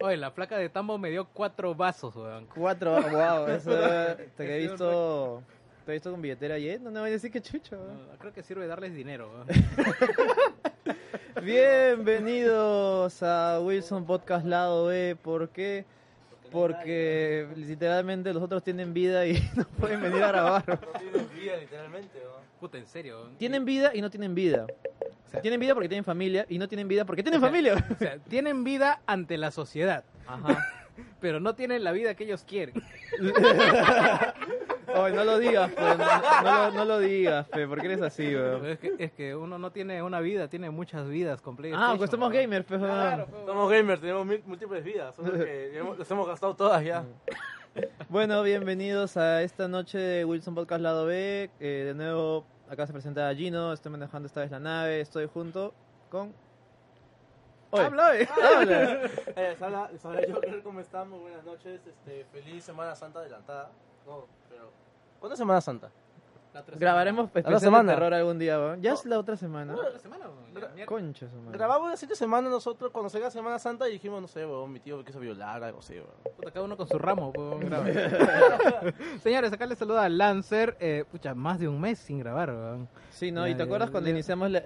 Oye, la placa de Tambo me dio cuatro vasos, weón. Cuatro, wow, eso te he visto, te he visto con billetera ayer, no me voy a decir que chucho. No, creo que sirve darles dinero, weón. Bienvenidos a Wilson Podcast Lado B, ¿por qué? Porque literalmente los otros tienen vida y no pueden venir a grabar. No tienen vida, literalmente, ¿no? Puta, en serio. Tienen vida y no tienen vida. O sea, Tienen vida porque tienen familia y no tienen vida porque tienen O sea, familia. o sea, tienen vida ante la sociedad, Ajá. pero no tienen la vida que ellos quieren. No lo digas, fe, no, no lo, no lo digas, fe, porque eres así, weón. Es que, es que uno no tiene una vida, tiene muchas vidas con Ah, pues somos gamers, fe. Claro, pues, Somos gamers, tenemos múltiples vidas, solo que hemos- las hemos gastado todas ya. Bueno, bienvenidos a esta noche de Wilson Podcast Lado B. Eh, de nuevo, acá se presenta Gino, estoy manejando esta vez la nave, estoy junto con... Oye, Habla, eh. habla. Eh, Joker, ¿cómo estamos? Buenas noches, este, feliz Semana Santa adelantada. No, pero... ¿Cuándo es Semana Santa? Grabaremos la especial de semana. terror algún día, weón. Ya es la otra semana. semana. La otra semana. Concha su madre. Grabamos la siguiente semana nosotros cuando salga Semana Santa y dijimos, no sé, weón, mi tío me quiso violar, algo así, weón. Puta, cada uno con su ramo, weón, graba. Señores, acá les saluda Lancer. Eh, pucha, más de un mes sin grabar, weón. Sí, ¿no? ¿Y te acuerdas cuando iniciamos la,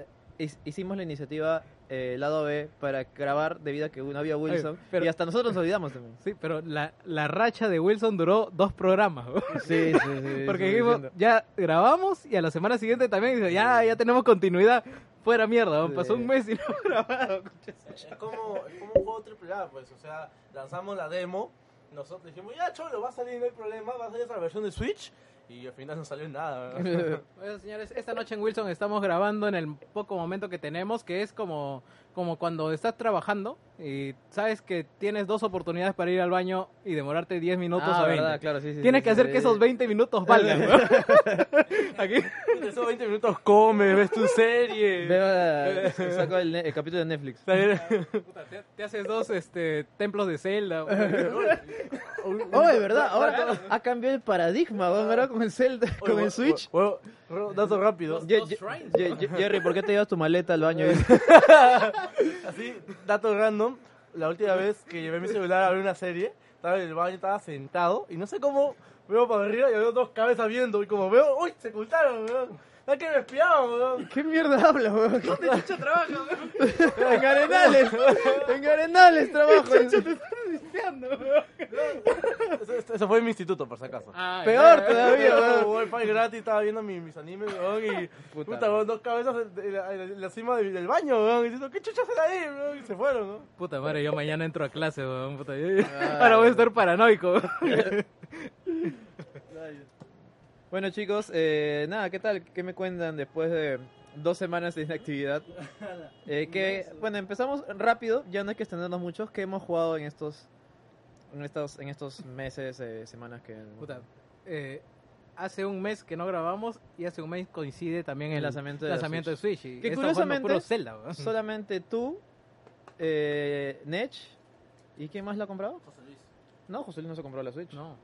hicimos la iniciativa eh, Lado B para grabar debido a que no había Wilson? Pero- Y hasta nosotros nos olvidamos también. Sí, pero la, la racha de Wilson duró dos programas. Sí, sí, sí. Porque dijimos, ya grabamos y a la semana siguiente también dice, ya, ya tenemos continuidad. Fuera mierda, pasó un mes y no hemos grabado. Es como, es como un juego triple A, pues, o sea, lanzamos la demo, nosotros dijimos, ya, cholo, va a salir, no hay problema, va a salir otra versión de Switch, y al final no salió nada. Bueno, señores, esta noche en Wilson estamos grabando en el poco momento que tenemos, que es como, como cuando estás trabajando y sabes que tienes dos oportunidades para ir al baño y demorarte 10 minutos Ah, a 20. verdad, claro, sí, sí. Tienes sí, que hacer que esos 20 minutos valgan. Aquí. Esos 20 minutos comes, ves tu serie. Veo, saco el, capítulo de Netflix. Puta, te, te haces dos este, templos de Zelda. Oh, de verdad, ahora ha cambiado el paradigma, ahora con el Zelda, con el Switch. Bueno, bueno, dato rápido. Ye-. Ye- Ye- Jerry, ¿por qué te llevas tu maleta al baño? Así, dato random. La última vez que llevé mi celular a ver una serie, estaba en el baño, estaba sentado, y no sé cómo veo para arriba y veo dos cabezas viendo, y como veo, ¡uy! Se ocultaron, weón. Es que me espiaban, weón. ¿Qué mierda hablas, weón? Chucha, trabaja, weón. En Arenales, en Arenales trabajo. Limpiando, weón. Eso, eso- eso fue en mi instituto, por si acaso. Ah, Peor ya, ya, todavía, weón. wifi gratis, estaba viendo mi- mis animes, weón, y Puta. puta, weón, dos cabezas en, la, en la cima del, del baño, weón, y diciendo, ¿qué chuchas hacen ahí, weón? Y se fueron, ¿no? Puta madre, yo mañana entro a clase, weón. Puta, yo- Ahora voy a estar paranoico. weón. Bueno, chicos, eh, nada, ¿qué tal? ¿Qué me cuentan después de dos semanas de inactividad? Eh, que, bueno, empezamos rápido, ya no hay que extendernos mucho. ¿Qué hemos jugado en estos, en estos, en estos meses, eh, semanas que... Puta, eh, hace un mes que no grabamos y hace un mes coincide también el El lanzamiento de la lanzamiento de Switch. y Que he estado jugando curiosamente, Zelda. Solamente tú, eh, Nech, ¿y quién más la ha comprado? José Luis. No, José Luis no se compró la Switch. No.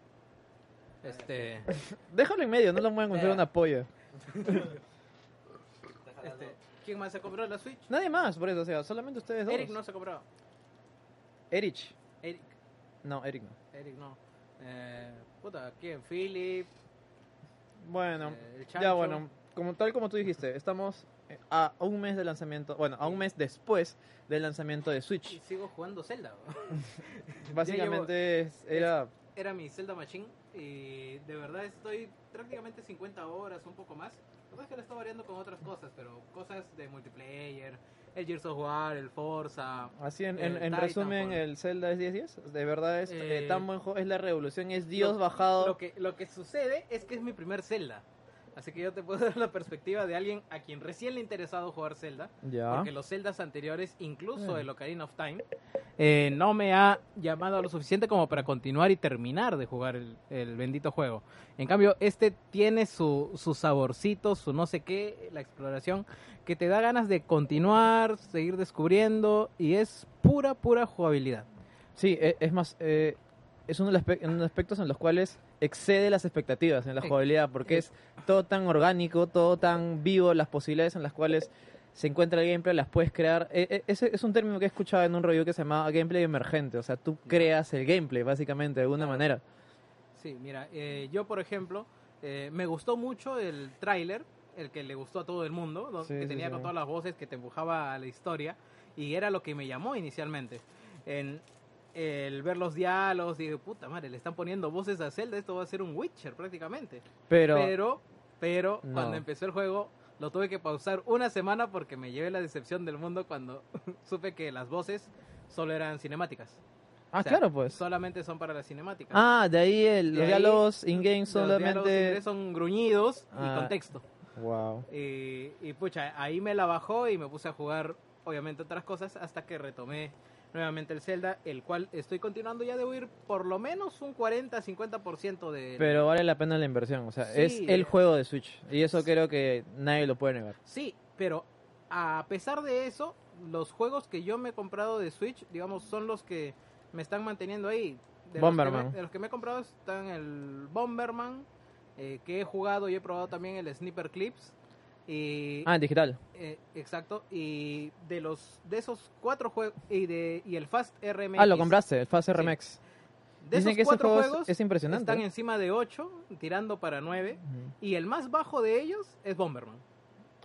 Este, Déjalo en medio, no lo muevan con Eh. una polla. este, ¿quién más se compró la Switch? Nadie más, por eso, o sea, solamente ustedes dos. Eric no se compró. Erich. Eric, No, Eric no. Eric no. Eh, puta, ¿quién? Philip. Bueno, Eh, ya bueno, como tal como tú dijiste, estamos eh, a un mes de lanzamiento, bueno, a un mes después del lanzamiento de Y Switch. sigo jugando Zelda. Básicamente era Era mi Zelda Machine y de verdad estoy prácticamente 50 horas, un poco más. Lo que es que lo estoy variando con otras cosas, pero cosas de multiplayer, el Gears of War, el Forza. así en, en, resumen el Zelda es 10-10. De verdad es eh, Eh, tan buen juego, es la revolución, es Dios Lo- bajado. Lo que, lo que sucede es que es mi primer Zelda. Así que yo te puedo dar la perspectiva de alguien a quien recién le ha interesado jugar Zelda. ya. Porque los Zeldas anteriores, incluso Eh. el Ocarina of Time, eh, no me ha llamado lo suficiente como para continuar y terminar de jugar el, el bendito juego. En cambio, este tiene su, su saborcito, su no sé qué, la exploración, que te da ganas de continuar, seguir descubriendo, y es pura, pura jugabilidad. Sí, e- es más, eh, es uno de los aspe- uno de los aspectos en los cuales excede las expectativas en la jugabilidad, porque es todo tan orgánico, todo tan vivo, las posibilidades en las cuales se encuentra el gameplay, las puedes crear. E- e- Ese es un término que he escuchado en un review que se llama gameplay emergente. O sea, tú creas el gameplay, básicamente, de alguna manera. Sí, mira, eh, yo por ejemplo, eh, me gustó mucho el tráiler, el que le gustó a todo el mundo, ¿no? Sí, que tenía sí. con todas las voces que te empujaba a la historia, y era lo que me llamó inicialmente. En el ver los diálogos, dije, puta madre, le están poniendo voces a Zelda, esto va a ser un Witcher prácticamente. Pero, Pero, pero, No. cuando empezó el juego, lo tuve que pausar una semana porque me llevé la decepción del mundo cuando supe que las voces solo eran cinemáticas. ah, O sea, claro, pues. Solamente son para las cinemáticas. Ah, de ahí el, De los diálogos in-game solamente. son gruñidos Ah. y contexto. Wow. Y, y pucha, ahí me la bajó y me puse a jugar, obviamente, otras cosas hasta que retomé nuevamente el Zelda, el cual estoy continuando ya de ir por lo menos un 40-50% de... Pero vale la pena la inversión. O sea, Sí. es el juego de Switch. Y eso creo que nadie lo puede negar. Sí, pero a pesar de eso, los juegos que yo me he comprado de Switch, digamos, son los que me están manteniendo ahí. De los que Bomberman. me- de los que me he comprado están el Bomberman, eh, que he jugado y he probado también el Sniper Clips. Y, Ah, en digital. eh, exacto, y de los de esos cuatro juegos y de y el Fast RMX. Ah, lo compraste, el Fast RMX. De Dicen esos que cuatro juego es- juegos es impresionante. están encima de 8, tirando para 9, Ujú. y el más bajo de ellos es Bomberman.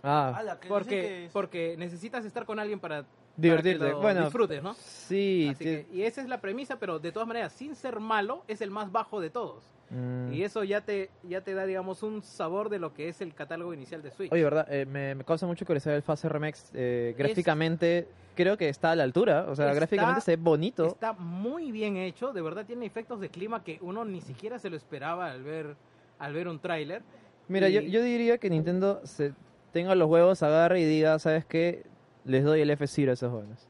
Ah, Ala, Porque, es- porque necesitas estar con alguien para, para divertirte. que lo Bueno, disfrutes, ¿no? sí. Así ti- que- y esa es la premisa, pero de todas maneras, sin ser malo, es el más bajo de todos. Mm. Y eso ya te, ya te da, digamos, un sabor de lo que es el catálogo inicial de Switch. Oye, ¿verdad? Eh, me, me causa mucho curiosidad el Fast RMX. eh, gráficamente, creo que está a la altura. O sea, Está- gráficamente se ve bonito. Está muy bien hecho, de verdad tiene efectos de clima que uno ni siquiera se lo esperaba al ver, al ver un tráiler. Mira, yo, y- yo diría que Nintendo se tenga los huevos, agarre y diga, ¿sabes qué? Les doy el F-Zero a esos jóvenes.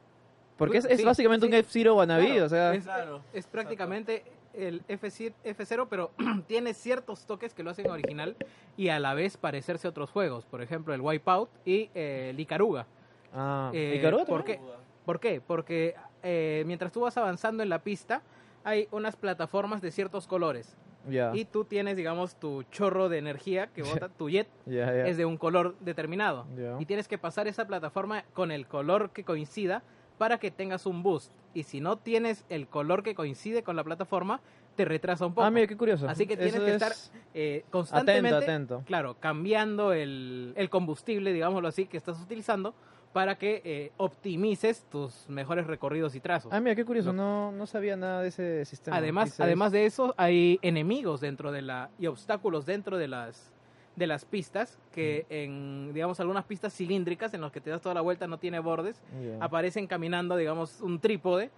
Porque es, es Sí, básicamente un sí. F-Zero wannabe, Claro, o sea... es, Claro. es prácticamente el F0, F0, pero tiene ciertos toques que lo hacen original y a la vez parecerse a otros juegos. Por ejemplo, el Wipeout y eh, el Icaruga. Ah, Eh, ¿Ikaruga ¿por qué? ¿Por qué? Porque eh, mientras tú vas avanzando en la pista, hay unas plataformas de ciertos colores. Ya, Y tú tienes, digamos, tu chorro de energía que bota, tu jet es de un color determinado. Y tienes que pasar esa plataforma con el color que coincida para que tengas un boost. Y si no tienes el color que coincide con la plataforma, te retrasa un poco. Ah, mira, qué curioso. Así que tienes Eso que es- estar eh, constantemente, Atento, atento. claro, cambiando el, el combustible, digámoslo así, que estás utilizando para que eh, optimices tus mejores recorridos y trazos. Ah, mira, qué curioso. No, no sabía nada de ese sistema. Además, además de eso, hay enemigos dentro de la y obstáculos dentro de las de las pistas que en digamos algunas pistas cilíndricas en las que te das toda la vuelta no tiene bordes aparecen caminando digamos un trípode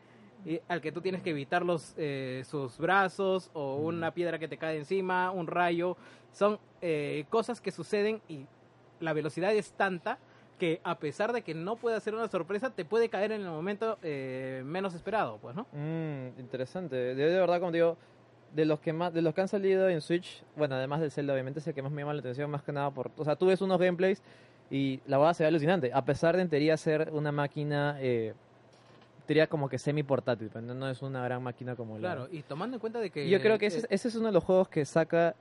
y- al que tú tienes que evitar los eh, sus brazos o una piedra que te cae encima un rayo. Son eh, cosas que suceden y la velocidad es tanta que a pesar de que no puede ser una sorpresa te puede caer en el momento eh, menos esperado pues no Mm, interesante. De, de verdad, como digo, de los que más, de los que han salido en Switch, bueno, además del Zelda, obviamente es el que más me llama la atención, más que nada por, o sea, tú ves unos gameplays y la verdad se ve alucinante, a pesar de en teoría ser una máquina, eh, teoría como que semi portátil, pero no, no es una gran máquina como la. Claro, y tomando en cuenta de que... Yo creo que eh, ese, ese es uno de los juegos que saca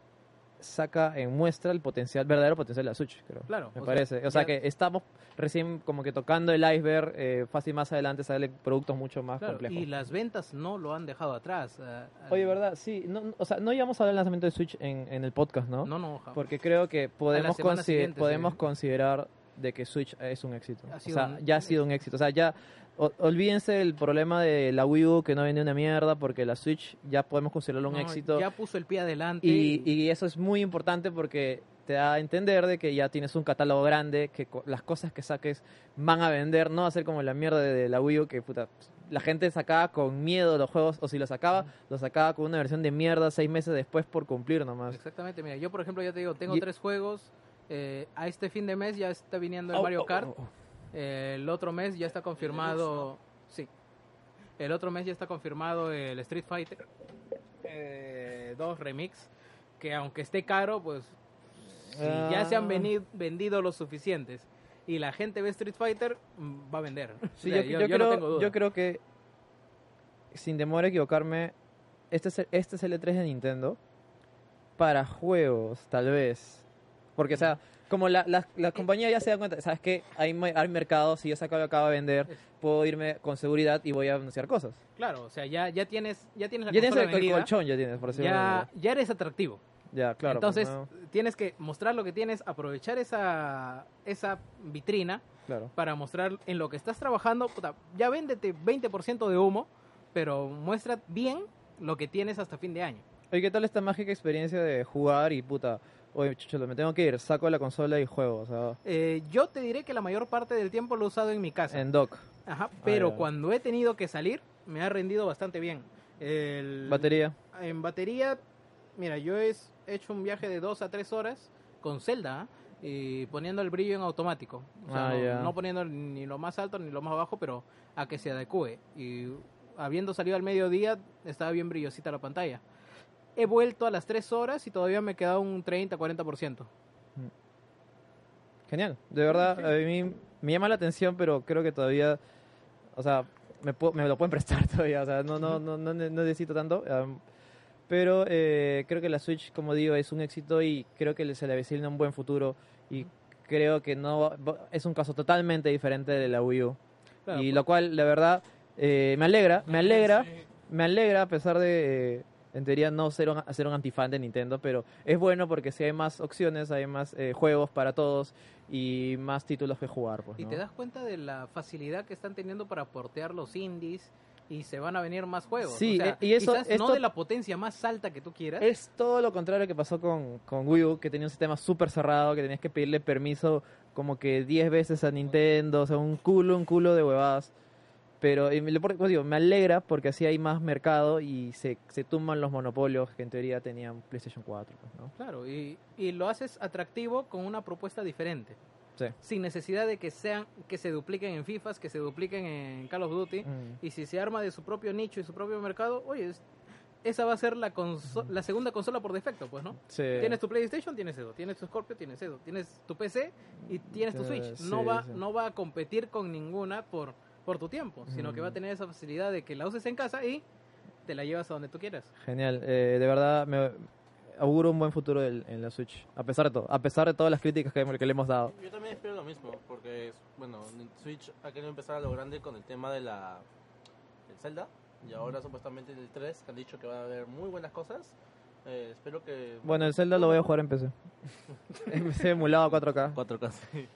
saca en muestra el potencial, verdadero potencial de la Switch, creo. Claro, Me o sea, parece. o sea que estamos recién como que tocando el iceberg, eh, fácil más adelante salen productos mucho más claro, complejos. y las ventas no lo han dejado atrás. eh, Oye, ¿verdad? Sí, no, o sea, no íbamos a hablar del lanzamiento de Switch en, en el podcast, ¿no? No, no, jamás. Porque creo que podemos, podemos sí. considerar de que Switch es un éxito. Ha O sea, un- ya ha sido un éxito. O sea, ya o- olvídense el problema de la Wii U que no vende una mierda porque la Switch ya podemos considerarlo un No, éxito. Ya puso el pie adelante. Y, y eso es muy importante porque te da a entender de que ya tienes un catálogo grande, que las cosas que saques van a vender, no va a ser como la mierda de, de la Wii U que puta, la gente sacaba con miedo los juegos, o si los sacaba, los sacaba con una versión de mierda seis meses después por cumplir nomás. Exactamente, mira, yo por ejemplo ya te digo, tengo Y- tres juegos. eh, a este fin de mes ya está viniendo el Oh, Mario oh, Kart. oh, oh. Eh, el otro mes ya está confirmado. Sí. El otro mes ya está confirmado el Street Fighter 2 Remix. Que aunque esté caro, pues. Si ya se han Ah. vendido los suficientes y la gente ve Street Fighter, mm, va a vender. Sí, O sea, yo, yo, yo yo no creo, tengo duda. yo creo que, sin temor a equivocarme, este es, el, este es el E3 de Nintendo para juegos, tal vez. Porque, o sea, como la, la, la compañía ya se da cuenta, ¿sabes qué? Hay, hay mercado, si yo saco lo que acabo de vender, puedo irme con seguridad y voy a anunciar cosas. Claro, o sea, ya, ya tienes ya tienes la Ya tienes el, el vendida, colchón, ya tienes, por decirlo de alguna ya, manera. ya eres atractivo. Ya, claro. pues, Entonces, no, tienes que mostrar lo que tienes, aprovechar esa, esa vitrina claro. para mostrar en lo que estás trabajando. puta, ya véndete 20% de humo, pero muestra bien lo que tienes hasta fin de año. Oye, ¿qué tal esta mágica experiencia de jugar y puta? Oye, chucholo, me tengo que ir, saco la consola y juego, o sea, Eh, yo te diré que la mayor parte del tiempo lo he usado en mi casa. en dock. Ajá, pero cuando he tenido que salir, me ha rendido bastante bien. El- Batería. En batería, mira, yo he hecho un viaje de 2 a 3 horas con Zelda ¿ah? y poniendo el brillo en automático. O sea, Ah, no poniendo ni lo más alto ni lo más bajo, pero a que se adecue. Y habiendo salido al mediodía, estaba bien brillosita la pantalla. He vuelto a las 3 horas y todavía me queda un 30-40%. Genial. De verdad, a mí me llama la atención, pero creo que todavía, o sea, me, puedo- me lo pueden prestar todavía, o sea, no, no, no, no, no necesito tanto. um, pero eh, creo que la Switch, como digo, es un éxito y creo que le- se le avecina un buen futuro. Y creo que no es un caso totalmente diferente de la Wii U. Claro, y pues. lo cual, la verdad, eh, me alegra, me alegra, me alegra a pesar de, eh, en teoría, no ser un, ser un antifan de Nintendo, pero es bueno porque si hay más opciones, hay más eh, juegos para todos y más títulos que jugar. Pues, Y ¿no? te das cuenta de la facilidad que están teniendo para portear los indies y se van a venir más juegos. Sí, O sea, eh, y eso- quizás no esto- de la potencia más alta que tú quieras. Es todo lo contrario que pasó con, con Wii U, que tenía un sistema súper cerrado, que tenías que pedirle permiso como que 10 veces a Nintendo, o sea, un culo, un culo de huevadas. Pero lo- digo, me alegra porque así hay más mercado y se, se tumban los monopolios que en teoría tenían PlayStation 4. Pues, ¿no? Claro, y, y lo haces atractivo con una propuesta diferente. Sí. Sin necesidad de que sean que se dupliquen en FIFAs, que se dupliquen en Call of Duty. Mm. Y si se arma de su propio nicho y su propio mercado, oye, es- esa va a ser la, conso- la segunda consola por defecto, pues, ¿no? Sí. Tienes tu PlayStation, tienes eso. Tienes tu Scorpio, tienes eso. Tienes tu PC y tienes tu Switch. sí, no, va, no va a competir con ninguna por, por tu tiempo, sino que va a Mm. tener esa facilidad de que la uses en casa y te la llevas a donde tú quieras. Genial, eh, de verdad me auguro un buen futuro del- en la Switch, a pesar de todo, a pesar de todas las críticas que, que le hemos dado. Yo también espero lo mismo, porque, bueno, Switch ha querido empezar a lo grande con el tema de la del Zelda, y ahora supuestamente en el 3, que han dicho que va a haber muy buenas cosas. Eh, espero que... Bueno, el Zelda lo voy a jugar en PC. en PC emulado a 4K. 4K, sí.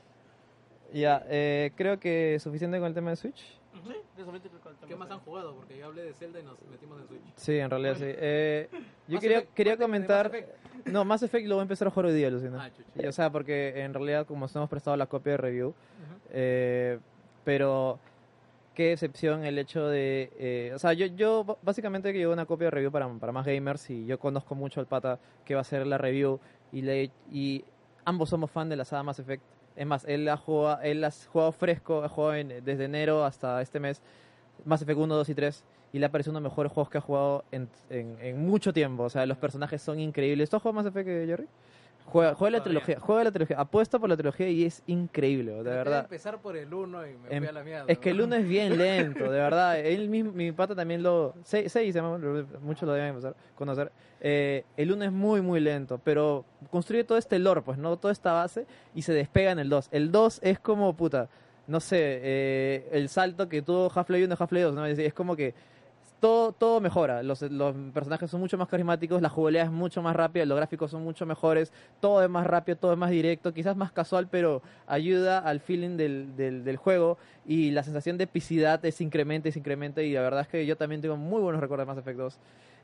Ya, eh, creo que suficiente con el tema de Switch. Sí, creo que el tema ¿Qué más han jugado? Porque yo hablé de Zelda y nos metimos en Switch. Sí, en realidad sí. Eh, yo quería, Effect, quería comentar... Effect. No, Mass Effect lo voy a empezar a jugar hoy día, Lucina. Ah, chucha. Y, o sea, porque en realidad como nos hemos prestado la copia de review, Ujú. Eh, pero qué excepción el hecho de... eh, o sea, yo, yo básicamente que llevo una copia de review para, para más gamers y yo conozco mucho al pata que va a hacer la review y, le, y ambos somos fan de la saga Mass Effect. Es más, él ha jugado, él ha jugado fresco, ha jugado en- desde enero hasta este mes Mass Effect 1, 2 y 3 y le ha parecido uno de los mejores juegos que ha jugado en, en, en mucho tiempo. O sea, los personajes son increíbles. ¿Tú has jugado Mass Effect, Jerry? Juega, juega la trilogía, juega la trilogía, apuesta por la trilogía y es increíble, de Traté de verdad. empezar por el 1 y me Em, fui a la mierda. Es que el ¿no? 1 es bien lento, de verdad. Él mismo, mi pata también lo. 6 se llama, muchos lo deben conocer. Eh, el 1 es muy, muy lento, pero construye todo este lore, pues, ¿no? Toda esta base y se despega en el 2. El 2 es como, puta, no sé, eh, el salto que tuvo Half-Life 1 a Half-Life 2, ¿no? Es, es como que todo, todo mejora. Los, los personajes son mucho más carismáticos, la jugabilidad es mucho más rápida, los gráficos son mucho mejores, todo es más rápido, todo es más directo, quizás más casual, pero ayuda al feeling del, del, del juego y la sensación de epicidad es incrementa y se incrementa y la verdad es que yo también tengo muy buenos recuerdos de Mass Effect 2.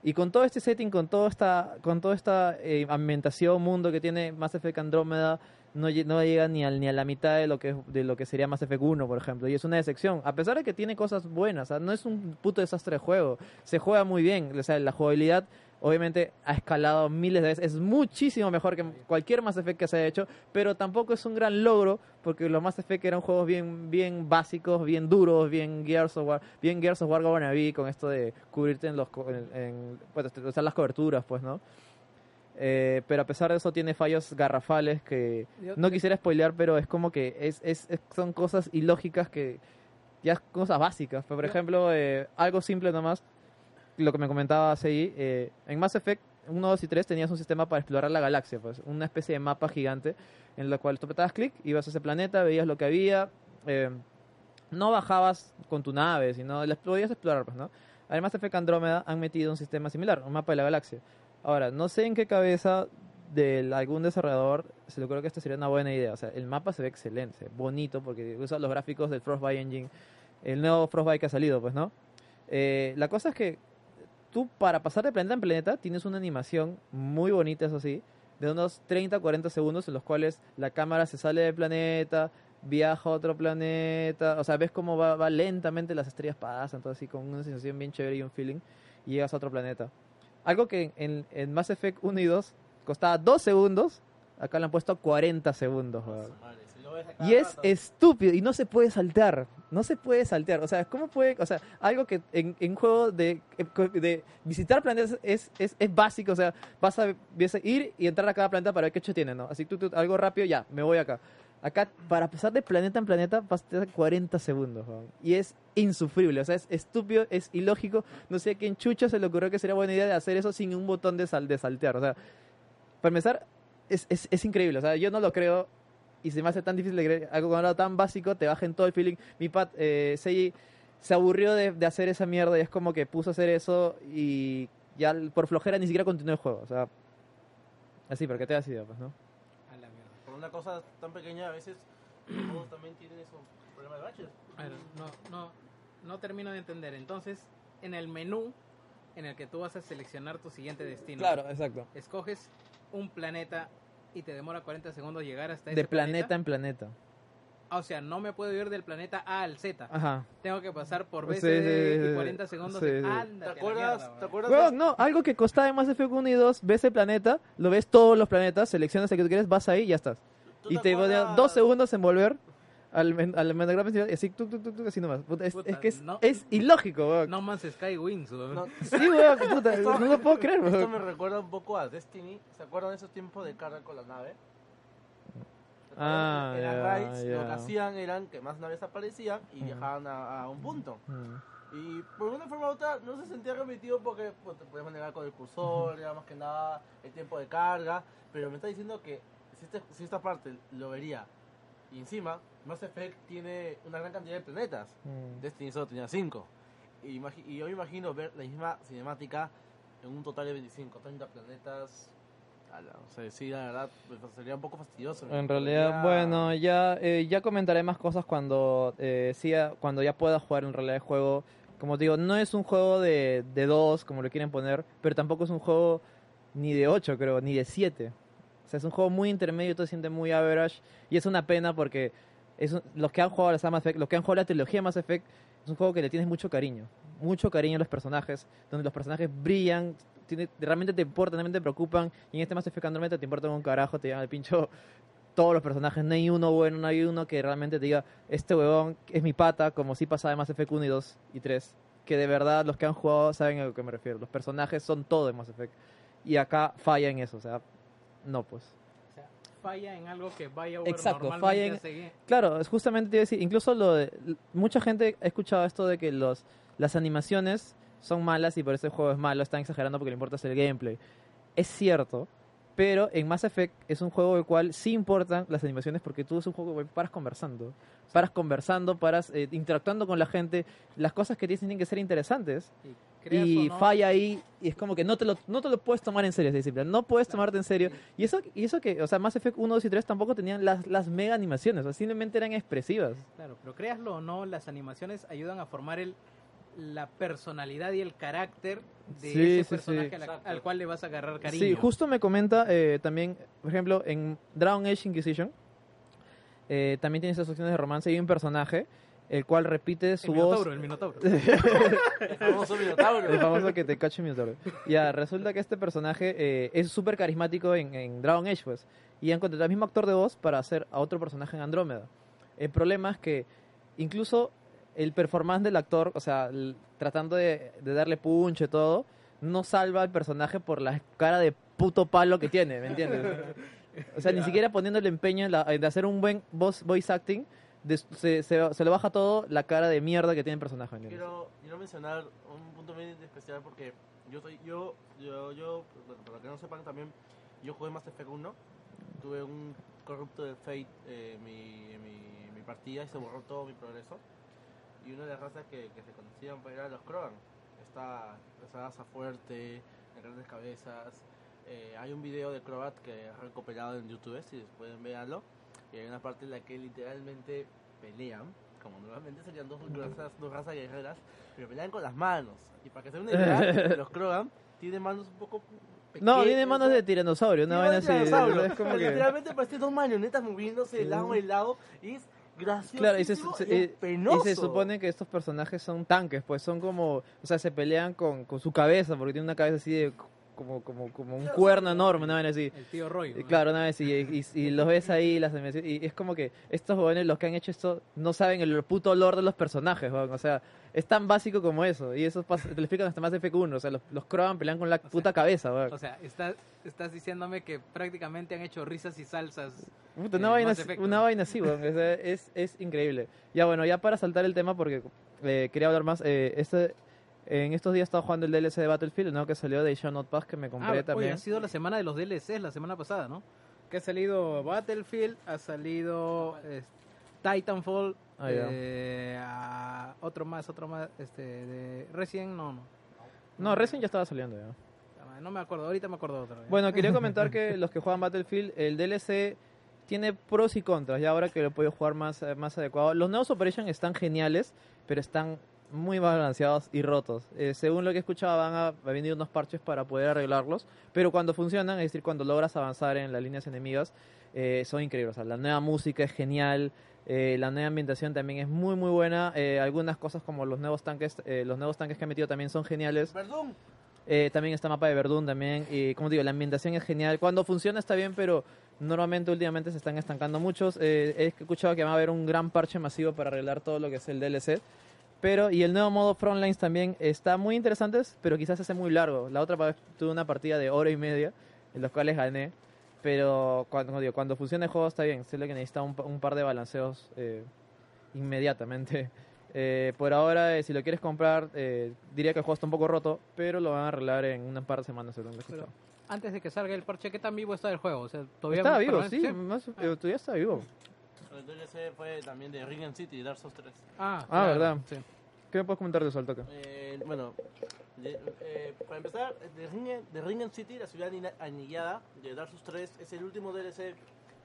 Y con todo este setting, con toda esta, con toda esta eh, ambientación, mundo que tiene Mass Effect Andrómeda, no, lle- no llega ni, al, ni a la mitad de lo, que, de lo que sería Mass Effect 1, por ejemplo. Y es una decepción. A pesar de que tiene cosas buenas, no es un puto desastre de juego. Se juega muy bien. La jugabilidad obviamente ha escalado miles de veces. Es muchísimo mejor que cualquier Mass Effect que se haya hecho, pero tampoco es un gran logro porque los Mass Effect eran juegos bien, bien básicos, bien duros, bien Gears of War, bien Gears of War con esto de cubrirte en los en, usar las coberturas, pues, ¿no? Eh, pero a pesar de eso tiene fallos garrafales que no quisiera spoilear, pero es como que es, es, es- son cosas ilógicas que ya cosas básicas. Por ejemplo, eh, algo simple nomás, lo que me comentaba CI, eh, en Mass Effect 1, 2 y 3 tenías un sistema para explorar la galaxia, pues, una especie de mapa gigante en la cual tú apretabas clic, ibas a ese planeta, veías lo que había, eh, no bajabas con tu nave, sino las podías explorar, pues, ¿no? Además, Effect Andrómeda han metido un sistema similar, un mapa de la galaxia. Ahora, no sé en qué cabeza de algún desarrollador se le ocurrió que esto sería una buena idea. O sea, el mapa se ve excelente, bonito, porque usa los gráficos del Frostbite Engine, el nuevo Frostbite que ha salido, pues, ¿no? Eh, la cosa es que tú, para pasar de planeta en planeta, tienes una animación muy bonita, eso sí, de unos 30 40 segundos en los cuales la cámara se sale del planeta, viaja a otro planeta, o sea, ves cómo va, va lentamente, las estrellas pasan, todo así, con una sensación bien chévere y un feeling, y llegas a otro planeta. Algo que en, en Mass Effect 1 y 2 costaba 2 segundos, acá le han puesto 40 segundos. Y es estúpido y no se puede saltear. No se puede saltear. O sea, ¿cómo puede.? O sea, algo que en, en juego de, de visitar planetas es, es, es básico. O sea, vas a, vas a ir y entrar a cada planeta para ver qué hecho tiene, ¿no? Así tú, tú, algo rápido, ya, me voy acá. Acá, para pasar de planeta en planeta, tener 40 segundos. weón. Y es insufrible. O sea, es estúpido, es ilógico. No sé a quién chucha se le ocurrió que sería buena idea de hacer eso sin un botón de, sal, de saltear. O sea, para empezar, es, es, es increíble. O sea, yo no lo creo y se me hace tan difícil de creer. Algo con algo tan básico, te baja en todo el feeling. Mi pat, eh, Seiji se aburrió de, de hacer esa mierda y es como que puso a hacer eso y ya por flojera ni siquiera continuó el juego. O sea, así, porque te has ido, pues, ¿no? A la mierda. Por una cosa tan pequeña, a veces juegos también tienen esos problemas de baches. A ver, no, no, no termino de entender. Entonces, en el menú en el que tú vas a seleccionar tu siguiente destino, exacto. escoges un planeta y te demora 40 segundos llegar hasta De ese planeta en planeta. Ah, o sea, no me puedo ir del planeta A al Z. Ajá. Tengo que pasar por B, Sí, C, sí, D, sí, y 40 segundos. sí, de. Ándate ¿Te acuerdas? mierda, ¿Te acuerdas? Weón, no, algo que costaba en Mass Effect 1 y 2, ves el planeta, lo ves todos los planetas, seleccionas el que tú quieres, vas ahí y ya estás. ¿Tú Y te acuerdas? pone dos segundos en volver al, men- al menagrama principal y así, tuk, tuk, tuk, tuk, así nomás. Puta, es, Puta, es que es, no- es ilógico, weón. No Man's Sky weón. No, Sí, weón, puta, Esto- no lo puedo creer, Esto weón. me recuerda un poco a Destiny. ¿Se acuerdan de esos tiempos de carga con la nave? Ah, en las ya, raids lo que hacían eran que más naves aparecían y Mm. viajaban a, a un punto. Mm. Y por una forma u otra no se sentía remitido porque pues, te podías manejar con el cursor, era más que nada el tiempo de carga. Pero me está diciendo que si, este- si esta parte lo vería y encima Mass Effect tiene una gran cantidad de planetas. Mm. Destiny solo tenía 5. Y, y yo me imagino ver la misma cinemática en un total de 25, 30 planetas. Ala, o sea, sí, la verdad, sería un poco fastidioso. En realidad, Podría- bueno, ya, eh, ya comentaré más cosas cuando, eh, cuando ya pueda jugar en realidad el juego. Como te digo, no es un juego de, de dos, como lo quieren poner, pero tampoco es un juego ni de 8, creo, ni de 7. Sea, es un juego muy intermedio, todo se siente muy average. Y es una pena porque es un- los que han jugado a Mass Effect, los que han jugado la trilogía Mass Effect, es un juego que le tienes mucho cariño. Mucho cariño a los personajes, donde los personajes brillan, tiene- realmente te importan, realmente te preocupan. Y en este Mass Effect Andromeda te importa un carajo, te llevan al pincho todos los personajes. No hay uno bueno, no hay uno que realmente te diga, este huevón es mi pata, como si pasaba en Mass Effect 1 y 2 y 3. Que de verdad los que han jugado saben a lo que me refiero. Los personajes son todo de Mass Effect. Y acá falla en eso, o sea, no pues. O sea, falla en algo que BioWare Exacto, falla en-. Claro, es justamente te iba a decir, incluso lo de, mucha gente ha escuchado esto de que los las animaciones son malas y por eso el juego es malo, están exagerando porque le importa es el gameplay. Es cierto, pero en Mass Effect es un juego el cual sí importan las animaciones porque tú es un juego que paras conversando, paras conversando, paras eh, interactuando con la gente, las cosas que tienes tienen que ser interesantes Y, no, falla ahí y es como que no te lo, no te lo puedes tomar en serio, decir, no puedes tomarte en serio. Y eso, y eso que, o sea, Mass Effect 1, 2 y 3 tampoco tenían las, las mega animaciones, o sea, simplemente eran expresivas. Claro, pero créaslo o no, las animaciones ayudan a formar el la personalidad y el carácter de Sí, ese sí, sí. personaje a la- al cual le vas a agarrar cariño. Sí, justo me comenta eh, también, por ejemplo, en Dragon Age Inquisition, eh, también tiene esas opciones de romance y hay un personaje el cual repite el su Minotauro, voz. el Minotauro. El famoso Minotauro. El famoso que te cache mi autor. Ya, resulta que este personaje eh, es súper carismático en, en Dragon Age, pues. Y han contratado al mismo actor de voz para hacer a otro personaje en Andrómeda. El problema es que incluso el performance del actor, o sea, el- tratando de, de darle punche y todo, no salva al personaje por la cara de puto palo que tiene, ¿me entiendes? O sea, ni siquiera poniéndole empeño en, la- en hacer un buen voice, voice acting, se, se, le baja todo la cara de mierda que tiene el personaje. Quiero, quiero mencionar un punto muy especial porque Yo soy, yo, yo, yo, bueno, para que no sepan también, yo jugué Mass Effect 1, tuve un corrupto de Fate eh, en mi, en mi, partida y se borró todo mi progreso. Y una de las razas que, se conocían pues, era los Krogan. Esta, esa raza fuerte, de grandes cabezas. Eh, hay un video de Croat que he recopilado en YouTube, si pueden verlo. Y hay una parte en la que literalmente pelean, como normalmente serían dos razas, dos razas guerreras, pero pelean con las manos. Y para que se una idea, los Krogan tienen manos un poco pequeñas. No, tiene manos de tiranosaurio, una vaina así. dinosaurio. Es como que... Literalmente parecen dos marionetas moviéndose de lado en lado. Y es gracioso Claro, y se, y, y se supone que estos personajes son tanques, pues son como, o sea, se pelean con, con su cabeza, porque tiene una cabeza así de, como, como, como un cuerno enorme, una vaina así. El tío Roy. ¿no? Claro, una vez, y, y, y los ves ahí, las y es como que estos jóvenes, los que han hecho esto, no saben el puto olor de los personajes, weón, o sea, es tan básico como eso, y eso pasa- te lo explican hasta más de FQ1, o sea, los, los Krogan pelean con la puta cabeza, weón. O sea, estás, estás diciéndome que prácticamente han hecho risas y salsas. Puta, eh, una, vaina, así- Effect, una ¿no? vaina así, weón, o sea, es, es increíble. Ya bueno, ya para saltar el tema, porque eh, quería hablar más, eh, este, en estos días estaba jugando el DLC de Battlefield, ¿no? Que salió de Shadow Pass, que me Ah, compré oye, también. ha sido la semana de los DLCs la semana pasada, ¿no? Que ha salido Battlefield, ha salido eh, Titanfall, Ah, eh, a- otro más, otro más, este, de Resident, no, no. No, recién ya estaba saliendo ya. No me acuerdo, ahorita me acuerdo otro. ¿ya? Bueno, quería comentar que los que juegan Battlefield, el DLC tiene pros y contras, ya ahora que lo podido jugar más, eh, más adecuado. Los nuevos Operation están geniales, pero están muy balanceados y rotos. Eh, según lo que escuchaba, van a, a venir unos parches para poder arreglarlos, pero cuando funcionan, es decir, cuando logras avanzar en las líneas enemigas, eh, son increíbles. O sea, la nueva música es genial, eh, la nueva ambientación también es muy, muy buena. eh, algunas cosas como los nuevos tanques, eh, los nuevos tanques que han metido también son geniales. Perdón. Eh, también está mapa de Verdún también. Y como digo, la ambientación es genial. Cuando funciona está bien, pero normalmente últimamente se están estancando muchos. Eh, he escuchado que va a haber un gran parche masivo para arreglar todo lo que es el DLC. Pero, y el nuevo modo Frontlines también está muy interesante, pero quizás se hace muy largo. La otra vez tuve una partida de hora y media, en los cuales gané. Pero cuando, digo, cuando funciona el juego está bien. Sé lo que necesita un, un par de balanceos eh, inmediatamente. Eh, por ahora, eh, si lo quieres comprar, eh, diría que el juego está un poco roto, pero lo van a arreglar en un par de semanas. Pero antes de que salga el parche, ¿qué tan vivo está el juego? O sea, todavía Está vivo, sí, más- eh, todavía está vivo. El DLC fue también de Ring City y Dark Souls 3. Ah, Ah, ¿verdad? Sí. ¿Qué me puedes comentar de eso al toque? Eh, bueno, de- eh, para empezar, de Ringen, de Ringen City, la ciudad anillada de Dark Souls 3, es el último DLC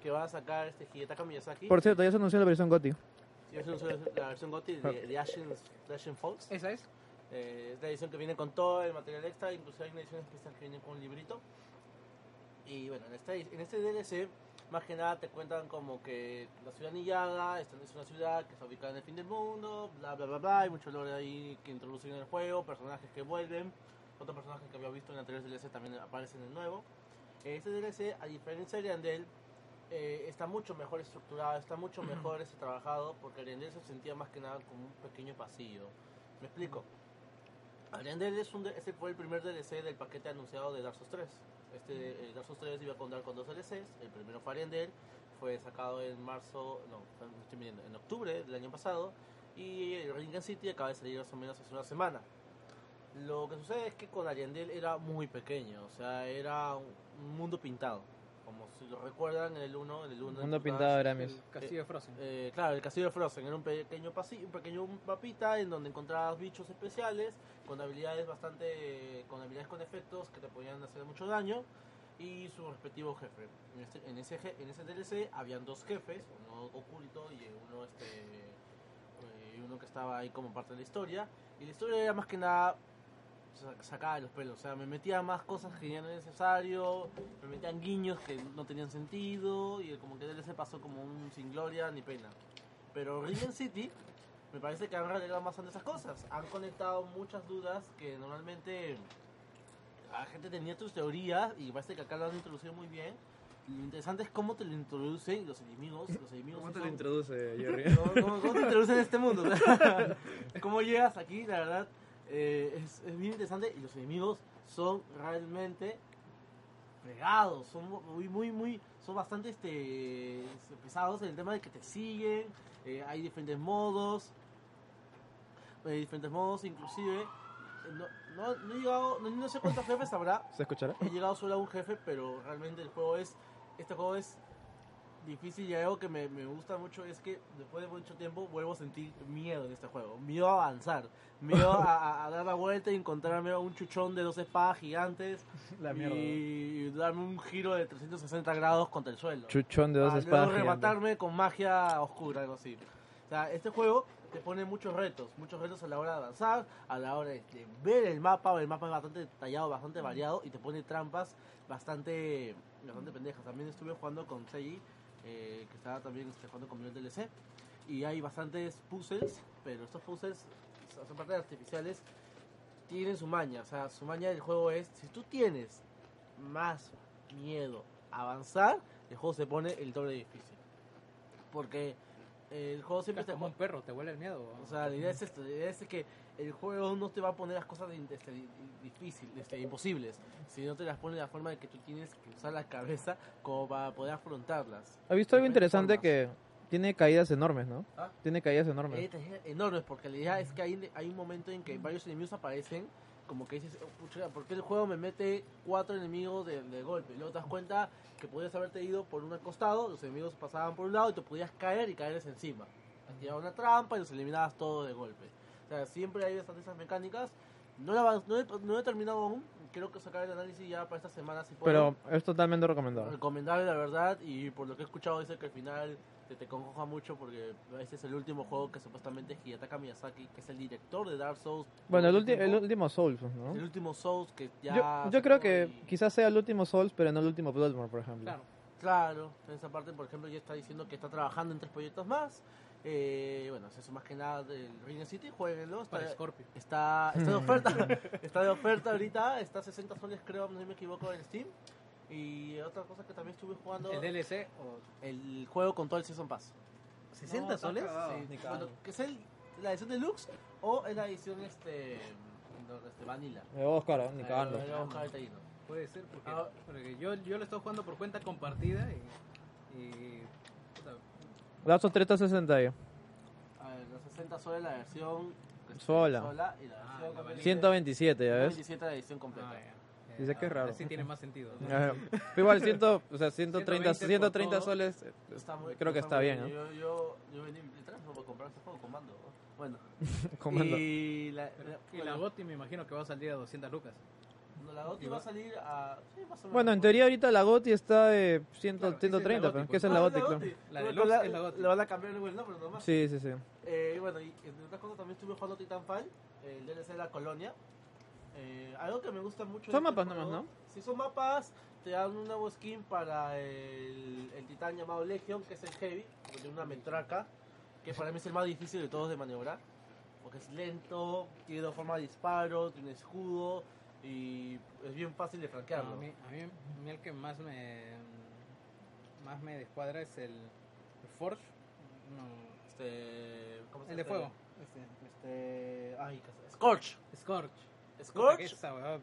que va a sacar este Hidetaka Miyazaki. Por cierto, ya se anunció la versión GOTY. Sí, es la versión GOTY de, de Ashen, de Ashen Falls. ¿Esa es? Eh, es la edición que viene con todo el material extra, incluso hay una edición especial que viene con un librito. Y bueno, en este, en este DLC, más que nada te cuentan como que la ciudad esta es una ciudad que está ubicada en el fin del mundo, bla bla bla bla, hay mucho lore ahí que introducen en el juego, personajes que vuelven, otros personajes que había visto en anteriores DLC también aparecen de nuevo. Este DLC, a diferencia de Ariandel, eh, está mucho mejor estructurado, está mucho mejor este, trabajado, porque Ariandel se sentía más que nada como un pequeño pasillo. Me explico. Ariandel es un ese fue el primer DLC del paquete anunciado de Dark Souls 3. Este eh, Dark Souls 3 iba a contar con dos DLCs. El primero fue Ariandel, fue sacado en marzo, no, estoy mintiendo, en octubre del año pasado. Y el Ringen City acaba de salir más o menos hace una semana. Lo que sucede es que con Ariandel era muy pequeño, o sea, era un mundo pintado. Como si lo recuerdan en el 1, en el 1 Mundo pintado de Aramis. El castillo de Frozen. eh, claro, el castillo de Frozen era un pequeño pasillo, un pequeño mapita en donde encontrabas bichos especiales con habilidades bastante, con habilidades con efectos que te podían hacer mucho daño y su respectivo jefe. En, este- en ese en ese DLC habían dos jefes, uno oculto y uno este eh, y uno que estaba ahí como parte de la historia y la historia era más que nada sa- sacada de los pelos, o sea, me metía más cosas que ya no era necesario, me metían guiños que no tenían sentido y como que DLC pasó como un sin gloria ni pena. Pero Ringen City me parece que han arreglado bastante esas cosas, han conectado muchas dudas que normalmente la gente tenía tus teorías y parece que acá lo han introducido muy bien. Lo interesante es cómo te lo introducen los enemigos, los enemigos ¿Cómo te lo son- introduce, Jerry? ¿Cómo, cómo- cómo te introducen en este mundo? ¿Cómo llegas aquí? La verdad, eh, es, es bien interesante y los enemigos son realmente fregados, son muy, muy, muy, son bastante este, pesados en el tema de que te siguen, eh, hay diferentes modos, hay diferentes modos, inclusive no, no, no he llegado, no, no sé cuántos jefes habrá. ¿Se escuchará? He llegado solo a un jefe, pero realmente el juego es, este juego es difícil y algo que me, me gusta mucho es que después de mucho tiempo vuelvo a sentir miedo en este juego, miedo a avanzar, miedo a, a- a dar la vuelta y encontrarme a un chuchón de dos espadas gigantes La mierda. y darme un giro de 360 grados contra el suelo. Chuchón de dos Ah, espadas. luego rematarme con magia oscura, algo así. O sea, este juego te pone muchos retos, muchos retos a la hora de avanzar, a la hora de, de ver el mapa, el mapa es bastante detallado, bastante variado y te pone trampas bastante, bastante pendejas. También estuve jugando con Seiji, eh, que estaba también este, jugando conmigo el DLC, y hay bastantes puzzles, pero estos puzzles son partes artificiales, tienen su maña, o sea, su maña del juego es, si tú tienes más miedo a avanzar, el juego se pone el doble difícil. Porque el juego siempre Es como un perro, te huele el miedo. o sea, la idea es esto, la idea es que el juego no te va a poner las cosas de- este, di- difíciles, este, imposibles, sino te las pone de la forma de que tú tienes que usar la cabeza como para poder afrontarlas. ¿Has visto algo interesante formas. que tiene caídas enormes, no? ¿Ah? Tiene caídas enormes. Eh, enormes, porque la idea es que hay, hay un momento en que varios enemigos aparecen, como que dices, oh, pucha, ¿por qué el juego me mete cuatro enemigos de, de golpe? Y luego te das cuenta que podías haberte ido por un costado, los enemigos pasaban por un lado y te podías caer y caerles encima. Activaba una trampa y los eliminabas todos de golpe. O sea, siempre hay bastantes esas mecánicas. No, la, no, he, no he terminado aún, creo que sacar el análisis ya para esta semana si puedo. Pero es totalmente recomendado. Recomendable la verdad y por lo que he escuchado dice que al final te, te congoja mucho porque este es el último juego que supuestamente es Hidetaka Miyazaki, que es el director de Dark Souls. Bueno, el, mucho el último Souls, ¿no? El último Souls que ya... Yo, yo creo que y- quizás sea el último Souls, pero no el último Bloodborne, por ejemplo. Claro. Claro, en esa parte por ejemplo ya está diciendo que está trabajando en tres proyectos más. Eh, bueno, eso más que nada del Ring City, jueguenlo. Está, Para Scorpio. está, está de oferta, está de oferta ahorita, está a 60 soles creo, no me equivoco en Steam. Y otra cosa que también estuve jugando, El DLC o el juego con todo el Season Pass. 60 No, soles. Sí, bueno, que es el, la edición deluxe o es la edición este, este vanilla. Me voy a buscar, ¿eh? ni Ahí cagando. voy a buscar ¿no? Puede ser, porque, Ah. porque yo, yo lo estoy jugando por cuenta compartida y. y Lapsos 360 ahí. A ver, los 60 soles la versión este, Sola. y la Ah, versión la completa. 127, ya ves. 127 la edición completa. ah. Dice que es raro. Sí tiene más sentido. Pero igual, 100, o sea, 130, 120 por 130 todo. soles. eh, Está muy- creo que está bien, ¿no? Yo, yo, yo mi teléfono para comprar este juego con mando. ¿no? Bueno. Comando. Y la, la, Y la GOTY me imagino que va a salir a 200 lucas. La GOTY va a salir a... Sí, más o menos. Bueno, en teoría ahorita la GOTI está de 100, Claro, esa es la 130, GOTY, pero. ¿qué es la GOTI? claro? La es. Le van a cambiar el nombre nomás. Sí, sí, sí. Eh, y bueno, y entre otras cosas también estuve jugando Titanfall, el DLC de la colonia. Eh, algo que me gusta mucho. Son de este mapas nomás, ¿no? Sí, son mapas. Te dan un nuevo skin para el, el titán llamado Legion, que es el Heavy, que tiene una metraca, que para mí es el más difícil de todos de maniobrar. Porque es lento, tiene dos formas de disparo, tiene escudo y es bien fácil de No, franquearlo. a, mí, a, mí, a mí el que más me más me descuadra es el, el Forge. No, Este, ¿cómo se el de fuego. Este, ay, ¿qué es? Scorch. Scorch. Scorch. Esa weá es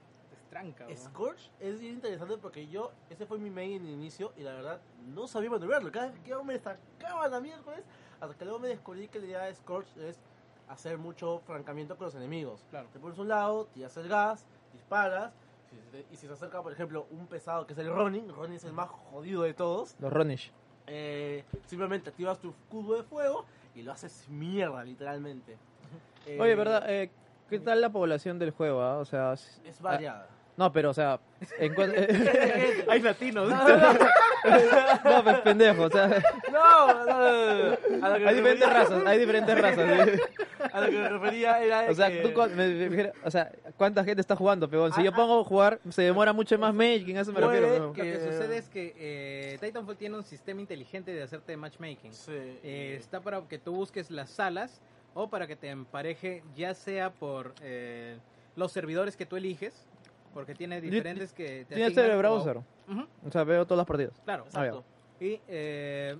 tranca, weón. Scorch es bien interesante porque yo, ese fue mi main en el inicio y la verdad no sabía maniobrarlo. Cada vez que yo me sacaba la miércoles, hasta que luego me descubrí que la idea de Scorch es hacer mucho francamiento con los enemigos. Claro. Te pones a un lado, tiras el gas, disparas, si se te- y si se acerca, por ejemplo, un pesado que es el Ronin, Ronin es el más jodido de todos, Los Ronish. eh, simplemente activas tu escudo de fuego y lo haces mierda, literalmente. Eh, Oye, ¿verdad? Eh, ¿Qué tal la población del juego? ah? O sea, Es variada. No, pero, o sea, en Hay latinos. no, pues pendejo, o sea, No, no, no, no. A lo que me hay diferentes refería- razas, hay diferentes razas. ¿sí? A lo que me refería era O sea, que- tú, cu- me- me- me- o sea, ¿cuánta gente está jugando, pegón? Si yo pongo a jugar, se demora mucho más making, a eso me refiero. ¿no? Lo que sucede es que eh, Titanfall tiene un sistema inteligente de hacerte matchmaking. Sí. Eh, está para que tú busques las salas o para que te empareje ya sea por eh, los servidores que tú eliges, porque tiene diferentes que te Tiene este browser, Ujú, o sea, veo todas las partidas. claro. Exacto. Y eh,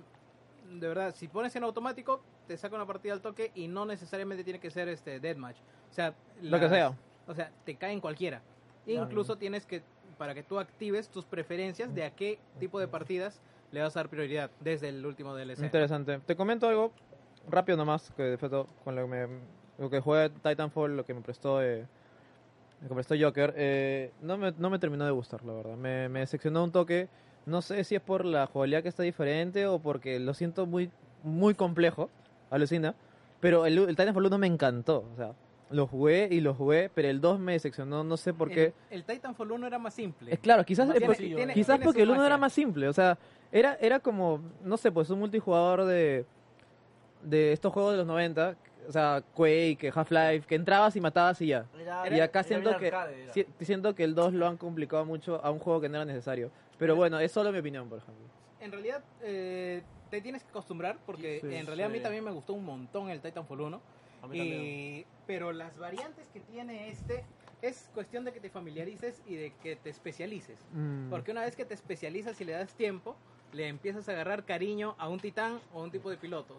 de verdad, si pones en automático, te saca una partida al toque y no necesariamente tiene que ser este deathmatch. O sea, Lo que sea. O sea, te caen cualquiera. Incluso tienes que, para que tú actives tus preferencias de a qué tipo de partidas le vas a dar prioridad desde el último DLC. Interesante. Te comento algo rápido nomás, que de con lo que, me, lo que jugué Titanfall, lo que me prestó eh, Me compré esto Joker. eh, no, me, no me terminó de gustar, la verdad. Me, me decepcionó un toque. No sé si es por la jugabilidad que está diferente o porque lo siento muy, muy complejo. Alucina. Pero el, el Titanfall 1 me encantó. O sea, lo jugué y lo jugué, pero el 2 me decepcionó. No sé por qué. El, el Titanfall 1 era más simple. Es claro, quizás, Más es por- sencillo, tiene- quizás tiene porque el 1 era más simple. O sea, era, era como, no sé, pues un multijugador de, de estos juegos de los 90. O sea, Quake, Half-Life, que entrabas y matabas y ya. Era- y acá era siento bien que, arcade, era. si- siento que el 2 lo han complicado mucho a un juego que no era necesario. Pero bueno, es solo mi opinión, por ejemplo. En realidad, eh, te tienes que acostumbrar porque Sí, en realidad a mí sí. también me gustó un montón el Titanfall 1. A mí. Y, pero las variantes que tiene este es cuestión de que te familiarices y de que te especialices. Mm. Porque una vez que te especializas y le das tiempo, le empiezas a agarrar cariño a un titán o a un tipo de pilotos.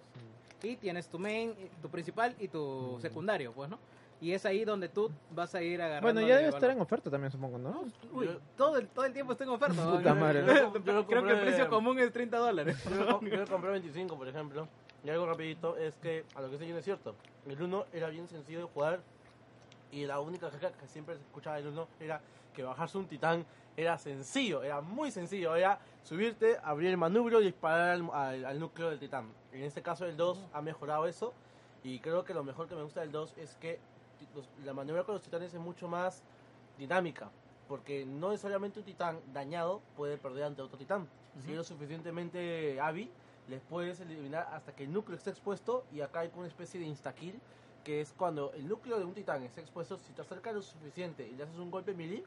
Y tienes tu main, tu principal y tu secundario, pues, ¿no? Y es ahí donde tú vas a ir agarrando. Bueno, ya debe estar en oferta también, supongo, ¿no? Uy, todo el, todo el tiempo está en oferta. ¿no? Puta madre. Yo- yo lo Creo que el precio común es 30 dólares. Yo, yo compré 25, por ejemplo. Y algo rapidito es que, a lo que sé yo no es cierto. El 1 era bien sencillo de jugar. Y la única queja que siempre se escuchaba del 1 era que bajarse un titán era sencillo, era muy sencillo. Era subirte, abrir el manubrio y disparar al, al- al núcleo del titán. En este caso el 2 ha mejorado eso. Y creo que lo mejor que me gusta del 2 es que los- la maniobra con los titanes es mucho más dinámica. Porque no necesariamente un titán dañado puede perder ante otro titán. Si eres suficientemente hábil, les puedes eliminar hasta que el núcleo esté expuesto. Y acá hay una especie de insta-kill, que es cuando el núcleo de un titán está expuesto, si te acercas lo suficiente y le haces un golpe melee,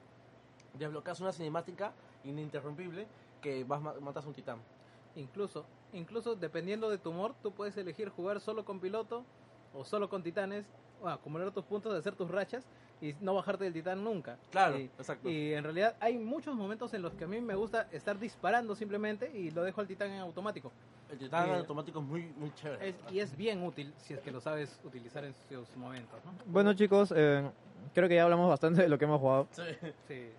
desbloqueas una cinemática ininterrumpible que vas ma- matas a un titán. Incluso, incluso dependiendo de tu humor, tú puedes elegir jugar solo con piloto o solo con titanes, o acumular tus puntos, hacer tus rachas y no bajarte del titán nunca. Claro, Y, exacto. y en realidad hay muchos momentos en los que a mí me gusta estar disparando simplemente y lo dejo al titán en automático. El titán eh, automático es muy, muy chévere. Es- y es bien útil si es que lo sabes utilizar en sus momentos. ¿no? Bueno, chicos, eh, creo que ya hablamos bastante de lo que hemos jugado. Sí. Sí.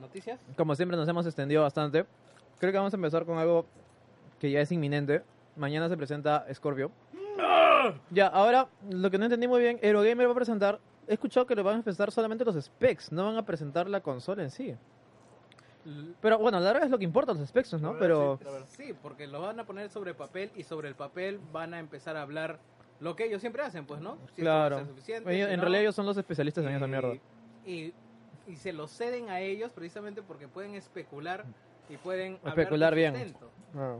¿Noticias? Como siempre, nos hemos extendido bastante. Creo que vamos a empezar con algo que ya es inminente. Mañana se presenta Scorpio. Ya, ahora, lo que no entendí muy bien, Eurogamer va a presentar. He escuchado que lo van a presentar solamente los specs, no van a presentar la consola en sí. Pero bueno, la verdad es lo que importa, los specs, ¿no? Pero. A. Sí, porque lo van a poner sobre papel y sobre el papel van a empezar a hablar lo que ellos siempre hacen, pues, ¿no? Si a Claro. suficiente, Ellos- si en no. realidad ellos son los especialistas en esa mierda. Y, y se lo ceden a ellos precisamente porque pueden especular y pueden Especular bien. Ah.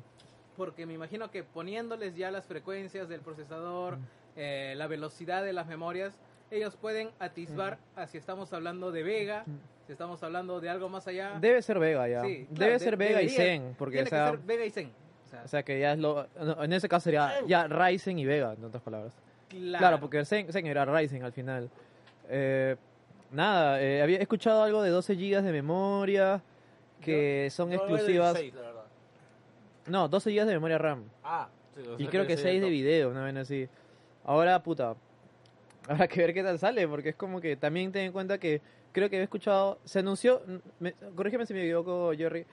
Porque me imagino que poniéndoles ya las frecuencias del procesador, Mm. eh, la velocidad de las memorias, ellos pueden atisbar a si estamos hablando de Vega, si estamos hablando de algo más allá. Mm. Debe ser Vega ya. Sí, claro, Debe de- ser Vega y Zen, porque o sea, ser Vega y Zen. O sea, o sea que ya es lo. En ese caso sería ya Ryzen y Vega, en otras palabras. claro. Claro, porque Zen, Zen era Ryzen al final. Eh, nada, eh, había escuchado algo de 12 GB de memoria que son Yo exclusivas. 16, la verdad. No, 12 GB de memoria RAM. Ah, sí, o Y creo que 6 de video, una vez así. Ahora, puta. Habrá que ver qué tal sale, porque es como que también ten en cuenta que creo que he escuchado. Se anunció. Me, corrígeme si me equivoco, Jerry.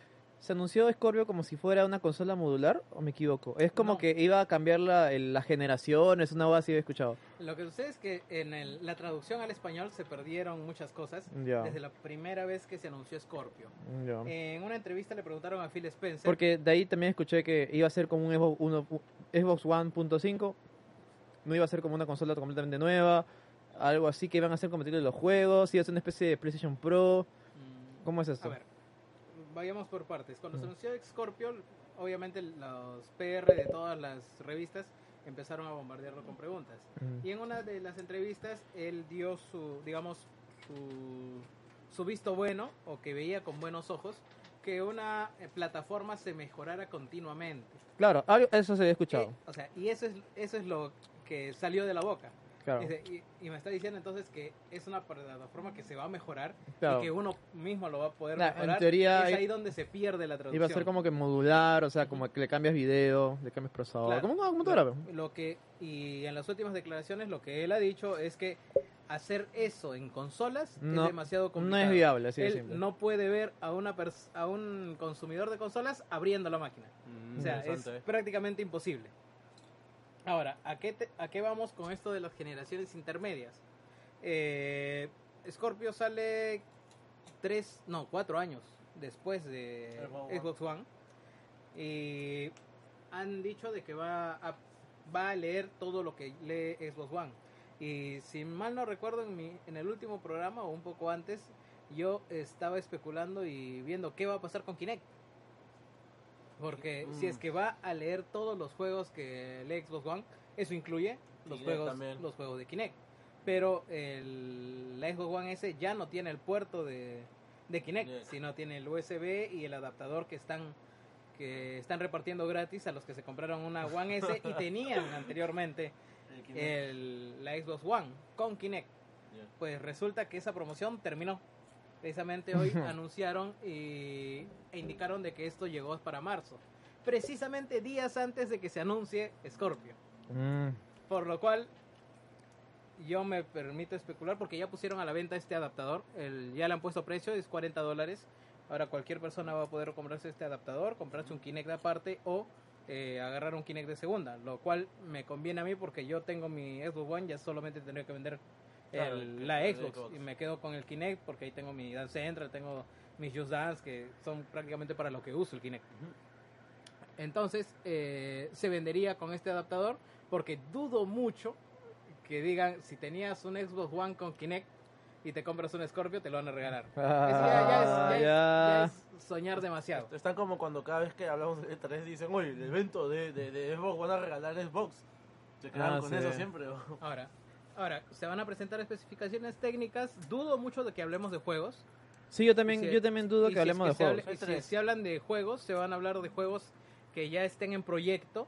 ¿Se anunció Scorpio como si fuera una consola modular o me equivoco? Es como No. que iba a cambiar la, el- la generación, es una voz así he escuchado. Lo que sucede es que en el- la traducción al español se perdieron muchas cosas desde la primera vez que se anunció Scorpio. En una entrevista le preguntaron a Phil Spencer. Porque de ahí también escuché que iba a ser como un Xbox, Xbox One.5, no iba a ser como una consola completamente nueva, algo así que iban a ser compatibles los juegos, iba a ser una especie de PlayStation Pro. Mm, ¿Cómo es esto? A ver, vayamos por partes. Cuando se anunció Scorpio, obviamente los PR de todas las revistas empezaron a bombardearlo con preguntas. Y en una de las entrevistas, él dio su, digamos, su, su visto bueno, o que veía con buenos ojos, que una eh, plataforma se mejorara continuamente. Claro, eso se había escuchado. O sea, y eso es, eso es lo que salió de la boca. Claro, Dice, y, y me está diciendo entonces que es una plataforma que se va a mejorar claro. y que uno mismo lo va a poder Nah, en mejorar. teoría, es ahí donde se pierde la traducción. Iba a ser como que modular, o sea, como que le cambias video, le cambias procesador, Claro. como una computadora. Lo, lo que y en las últimas declaraciones lo que él ha dicho es que hacer eso en consolas No, es demasiado No complicado. es viable, así de él simple. no puede ver a una a un consumidor de consolas abriendo la máquina. Mm, O sea, es prácticamente imposible. Ahora, ¿a qué, te- ¿a qué vamos con esto de las generaciones intermedias? Eh, Scorpio sale tres, no, cuatro años después de Xbox One. Y han dicho de que va a, va a leer todo lo que lee Xbox One. Y si mal no recuerdo, en, mi, en el último programa o un poco antes, yo estaba especulando y viendo qué va a pasar con Kinect. Porque si es Mm. que va a leer todos los juegos que lee Xbox One, eso incluye los Kinect juegos, también. los juegos de Kinect. Pero el, la Xbox One S ya no tiene el puerto de, de Kinect, Kinect. sino tiene el USB y el adaptador que están que están repartiendo gratis a los que se compraron una One S y tenían anteriormente El el, la Xbox One con Kinect. Pues resulta que esa promoción terminó. Precisamente hoy anunciaron y, e indicaron de que esto llegó para marzo. Precisamente días antes de que se anuncie Scorpio. Mm. Por lo cual yo me permito especular porque ya pusieron a la venta este adaptador. El, ya le han puesto precio, es 40 dólares. Ahora cualquier persona va a poder comprarse este adaptador, comprarse un Kinect de aparte o eh, agarrar un Kinect de segunda. Lo cual me conviene a mí porque yo tengo mi Xbox One, ya solamente tendría que vender Claro, el- la el Xbox, Xbox. y me quedo con el Kinect porque ahí tengo mi Dance Central, tengo mis Just Dance que son prácticamente para lo que uso el Kinect. Entonces eh, se vendería con este adaptador porque dudo mucho que digan si tenías un Xbox One con Kinect y te compras un Scorpio te lo van a regalar. Eso ya, ya es, ya es- ya es soñar demasiado. Están como cuando cada vez que hablamos de E3 dicen, oye, el evento de, de, de Xbox van a regalar Xbox. Se quedan Ah, con sí. eso siempre. Ahora, ahora se van a presentar especificaciones técnicas. Dudo mucho de que hablemos de juegos. Sí, yo también, si- yo también dudo que si es hablemos de juegos. hable- y si, si hablan de juegos, se van a hablar de juegos que ya estén en proyecto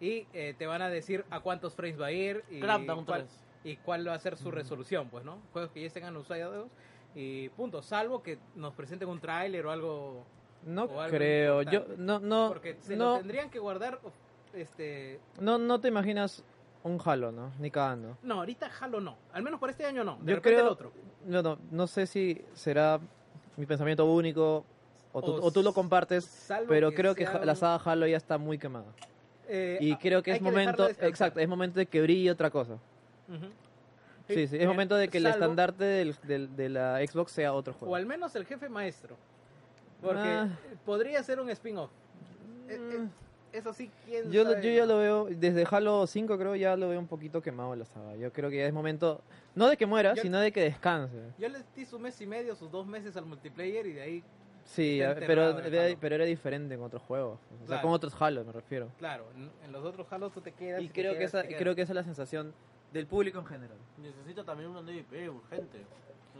y eh, te van a decir a cuántos frames va a ir y cuál, 3. y cuál va a ser su resolución, pues, ¿no? Juegos que ya estén anunciados y punto, salvo que nos presenten un tráiler o algo No o algo creo, yo no no porque se lo no, tendrían que guardar este no no te imaginas un Halo, ¿no? Ni cagando. no, ahorita Halo no, al menos por este año no, de Yo creo- el otro. No, no, no sé si será mi pensamiento único o tú, O o tú lo compartes, pero que creo que ja- la un- saga Halo ya está muy quemada. Eh, Y ah, creo que es dejarla momento, descansar. exacto, es momento de que brille otra cosa. Ujú. Sí, sí, es Eh, momento de que el salvo- estandarte del, del- de la Xbox sea otro O juego. al menos el jefe maestro. Porque Ah. podría ser un spin-off. Eh, eh, Mm. Eso sí, quién Yo, lo- sabe? yo ya lo veo, desde Halo 5 creo ya lo veo un poquito quemado la saga. Yo creo que ya es momento, no de que muera, Yo- sino de que descanse. Yo le di su mes y medio, sus dos meses al multiplayer y de ahí, Sí, pero, era, Halo. pero era diferente con otros juegos. O sea, Claro. con otros Halo me refiero. claro, en, los otros Halos tú te quedas. Y creo que, esa, creo que esa es la sensación del público en general. Necesita también una nueva IP urgente.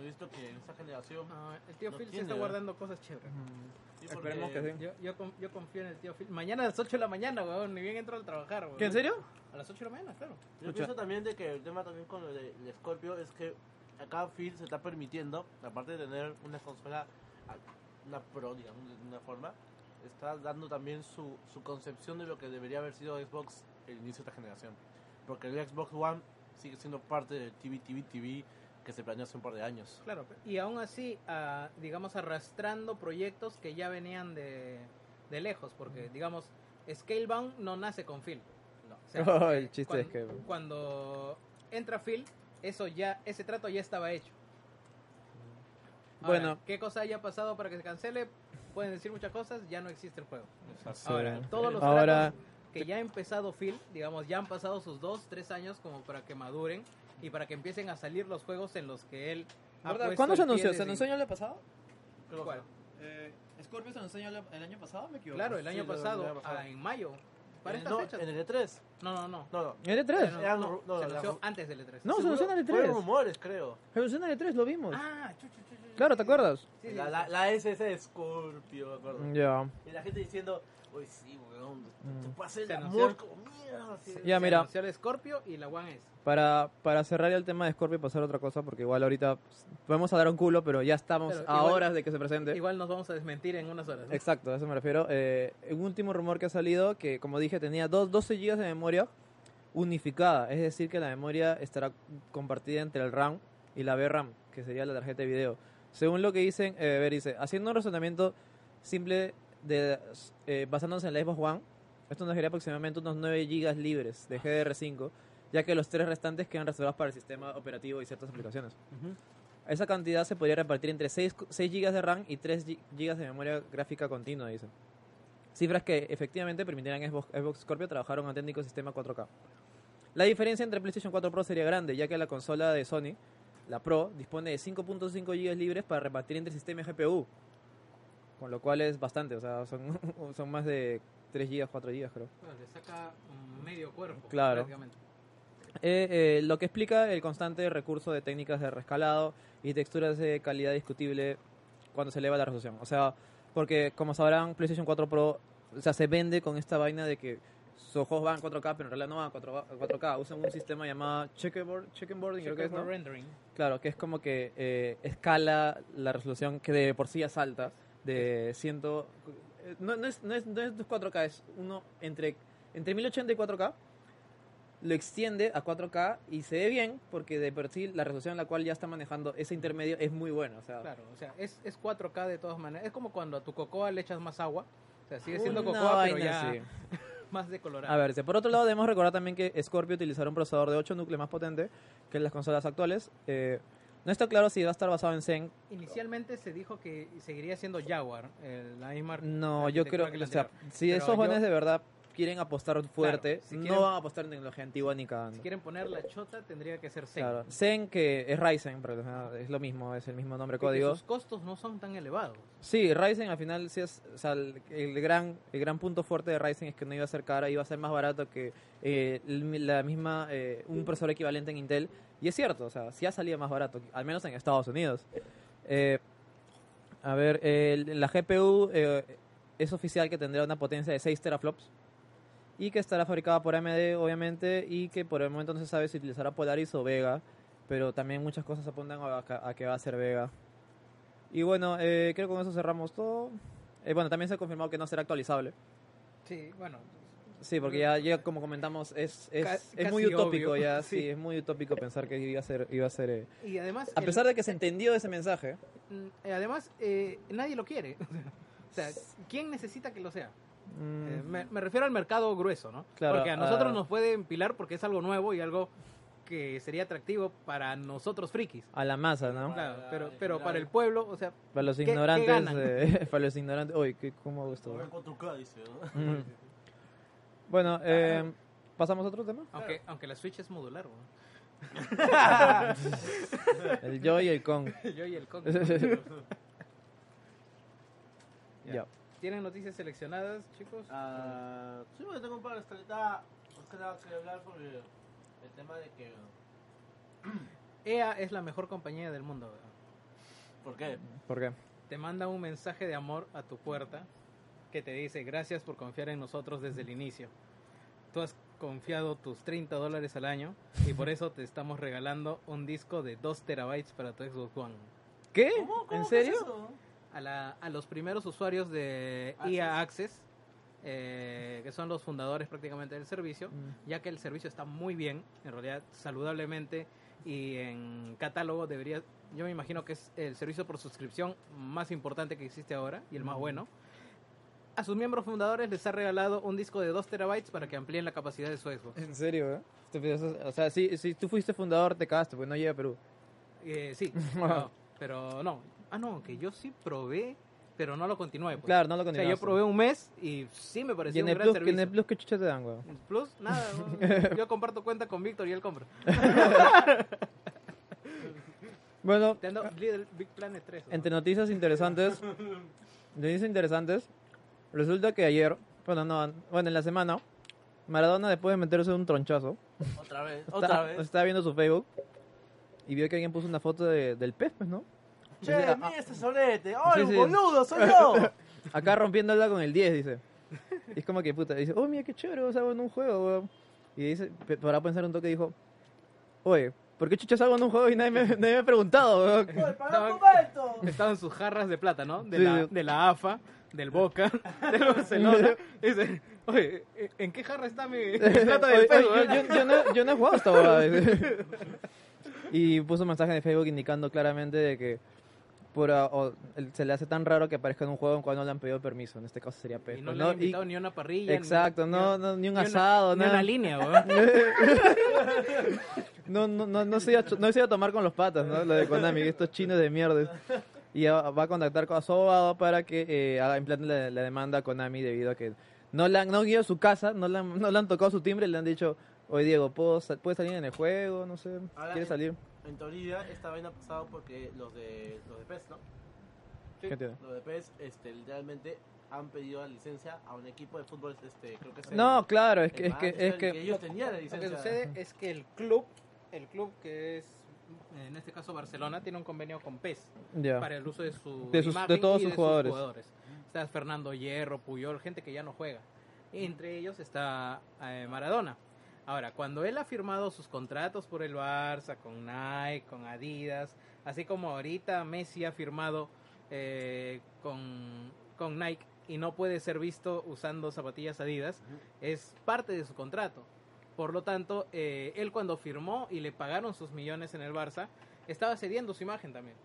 He visto que en esta generación... No, el tío No Phil se está guardando cosas chéveres. sí, Esperemos que sí. Yo, yo, yo confío en el tío Phil. Mañana a las 8 de la mañana, weón. Ni bien entro a trabajar, weón. ¿Qué, en serio? A las 8 de la mañana, claro. Yo Escucha. pienso también de que el tema también con lo del Scorpio es que acá Phil se está permitiendo, aparte de tener una consola, una pro, digamos, de una forma, está dando también su, su concepción de lo que debería haber sido Xbox el inicio de esta generación. Porque el Xbox One sigue siendo parte del TV, TV, TV que se planeó hace un par de años. Claro, y aún así, ah, digamos, arrastrando proyectos que ya venían de, de lejos, porque, digamos, Scalebound no nace con Phil. No. O sea, Oh, el chiste cuan- de Scalebound. Cuando entra Phil, eso ya, ese trato ya estaba hecho. Ahora, Bueno. ¿qué cosa haya pasado para que se cancele? Pueden decir muchas cosas, ya no existe el juego. Exacto. Ahora, todos los Ahora- tratos que ya ha empezado Phil, digamos, ya han pasado sus dos, tres años como para que maduren y para que empiecen a salir los juegos en los que él ha ¿Cuándo se anunció? ¿Se anunció el año pasado? ¿Cuál? Eh, ¿Scorpio se anunció el año pasado? ¿Me equivoco? Claro, el año Sí, lo- pasado, el año pasado. ah, en mayo. Para estas no, fechas. en el E3. No, no, no. No, no. ¿En el E3? No, Eran no, ru- no, se anunció antes del E3. No, se anunció en el Fueron E3. rumores, creo. Se anunció en el E3, lo vimos. Ah, chu, chu, chu, chu, Claro, ¿te acuerdas? Sí, sí, La, sí. la, la SS de Scorpio, me acuerdo. Ya. Y la gente diciendo, uy, sí, weón, Mm. te puede hacer el amor. Ya, mira. Scorpio y la One S. Para, para cerrar el tema de Scorpio y pasar a otra cosa, porque igual ahorita podemos dar un culo, pero ya estamos Pero a igual- horas de que se presente. Igual nos vamos a desmentir en unas horas. ¿no? Exacto, a eso me refiero. Eh, un último rumor que ha salido, que como dije tenía dos, 12 GB de memoria unificada, es decir que la memoria estará compartida entre el RAM y la VRAM, que sería la tarjeta de video. Según lo que dicen, eh, ver, dice, haciendo un razonamiento simple de, eh, basándose en la Xbox One, esto nos daría aproximadamente unos 9 GB libres de GDR5, ya que los tres restantes quedan reservados para el sistema operativo y ciertas aplicaciones. Esa cantidad se podría repartir entre 6, 6 GB de RAM y 3 GB de memoria gráfica continua, dice. Cifras que efectivamente permitirían a Xbox, Xbox Scorpio trabajar un auténtico sistema 4K. La diferencia entre PlayStation 4 Pro sería grande, ya que la consola de Sony, la Pro, dispone de 5.5 GB libres para repartir entre sistema y GPU. Con lo cual es bastante, o sea, son, son más de 3 GB, 4 GB creo. Bueno, le saca un medio cuerpo. Claro. prácticamente. Eh, eh, lo que explica el constante recurso de técnicas de rescalado y texturas de calidad discutible cuando se eleva la resolución. O sea, porque como sabrán, PlayStation 4 Pro o sea, se vende con esta vaina de que sus juegos van 4K, pero en realidad no van a 4K. 4K. Usan un sistema llamado checkerboard, checkerboarding, creo que es, ¿no? Rendering. Claro, que es como que eh, escala la resolución que de por sí es alta, de ciento... eh, No, no, es, no, es, no es 4K, es uno entre, entre 1080 y 4K. Lo extiende a 4K y se ve bien porque de por sí la resolución en la cual ya está manejando ese intermedio es muy buena. O sea, Claro, o sea, es, es 4K de todas maneras. Es como cuando a tu cocoa le echas más agua. O sea, sigue siendo cocoa, pero ya así. más decolorada. A ver, si por otro lado debemos recordar también que Scorpio utilizará un procesador de 8 núcleos más potente que las consolas actuales. Eh, no está claro si va a estar basado en Zen. Inicialmente se dijo que seguiría siendo Jaguar, el- la misma No, yo creo que, o sea, si Pero esos yo- jóvenes de verdad quieren apostar fuerte, si no quieren- van a apostar en tecnología antigua ni cagando. Si quieren poner la chota, tendría que ser Zen. Claro. Zen, que es Ryzen, pero es lo mismo, es el mismo nombre código. sus costos no son tan elevados. Sí, Ryzen al final sí es, o sea, el, el gran, el gran punto fuerte de Ryzen es que no iba a ser caro, iba a ser más barato que eh, la misma, eh, un procesador equivalente en Intel. Y es cierto, o sea, sí ha salido más barato, al menos en Estados Unidos. Eh, a ver, la GPU eh, es oficial que tendrá una potencia de 6 teraflops y que estará fabricada por AMD, obviamente, y que por el momento no se sabe si utilizará Polaris o Vega, pero también muchas cosas apuntan a, a que va a ser Vega. Y bueno, eh, creo que con eso cerramos todo. Eh, bueno, también se ha confirmado que no será actualizable. Sí, bueno. Sí, porque ya, ya como comentamos, es, es, es muy utópico obvio. ya, sí. Sí. es muy utópico pensar que iba a ser... Iba a ser eh, Y además... A el- pesar de que se entendió ese mensaje, mm, además, eh, nadie lo quiere. o sea, ¿quién necesita que lo sea? Mm, Eh, me, me refiero al mercado grueso, ¿no? Claro, porque a nosotros ah. nos puede empilar porque es algo nuevo y algo que sería atractivo para nosotros frikis. a la masa, ¿no? Claro, Ah, pero, pero para el pueblo, o sea, Para los ¿Qué- qué ignorantes, ganan? eh, para los ignorantes, uy, ¿qué- ¿cómo hago esto? Todo en 4K, dice, ¿no? Mm. Bueno, eh, ¿pasamos a otro tema? aunque, aunque la Switch es modular, ¿no? El yo y el con. Yo y el Coco. Ya. ¿Tienen noticias seleccionadas, chicos? Ah, sí, porque tengo un par de estaba más que nada quería hablar sobre el tema de que... EA es la mejor compañía del mundo. weón. ¿Por qué? ¿Por qué? Te manda un mensaje de amor a tu puerta que te dice gracias por confiar en nosotros desde el inicio. Tú has confiado tus 30 dólares al año y por eso te estamos regalando un disco de 2 terabytes para tu Xbox One. ¿Qué? ¿Cómo? ¿Cómo ¿En que serio? es eso? A, la- a los primeros usuarios de Access. EA Access, eh, que son los fundadores prácticamente del servicio, Mm. ya que el servicio está muy bien, en realidad saludablemente y en catálogo debería, yo me imagino que es el servicio por suscripción más importante que existe ahora y el más Mm. bueno. A sus miembros fundadores les ha regalado un disco de 2 terabytes para que amplíen la capacidad de su Xbox. ¿En serio, eh? Estúpido, O sea, si, si tú fuiste fundador, te cagaste, pues no llega a Perú. Eh, sí, pero no. Ah, no, que yo sí probé, pero no lo continué. pues. Claro, no lo o sea, yo probé un mes y sí me ¿Y pareció en un el, gran plus, servicio. en el Plus qué chucha te dan, weón? ¿En Plus, nada. weón. Yo comparto cuenta con Víctor y él compra. Bueno, Little Big Planet 3. ¿no? entre noticias interesantes, noticias interesantes, resulta que ayer, bueno, no, bueno, en la semana, Maradona después de meterse un tronchazo, Otra vez, está- otra vez. estaba viendo su Facebook y vio que alguien puso una foto de- del pez, pues, ¿no? Che, Dice, mira "Ah, este solete. ¡Ay, Sí, sí. boludo, soy yo! acá rompiéndola con el 10, dice. Y es como que puta, dice, oh, mira qué chévere, o sea, en un juego, weón. Y dice, para pensar un toque, dijo, oye, ¿por qué chuchas hago en un juego y nadie me, nadie me ha preguntado, weón? Momento. Estaban sus jarras de plata, ¿no? De, Sí, la, sí. de la AFA, del Boca, del Barcelona. Y dice, oye, ¿en qué jarra está mi, plata del pez, oye, weón?" yo, yo- yo no, yo no he jugado esta huevada, dice. Y puso un mensaje de Facebook indicando claramente de que por, ah, o- se le hace tan raro que aparezca en un juego en cual no le han pedido permiso. En este caso sería PES. Y no le han invitado ni a una parrilla. ni- Exacto, ni, no, no, ni un ni una- asado, ni nada. una línea, no, no, no, no, se iba, no se iba a tomar con los patas, ¿no? Lo de Konami, estos chinos de mierda. Y va a contactar con su abogado para que eh, haga implante la, la demanda a Konami debido a que no le han, no han ido a su casa, no le han, no le han tocado su timbre, le han dicho, oye Diego, ¿puedo, ¿puedes salir en el juego? No sé, ¿quieres salir? En teoría, esta vaina ha pasado porque los de, los de PES, ¿no? ¿Qué tiene? Los de PES, este, literalmente han pedido la licencia a un equipo de fútbol, este, creo que es el- No, claro, es que, es que, es que, ellos tenían la Lo licencia. que sucede es que el club, el club que es, en este caso Barcelona, tiene un convenio con PES para el uso de su De sus- todos sus jugadores. Está Fernando Hierro, Puyol, gente que ya no juega. Entre ellos está eh, Maradona. Ahora, cuando él ha firmado sus contratos por el Barça, con Nike, con Adidas, así como ahorita Messi ha firmado eh, con, con Nike y no puede ser visto usando zapatillas Adidas, es parte de su contrato. Por lo tanto, eh, él cuando firmó y le pagaron sus millones en el Barça, estaba cediendo su imagen también.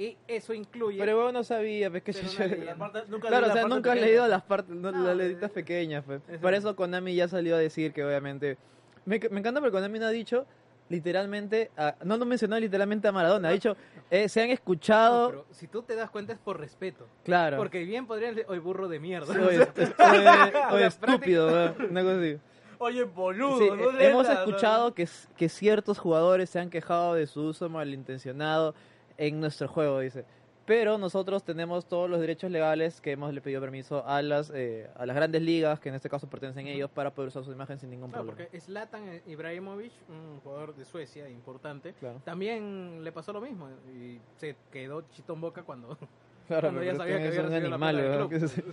Y eso incluye... Pero vos no sabía, pues que yo- no parte- nunca Claro, o sea, nunca has leído las partes, no, No, las letritas pequeñas. Pues. eso Por no. eso Konami ya salió a decir que obviamente... Me, me encanta porque Konami no ha dicho literalmente, a- no lo mencionó literalmente a Maradona, ha dicho, eh, se han No, escuchado, pero si tú te das cuenta es por respeto. claro. Porque bien podrían decir, hoy burro de mierda. Sí, oye, oye, oye, estúpido, una cosa así. Oye, boludo, Sí, no hemos escuchado que, que ciertos jugadores se han quejado de su uso malintencionado en nuestro juego, dice. Pero nosotros tenemos todos los derechos legales que hemos le pedido permiso a las eh, a las grandes ligas, que en este caso pertenecen a ellos, para poder usar su imagen sin ningún Claro, problema. porque Zlatan Ibrahimovic, un jugador de Suecia importante, Claro. también le pasó lo mismo y se quedó chitón boca cuando, Claro, cuando ya sabía que había un recibido la animal, se-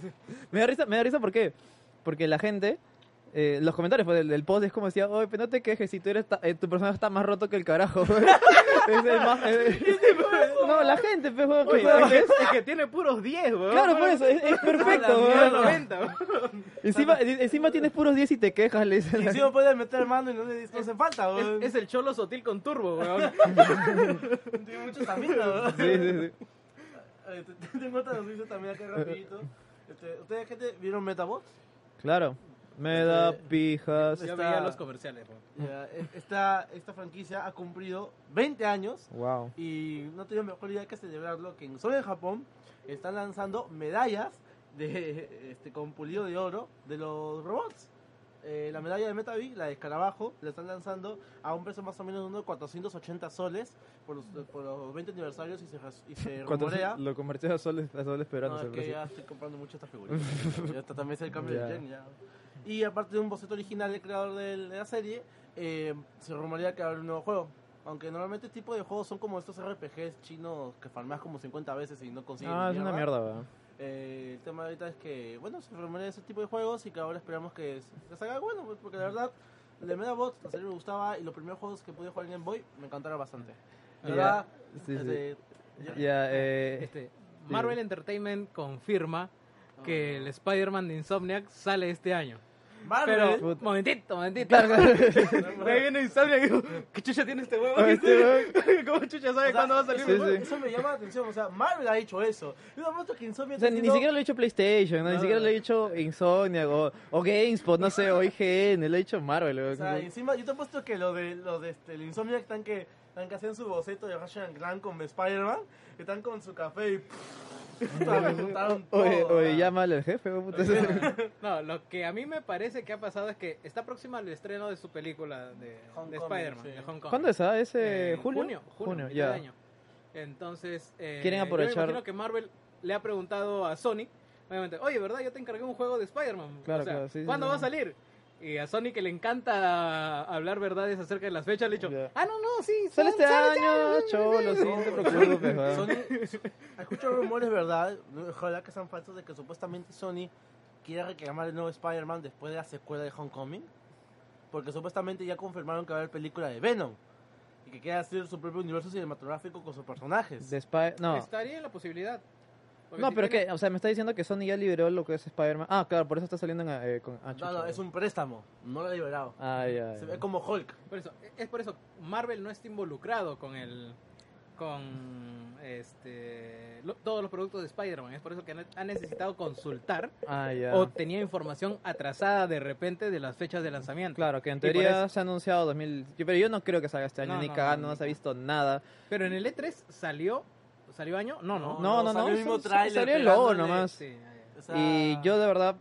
me da risa, me da risa ¿por qué? Porque la gente, eh, los comentarios pues, del, del post es como decía, oye, pero no te quejes si tú eres ta- eh, tu personaje está más roto que el carajo. Es el más- eh, no, la gente, pues, weón, que Oye, juega es, que, es que tiene puros 10, weón. Claro, por eso, es, es perfecto, weón. 90, weón. Encima, encima tienes puros 10 y te quejas, le dicen. No puedes meter mano y no le no hace falta, weón. Es, es el cholo sotil con turbo, weón. Tiene mucho estamina, weón. Sí, sí, sí. Te- te- Tengo otra noticia también acá rapidito. Este, ¿Ustedes gente vieron Metabots? Claro. Me da Este- pijas. Ya veía los comerciales. Ya, e- esta, esta franquicia ha cumplido 20 años Wow. y no tengo mejor idea que celebrarlo que en, solo en Japón están lanzando medallas de, este, con pulido de oro de los robots. Eh, la medalla de Metavi, la de escarabajo, la están lanzando a un precio más o menos de unos 480 soles por los, por los 20 aniversarios y se, y se rumorea. Lo convertí a sol, a sol esperando. No, es que ya estoy comprando mucho esta figurita. ya está, también es el cambio Ya. de gen, ya. Y aparte de un boceto original del creador de la serie, eh, se rumorea que habrá un nuevo juego. Aunque normalmente este tipo de juegos son como estos RPGs chinos que farmeas como 50 veces y no sí. consigues Ah, es una mierda, weón. Eh, el tema ahorita es que, bueno, se rumorea ese tipo de juegos y que ahora esperamos que se salga bueno, pues, porque la verdad, el de Medabots, la serie me gustaba y los primeros juegos que pude jugar en Game Boy me encantaron bastante. La verdad, sí, sí. este, ya- eh. Este, Marvel Entertainment confirma que el Spider-Man de Insomniac sale este año. Marvel, Pero, momentito, momentito. Claro, claro. Me viene Insomniac y digo, ¿qué chucha tiene este huevo? Este ¿Cómo chucha sabe O sea, cuándo va a salir? sí. Eso me llama la atención, o sea, Marvel ha hecho eso. Yo apuesto que Insomnia O sea, ni siquiera lo he dicho PlayStation, ¿no? ni siquiera lo he dicho Insomniac o, o GameSpot, no sé, o IGN, lo he dicho Marvel. O sea, encima, yo te he puesto que lo de, lo de este, el Insomniac están que, están que hacen su boceto de Ratchet and Clank con Spider-Man, que están con su café y... Ejecutaron Oye, todo, oye, llámale al jefe, puta. No, lo que a mí me parece que ha pasado es que está próxima al estreno de su película de, de Spider-Man, sí. de Hong Kong. ¿Cuándo es? ah? ¿Es eh, julio? Junio, junio, ya. de año. Entonces, eh, Quieren yo me aprovechar- imagino que Marvel le ha preguntado a Sony, obviamente, oye, ¿verdad? Yo te encargué un juego de Spider-Man. Claro, O sea, claro, sí, sí, ¿Cuándo sí. va a salir? Y a Sony que le encanta hablar verdades acerca de las fechas, le he dicho, Ya. ah, no, no, sí, Sale este año, cholo, sí, no te preocupes. Sony, escucho rumores, ¿verdad? Ojalá que sean falsos de que supuestamente Sony quiere reclamar el nuevo Spider-Man después de la secuela de Homecoming. Porque supuestamente ya confirmaron que va a haber película de Venom. Y que quiere hacer su propio universo cinematográfico con sus personajes. De no, Estaría en la posibilidad. Porque no, si pero tiene- que, o sea, me está diciendo que Sony ya liberó lo que es Spider-Man. Ah, claro, por eso está saliendo en, eh, con... Ah, No, no, es un préstamo. No lo ha liberado. Ah, ya, Se ya. ve como Hulk. Por eso, es por eso, Marvel no está involucrado con el con este lo- todos los productos de Spider-Man. Es por eso que han, han necesitado consultar Ah, ya. o tenía información atrasada de repente de las fechas de lanzamiento. Claro, que en teoría eso- se ha anunciado 2000... yo- Pero yo no creo que salga este año, No, ni no, cagando, no, se ha visto nada. Pero en el E3 salió salió año? No, no. No, no, no, salió el mismo sa- tráiler salió el logo nomás. Sí, ya, ya. O sea, Y yo de verdad,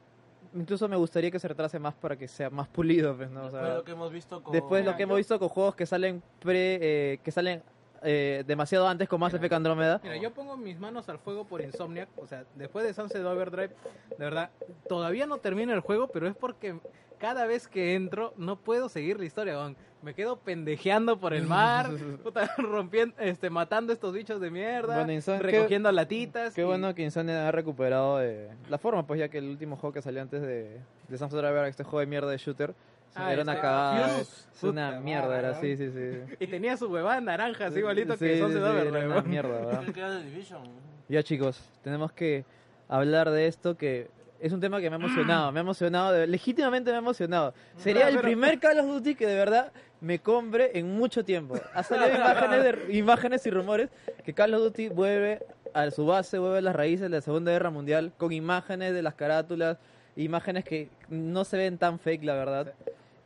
incluso me gustaría que se retrase más para que sea más pulido, pues, ¿no? O después sea, lo que hemos visto con... después lo que hemos visto con juegos que salen pre, eh, que salen eh, demasiado antes con Mass. Effect Andrómeda. Mira, yo pongo mis manos al fuego por Insomniac, o sea, después de Sunset Overdrive, de verdad, todavía no termino el juego, pero es porque cada vez que entro no puedo seguir la historia, me quedo pendejeando por el mar, puta, rompiendo, este, matando estos bichos de mierda, Bueno, Insom- qué- recogiendo latitas. Qué y- bueno que Insomnia ha recuperado eh, la forma, pues ya que el último juego que salió antes de, de Sunset Overdrive, este juego de mierda de shooter, Ah, era una este. Es una mierda, madre, era, ¿no? sí, sí, sí. Y tenía su huevada naranja, así igualito Sí, que sí, Sunset sí, Overdrive, era una mierda, ¿verdad? De. Ya chicos, tenemos que hablar de esto que es un tema que me ha emocionado, me ha emocionado, de- legítimamente me ha emocionado. Sería Ah, el pero- primer Call of Duty que de verdad me compre en mucho tiempo. Ha salido imágenes, de- imágenes y rumores que Call of Duty vuelve a su base, vuelve a las raíces de la Segunda Guerra Mundial, con imágenes de las carátulas, imágenes que no se ven tan fake, la verdad.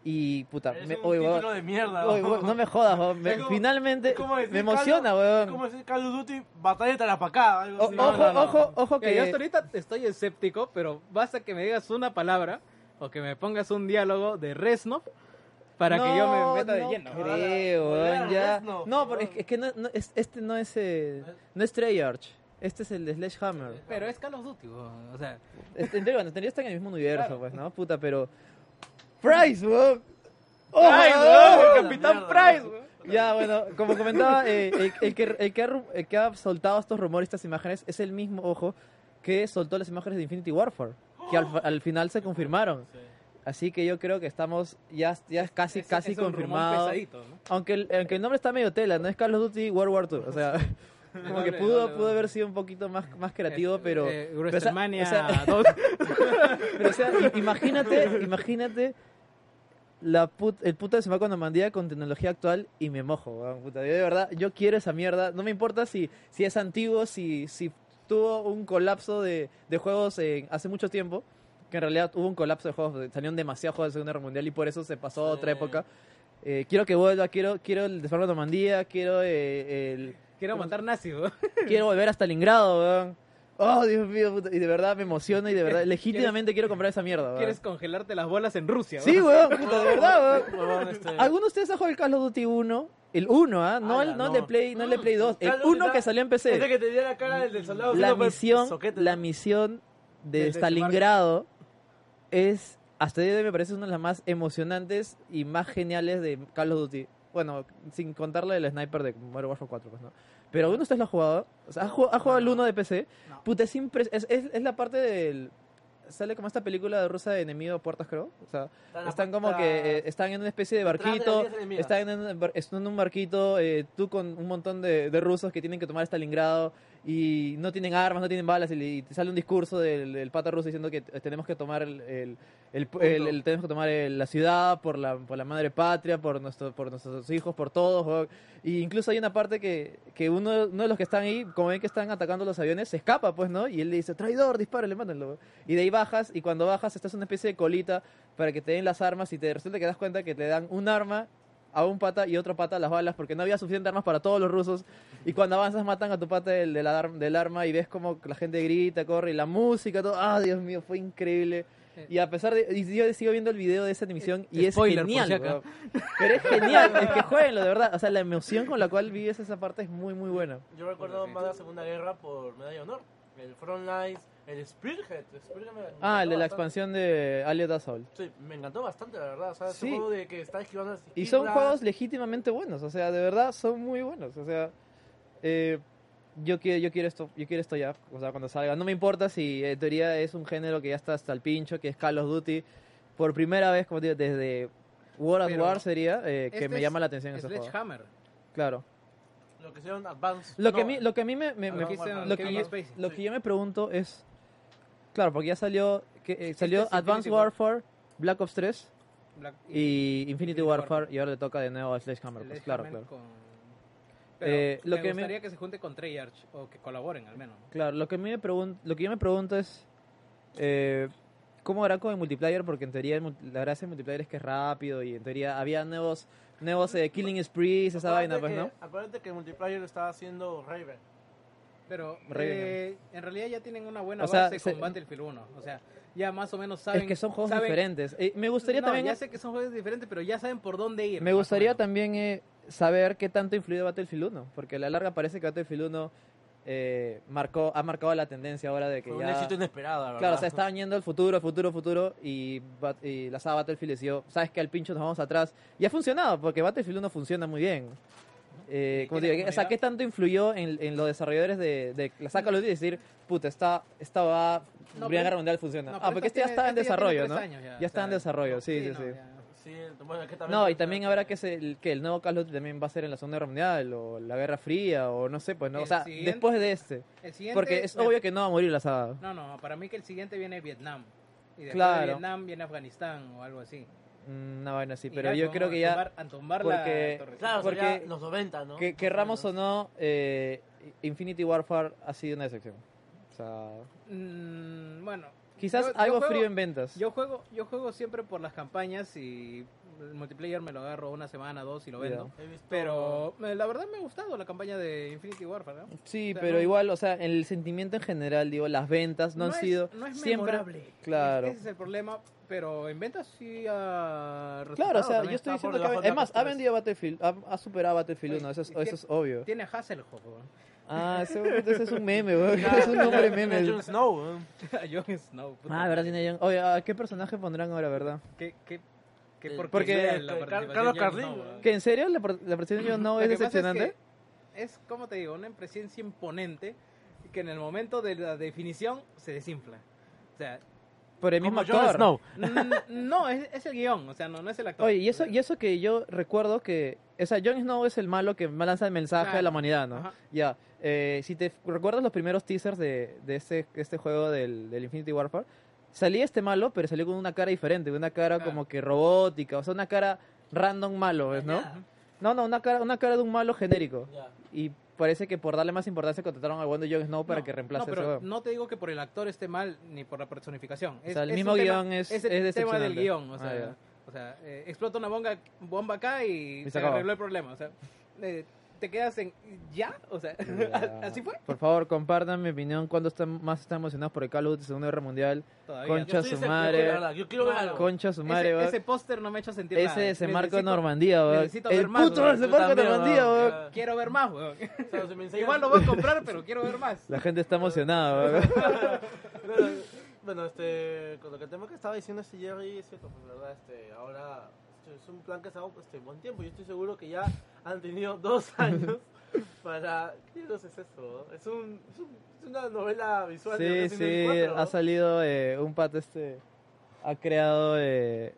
Y puta, Es me- un oye, título weón, de mierda. oye, weón. weón, no me jodas, weón, me- como- finalmente me emociona, weón. Es como decir Call of Duty, batalla de Tarapacá. algo O- así. ojo, no, no. ojo, ojo Mira, yo que hasta ahorita estoy escéptico, pero basta que me digas una palabra o que me pongas un diálogo de Reznov para que yo me meta de no lleno. Creo, weón, ya. No, pero es, que- es que no, no- es- este no es eh, no es Treyarch. Este es el de Sledgehammer. Pero es Call of Duty, weón, o sea, Este, bueno, en teoría está en el mismo universo, Claro. pues, ¿no? Puta, pero Price, weón. ¡Oh, Price, weón! el Capitán Price, weón. Ya, bueno, como comentaba, eh, el, el que, el, que ha, el que ha soltado estos rumores, estas imágenes, es el mismo, ojo, que soltó las imágenes de Infinity Warfare, que al, al final se confirmaron. Sí. Así que yo creo que estamos ya, ya casi, Es- casi es un rumor confirmado. pesadito, ¿no? Aunque el, aunque el nombre está medio tela, no es Call of Duty World War II. O sea, como que pudo, doble, pudo haber sido un poquito más, más creativo, Eh, pero, eh, pero, o sea, o sea, 2. pero, o sea, imagínate, imagínate la put- el puto de Semaco Normandía con tecnología actual y me mojo, weón, puta. Yo de verdad, yo quiero esa mierda. No me importa si, si es antiguo, si, si tuvo un colapso de, de juegos en- hace mucho tiempo, que en realidad hubo un colapso de juegos, salieron demasiados juegos de Segunda Guerra Mundial y por eso se pasó a otra época. Eh, quiero que vuelva, quiero, quiero el desarrollo de Normandía, quiero eh, el, Quiero matar nazis, quiero volver a Stalingrado, weón. Oh, Dios mío, puta, y de verdad me emociona y de verdad, legítimamente quiero comprar esa mierda, weón. Quieres congelarte las bolas en Rusia, Sí, weón. puta, de verdad, weón. Este- ¿Alguno de ustedes ha jugado el Call of Duty 1? El 1, ¿ah? No, el, no, el no. de Play, no el de Play 2. El Call of Duty 1 que salió en Ese PC. que tenía la cara del, del soldado. La pues, misión, soquete, la misión de Stalingrado es, hasta el día de hoy me parece una de las más emocionantes y más geniales de Call of Duty. Bueno, sin contarle el sniper de Modern Warfare 4, pues, ¿no? Pero ¿alguno de ustedes lo ha jugado? O sea, ¿ha jugado, ha jugado el 1 de PC? No. Puta, es, es, es, es la parte del... Sale como esta película de rusa de enemigo a puertas, creo. O sea, Están están como que eh, están en una especie de de barquito, enemigas. están en están en un barquito, eh, tú con un montón de, de rusos que tienen que tomar Stalingrado y no tienen armas, no tienen balas y, te sale un discurso del, del pata ruso diciendo que tenemos que tomar el, el- el- el- el- tenemos que tomar el- la ciudad por la, por la madre patria, por nuestro, por nuestros hijos, por todos. weón. Y incluso hay una parte que, que uno, uno de los que están ahí, como ven que están atacando los aviones, se escapa, pues, ¿no? Y él le dice, traidor, dispárale, mátenlo. weón. Y de ahí bajas, y cuando bajas, estás en una especie de colita para que te den las armas, y te resulta que das cuenta que te dan un arma a un pata y otro pata las balas, porque no había suficiente armas para todos los rusos. Y cuando avanzas, matan a tu pata del, del, del arma, y ves como la gente grita, corre, y la música, todo. ¡Ah, Dios mío! Fue increíble. Y a pesar de. Y yo sigo viendo el video de esa emisión y es Spoiler, por genial. si. Pero es genial, es que jueguenlo, de verdad. O sea, la emoción con la cual vives esa parte es muy, muy buena. Yo recuerdo más la Segunda Guerra por Medalla de Honor. El Frontlines, el Spearhead. el Spearhead me- me Ah, el de la expansión de Allied Assault. Sí, me encantó bastante, la verdad. O sea, ese Sí. juego de que está esquivando las Y son juegos legítimamente buenos, o sea, de verdad son muy buenos. O sea, eh, yo quiero, yo quiero esto, yo quiero esto ya, o sea, cuando salga. No me importa si en teoría es un género que ya está hasta el pincho, que es Call of Duty. Por primera vez, como digo, desde World at Pero War sería eh, que Este me es llama la atención ese juego. Sledgehammer. Claro. Lo que hicieron Advance. Lo que, a no, mí, lo que a mí me, me- me- lo, que yo, Spacey. lo que yo me pregunto es, claro, porque ya salió, que, eh, salió es Advanced Infinity War. Warfare, Black Ops 3 Black- y Infinity, Infinity Warfare, Warfare. y ahora le toca de nuevo a Sledgehammer. Pues, claro, claro. con- Pero Eh, lo me que me- gustaría que se junte con Treyarch o que colaboren al menos. ¿no? Claro, lo que, a mí me pregun- lo que yo me pregunto es eh, cómo hará con el multiplayer, porque en teoría el la gracia del multiplayer es que es rápido y en teoría había nuevos, nuevos eh, Killing Sprees, esa vaina, pues, ¿no? Acuérdate que el multiplayer lo estaba haciendo Raven. Pero eh, en realidad ya tienen una buena O sea, base se- con Battlefield 1. O sea, ya más o menos saben. Es que son juegos saben- diferentes. Eh, me gustaría No, también... Ya sé que son juegos diferentes, pero ya saben por dónde ir. Me gustaría también eh, saber qué tanto ha influido Battlefield 1, porque a la larga parece que Battlefield 1 eh, marcó, ha marcado la tendencia ahora de que Fue un ya... éxito inesperado, verdad. Claro, o sea, estaban yendo al futuro, al futuro, al futuro, y, y la saga Battlefield decidió, sabes que al pincho nos vamos atrás. Y ha funcionado, porque Battlefield 1 funciona muy bien. Eh, ¿Y como digo, o sea? ¿qué tanto influyó en, en los desarrolladores de, de la saga Call of Duty? decir, puta, esta, esta va, No, Primera Guerra Mundial funciona. No, ah, porque esta este ya estaba en este desarrollo, ¿no? Ya, ya, está en desarrollo, sí, sí, no, sí. Sí, bueno, que también No, y está- también habrá que, se, el, que el nuevo Call of Duty también va a ser en la Segunda Guerra Mundial, o la Guerra Fría, o no sé, pues, ¿no? O sea, después de este. Porque es obvio que no va a morir la saga. No, no, para mí que el siguiente viene Vietnam. Y después Claro. de Vietnam viene Afganistán o algo así. Una vaina así, pero yo creo que ya... a tumbar porque- la torre. Claro, porque- porque los 90, ¿no? Que querramos o no, eh, Infinity Warfare ha sido una decepción. O sea, Mm, bueno, quizás Yo- yo algo juego- frío en ventas. yo juego, yo juego siempre por las campañas y el multiplayer me lo agarro una semana, dos y lo vendo. Visto- Pero eh, la verdad me ha gustado la campaña de Infinity Warfare. ¿no? Sí, o sea, pero no- igual, o sea, el sentimiento en general, digo, las ventas no, han es- sido no es siempre... memorable. Claro. Ese es el problema, pero en ventas sí ha Claro, o sea, yo estoy diciendo que... Es más, ha PS3. vendido Battlefield, ha, ha superado Battlefield Oye, 1, eso es, ¿y qué- eso es obvio. Tiene Hasselhoff, weón. Ah, ese, ese es un meme, weón. Ah, es un nombre meme. Jon Snow, ¿eh? Jon Snow. puta Ah, verdad, tiene Jon- Oye, ¿a qué personaje pondrán ahora, verdad? ¿Qué, qué, qué Eh, porque- la participación Carlos weón. ¿Que en serio la, participación de Jon Snow Lo es decepcionante? que Es, como te digo, una presencia imponente que en el momento de la definición se desinfla. O sea, Por el mismo actor. Snow. mm, no, es, es el guion, o sea, no, no es el actor. Oye, y eso, y eso que yo recuerdo que, o sea, Jon Snow es el malo que lanza el mensaje Claro. a la humanidad, ¿no? Ajá. Ya, eh, si te recuerdas los primeros teasers de, de este, este juego del, del Infinity Warfare, salía este malo, pero salió con una cara diferente, una cara Claro. como que robótica, o sea, una cara random malo, ¿ves, ¿no? Ajá. No, no, una cara, una cara de un malo genérico. Ya. Y parece que por darle más importancia contrataron bueno de Jon Snow para No, que reemplace no, pero no te digo que por el actor esté mal ni por la personificación. Es, sea, el es mismo tema- guion es- el tema del guion. O Ah, sea, o sea eh, explota una bomba, bomba acá y, Y se arregló el problema. O sea, eh, te quedas en. ¿Ya? O sea, Ya. ¿así fue? Por favor, compartan mi opinión cuando están más están emocionados por el Call of Duty Segunda Guerra Mundial. Todavía. Concha su madre. Yo quiero ver Mano, algo. Concha su madre, ese, ese póster no me ha hecho sentir Ese nada. desembarco de Normandía, weón. necesito El ver más, puto desembarco de Normandía, weón. Quiero ver más, weón. O sea, si Igual lo voy a comprar, pero quiero ver más. La gente está emocionada, weón. Bueno, este, con lo que el tema que estaba diciendo este Jerry es cierto, pues verdad, este, ahora es un plan que se ha dado este, buen tiempo. Yo estoy seguro que ya han tenido dos años para... ¿Qué es eso? Es, un, es, un- es una novela visual de Sí, Resident sí, Evil 4, ¿no? ha salido eh, un pato este, ha creado, eh,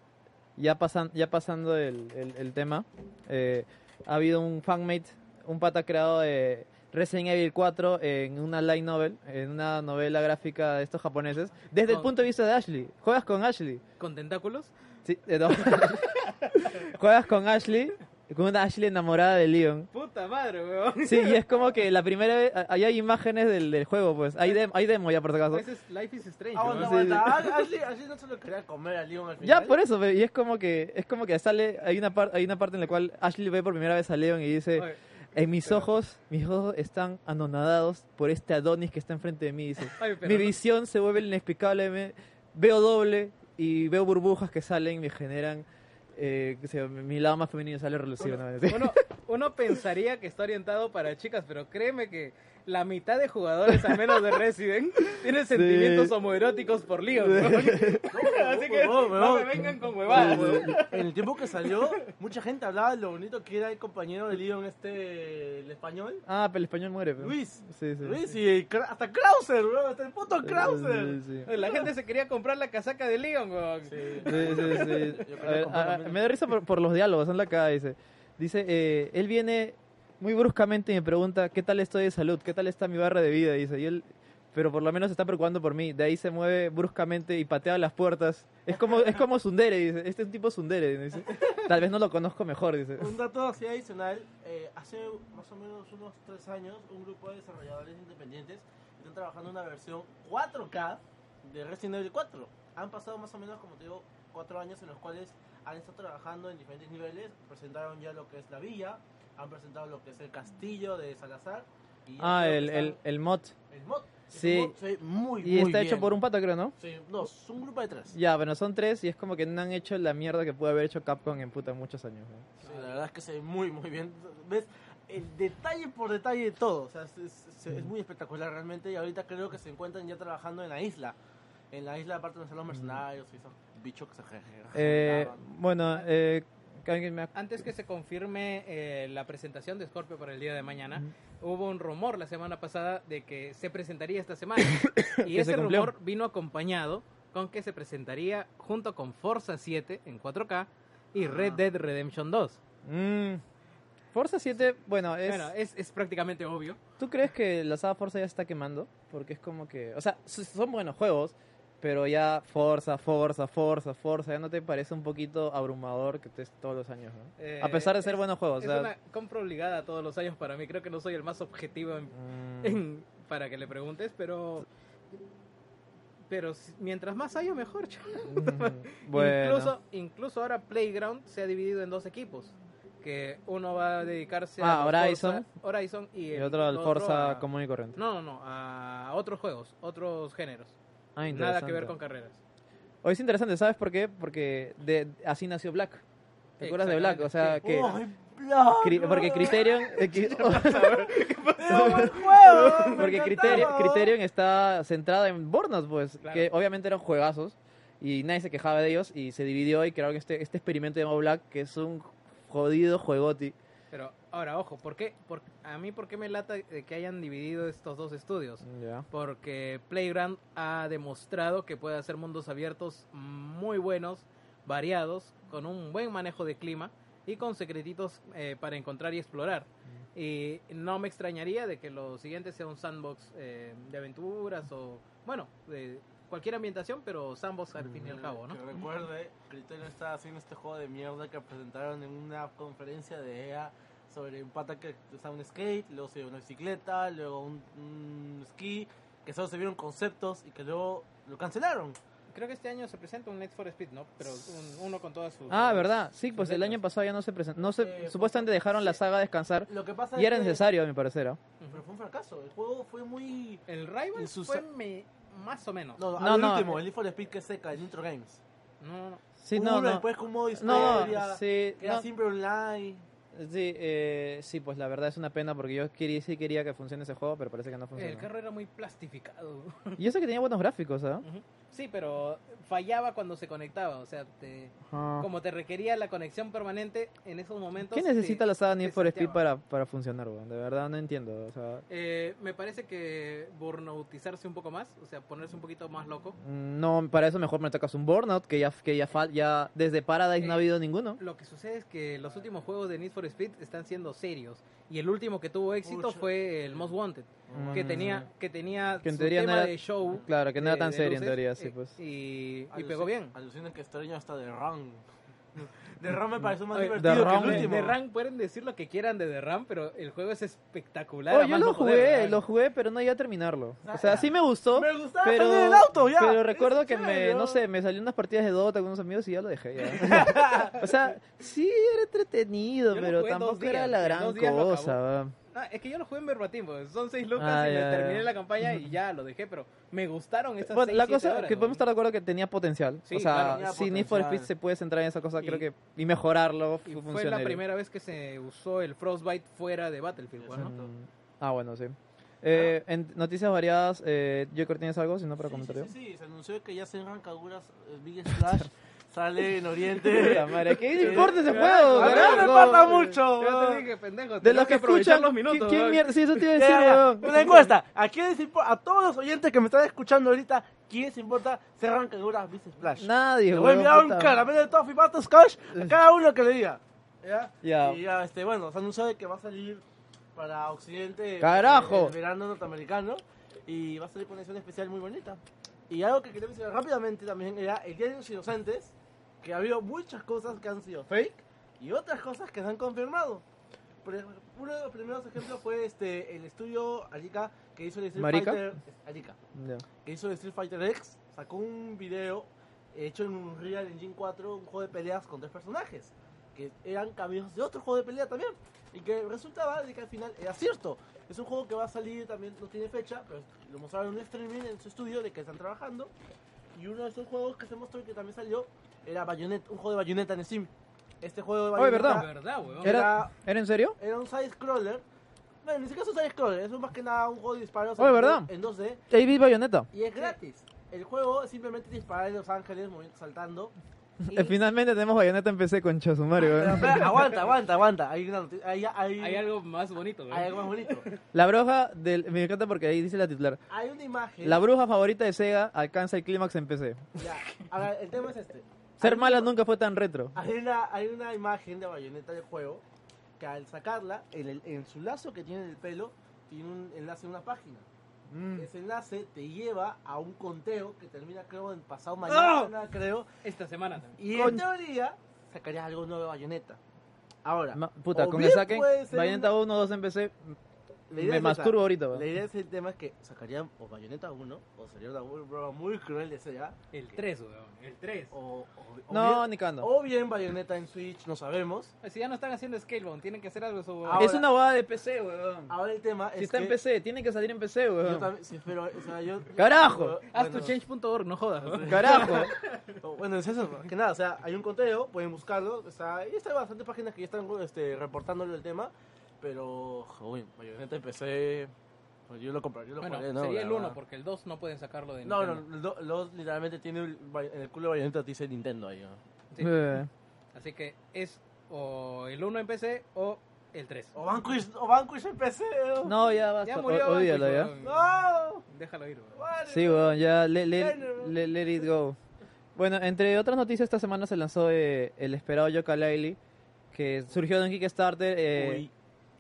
ya, pasan, ya pasando el, el, el tema, eh, ha habido un fanmate, un pata ha creado eh, Resident Evil 4 en una light novel, en una novela gráfica de estos japoneses, desde el punto de vista de Ashley. Juegas con Ashley. Con tentáculos. Sí, eh, no. Juegas con Ashley, con una Ashley enamorada de Leon. Puta madre, weón. Sí, y es como que la primera vez, ahí hay imágenes del, del juego, pues. Hay, dem- hay demo ya por si acaso. Ese es Life is Strange. Aguanta, weón. aguanta. Ashley, Ashley no se lo quería comer a Leon al final. Ya, por eso, y es como que es como que sale, hay una, par- hay una parte en la cual Ashley ve por primera vez a Leon y dice, Oye, en mis pero- ojos, mis ojos están anonadados por este Adonis que está enfrente de mí, dice. oye, pero Mi no- visión se vuelve inexplicable, me- veo doble y veo burbujas que salen y me generan, eh, que mi lado más femenino sale relucido. ¿no? Sí. Uno, uno pensaría que está orientado para chicas, pero créeme que la mitad de jugadores, al menos de Resident, tienen sentimientos homoeróticos por Leon. ¿no? Así que huevón, no huevón. me vengan con huevadas. En el tiempo que salió, mucha gente hablaba de lo bonito que era el compañero de Leon, este, el español. Ah, pero el español muere. pero. Luis. Sí, sí. Luis y hasta Krauser, bro, hasta el puto Krauser. Sí, sí. La gente se quería comprar la casaca de Leon. weón. Sí. Sí, sí, sí. A ver, me da risa por, por los diálogos, son la cara, dice. Dice, eh, él viene muy bruscamente me pregunta, ¿qué tal estoy de salud? ¿Qué tal está mi barra de vida? Dice, y él pero por lo menos se está preocupando por mí. De ahí se mueve bruscamente y patea las puertas. Es como, es como Sundere, dice. Este es un tipo Sundere. dice. Tal vez no lo conozco mejor, dice. Un dato así adicional, eh, hace más o menos unos tres años un grupo de desarrolladores independientes están trabajando en una versión 4K de Resident Evil 4. Han pasado más o menos, como te digo, cuatro años en los cuales han estado trabajando en diferentes niveles. Presentaron ya lo que es la villa, han presentado lo que es el castillo de Salazar. Y Ah, el, el, el mod. el mod. Sí. Ve muy, Y muy está hecho bien. por un pata, creo, ¿no? Sí, no, es un grupo de tres. Ya, bueno, son tres y es como que no han hecho la mierda que pudo haber hecho Capcom en puta muchos años. ¿no? Sí, la verdad es que se ve muy, muy bien. ¿Ves? El detalle por detalle de todo. O sea, es, es- es muy espectacular realmente. Y ahorita creo que se encuentran ya trabajando en la isla. En la isla, aparte donde están los mercenarios y esos bichos que se Eh, bueno, eh, ¿alguien me Antes que se confirme eh, la presentación de Scorpio para el día de mañana, hubo un rumor la semana pasada de que se presentaría esta semana. y ese rumor vino acompañado con que se presentaría junto con Forza 7 en 4K y Red Ah. Dead Redemption 2. Mm, Forza 7, bueno, es, Bueno, es, es prácticamente obvio. ¿tú crees que la saga Forza ya se está quemando? Porque es como que, o sea, son buenos juegos, pero ya Forza, Forza, Forza, Forza, ¿ya no te parece un poquito abrumador que estés todos los años? ¿no? Eh, a pesar de ser es- buenos juegos, Es o sea, una compra obligada todos los años para mí. Creo que no soy el más objetivo en- mm, en- para que le preguntes, pero... Pero mientras más haya, mejor. mm, bueno, Incluso, incluso ahora Playground se ha dividido en dos equipos. Que uno va a dedicarse Ah, a Horizon. Forza- Horizon y, y el otro al Forza a- común y corriente. No, no, no, a otros juegos, otros géneros. Ah, Nada que ver con carreras. Hoy es interesante, ¿sabes por qué? Porque de, así nació Black. ¿Te acuerdas de Black? O sea, que... ¡Ay, Black! cri- porque Criterion... eh, qui- ¡Era un buen juego! Porque. Criterion, Criterion está centrada en Burnout, pues, Claro. que obviamente eran juegazos y nadie se quejaba de ellos y se dividió y crearon este, este experimento llamado Black, que es un jodido juegoti. Pero ahora, ojo, ¿por qué? Por, a mí, ¿por qué me lata de que hayan dividido estos dos estudios? Ya. Porque Playground ha demostrado que puede hacer mundos abiertos muy buenos, variados, con un buen manejo de clima y con secretitos eh, para encontrar y explorar. Y no me extrañaría de que lo siguiente sea un sandbox eh, de aventuras o, bueno, de cualquier ambientación, pero sandbox al fin y al cabo, ¿no? Que recuerde, Criterion está haciendo este juego de mierda que presentaron en una conferencia de EA sobre un pata que usaba un skate, luego se dio una bicicleta, luego un, un ski, que solo se vieron conceptos y que luego lo cancelaron. Creo que este año se presenta un Need for Speed, ¿no? Pero un- uno con todas sus... Ah, ¿verdad? Sí, pues el año pasado ya no se presentó. No se, Eh, supuestamente dejaron la sí. saga descansar Lo que pasa y es era que- necesario, a mi parecer. ¿ah? Pero fue un fracaso. El juego fue muy. El Rival sus- fue me- más o menos. No, No, el no, último, eh. el Need for Speed que es seca, el Nitro Games. No, no. Sí, no, uno no. después con modo No, historia, sí, que era no. siempre online. Sí, eh, sí, pues la verdad es una pena porque yo quería, sí quería que funcione ese juego, pero parece que no El funciona. carro era muy plastificado. Y eso que tenía buenos gráficos, ¿ah? Sí, pero fallaba cuando se conectaba. O sea, te- como te requería la conexión permanente en esos momentos. ¿Qué necesita te- la saga Need for Speed para, para funcionar, weón? De verdad no entiendo. O sea, Eh, me parece que burnoutizarse un poco más, o sea, ponerse un poquito más loco. mm, no, para eso mejor me tocas un Burnout, que ya, que ya, fal- ya desde Paradise no ha Eh, habido ninguno. Lo que sucede es que los últimos juegos de Need for Speed están siendo serios. Y el último que tuvo éxito fue el Most Wanted, que Mm. tenía que tenía Que en su teoría no tema era- de show. Claro, que no de- era tan serio en teoría, sí, pues. Y, y pegó bien. Alucina que extraño hasta de Run. De Run me pareció más Oye, divertido The que Run- el último. de RAM pueden decir lo que quieran de The RAM, pero el juego es espectacular. Oh, yo lo no poder, jugué, ¿verdad? lo jugué, pero no iba a terminarlo. Ah, O sea, ya. sí me gustó, Me gustaba pero, salir del auto, ya. pero recuerdo que me, no sé, me salió unas partidas de Dota con unos amigos y ya lo dejé. Ya. o sea, sí era entretenido, pero tampoco era días, la en gran cosa. Ah, es que yo lo jugué en verbatim, pues. son seis lucas Ah, y me ya, ya. terminé la campaña y ya lo dejé, pero me gustaron esas Bueno, seis, la cosa horas, que ¿no? podemos estar de acuerdo que tenía potencial. Sí, o sea, claro, si Need for. Speed se puede centrar en esa cosa, Y- creo que y mejorarlo Y fue la primera vez que se usó el Frostbite fuera de Battlefield, pues, ¿no? Mm, Ah, bueno, sí. Eh, En noticias variadas, eh, Joker, ¿tienes algo? Si no, para Sí, comentar sí, sí, sí, se anunció que ya se Kaguras el Big Splash sale en Oriente. Puta madre, ¿qué Eh, importa ese juego? A mí no me importa mucho. Ya te weón. dije, pendejo. De los que escuchan, los minutos. ¿quién, quién mierda? Sí, eso te iba a decir, ya, weón. Una encuesta. ¿A quiénes impo- a todos los oyentes que me están escuchando ahorita, ¿quiénes importa Serran Kaguras Big Splash? Nadie, Le voy a weón, enviar un caramelo de Toffee Butterscotch a cada uno que le diga. ¿Ya? Ya. Y ya, este, bueno, se anunció de que va a salir para Occidente ¡Carajo! el verano norteamericano. y va a salir con una edición especial muy bonita. Y algo que quería mencionar rápidamente también era el Día de los Inocentes, que ha habido muchas cosas que han sido fake y otras cosas que se han confirmado. Uno de los primeros ejemplos fue este el estudio Arica que hizo el Street ¿Marica? Fighter Arica, Ya. que hizo el Street Fighter X, sacó un video hecho en un Real Engine 4, un juego de peleas con tres personajes, que eran caminos de otro juego de pelea también, y que resultaba de que al final era cierto. Es un juego que va a salir, también no tiene fecha, pero lo mostraron en un streaming en su estudio de que están trabajando, y uno de esos juegos que se mostró y que también salió era Bayonetta, un juego de Bayonetta en Steam. Este juego de Oh, Bayonetta ¿verdad? ¿Verdad? ¿Era, Era- ¿Era en serio? era un side-scroller. Bueno, ni siquiera es un side-scroller, es más que nada un juego de disparos Oh, en- ¿verdad? en 2D. Ahí vi Bayonetta. Y es gratis. El juego es simplemente disparar en Los Ángeles, saltando. Y- Eh, Finalmente tenemos Bayonetta en PC con Chosumario. Espera, aguanta, aguanta, aguanta. Hay, una hay, hay, Hay algo más bonito, weón. hay algo más bonito. La bruja del... Me encanta porque ahí dice la titular. Hay una imagen. La bruja favorita de Sega alcanza el clímax en PC. Ya, ahora, el tema es este. Ser mala una- nunca fue tan retro. Hay una, hay una imagen de bayoneta del juego que al sacarla, en, el- en su lazo que tiene en el pelo, tiene un enlace a una página. Mm. Ese enlace te lleva a un conteo que termina, creo, en pasado mañana, creo. Esta semana también. Y Con- en teoría, sacarías algo nuevo de bayoneta. Ahora, Ma- Puta, con que saquen puede ser Bayonetta una- 1 2 en PC, me es esa. masturbo ahorita. weón. La idea es el tema es que sacarían o Bayonetta 1 o sería una muy- broma muy cruel de Sega El 3, weón. El 3. o, o, o No, bien, ni cagando. o bien Bayonetta en Switch, no sabemos. Si ya no están haciendo Scalebound, tienen que hacer algo sobre... Ahora- es una boda de PC, weón. Ahora el tema Si es está que en PC, tiene que salir en PC, yo weón. también, sí, pero, o sea, yo, ¡Carajo! Haz bueno, tu change.org, no jodas. weón. Carajo. Bueno, es eso, que nada, o sea, hay un conteo, pueden buscarlo, está, y está bastantes páginas que ya están este, reportándole el tema, pero, joder, Bayonetta en PC, pues yo lo compraría, yo lo Bueno, jugaría, ¿no? sería el 1 verdad. porque el 2 no pueden sacarlo de No, no, Nintendo. el do- el dos literalmente tiene el, en el culo de Bayonetta dice Nintendo ahí, ¿no? Sí. Eh, Así que es o el 1 en PC o el 3. O Vanquish, o Vanquish en PC, ¿no? No, ya basta. Ya murió. o- Vanquish, ya. No, Déjalo ir, weón. Sí, no. weón, ya let, let- let- let it go. Bueno, entre otras noticias, esta semana se lanzó eh, el esperado Yooka-Laylee, que surgió de un Kickstarter. eh, Uy,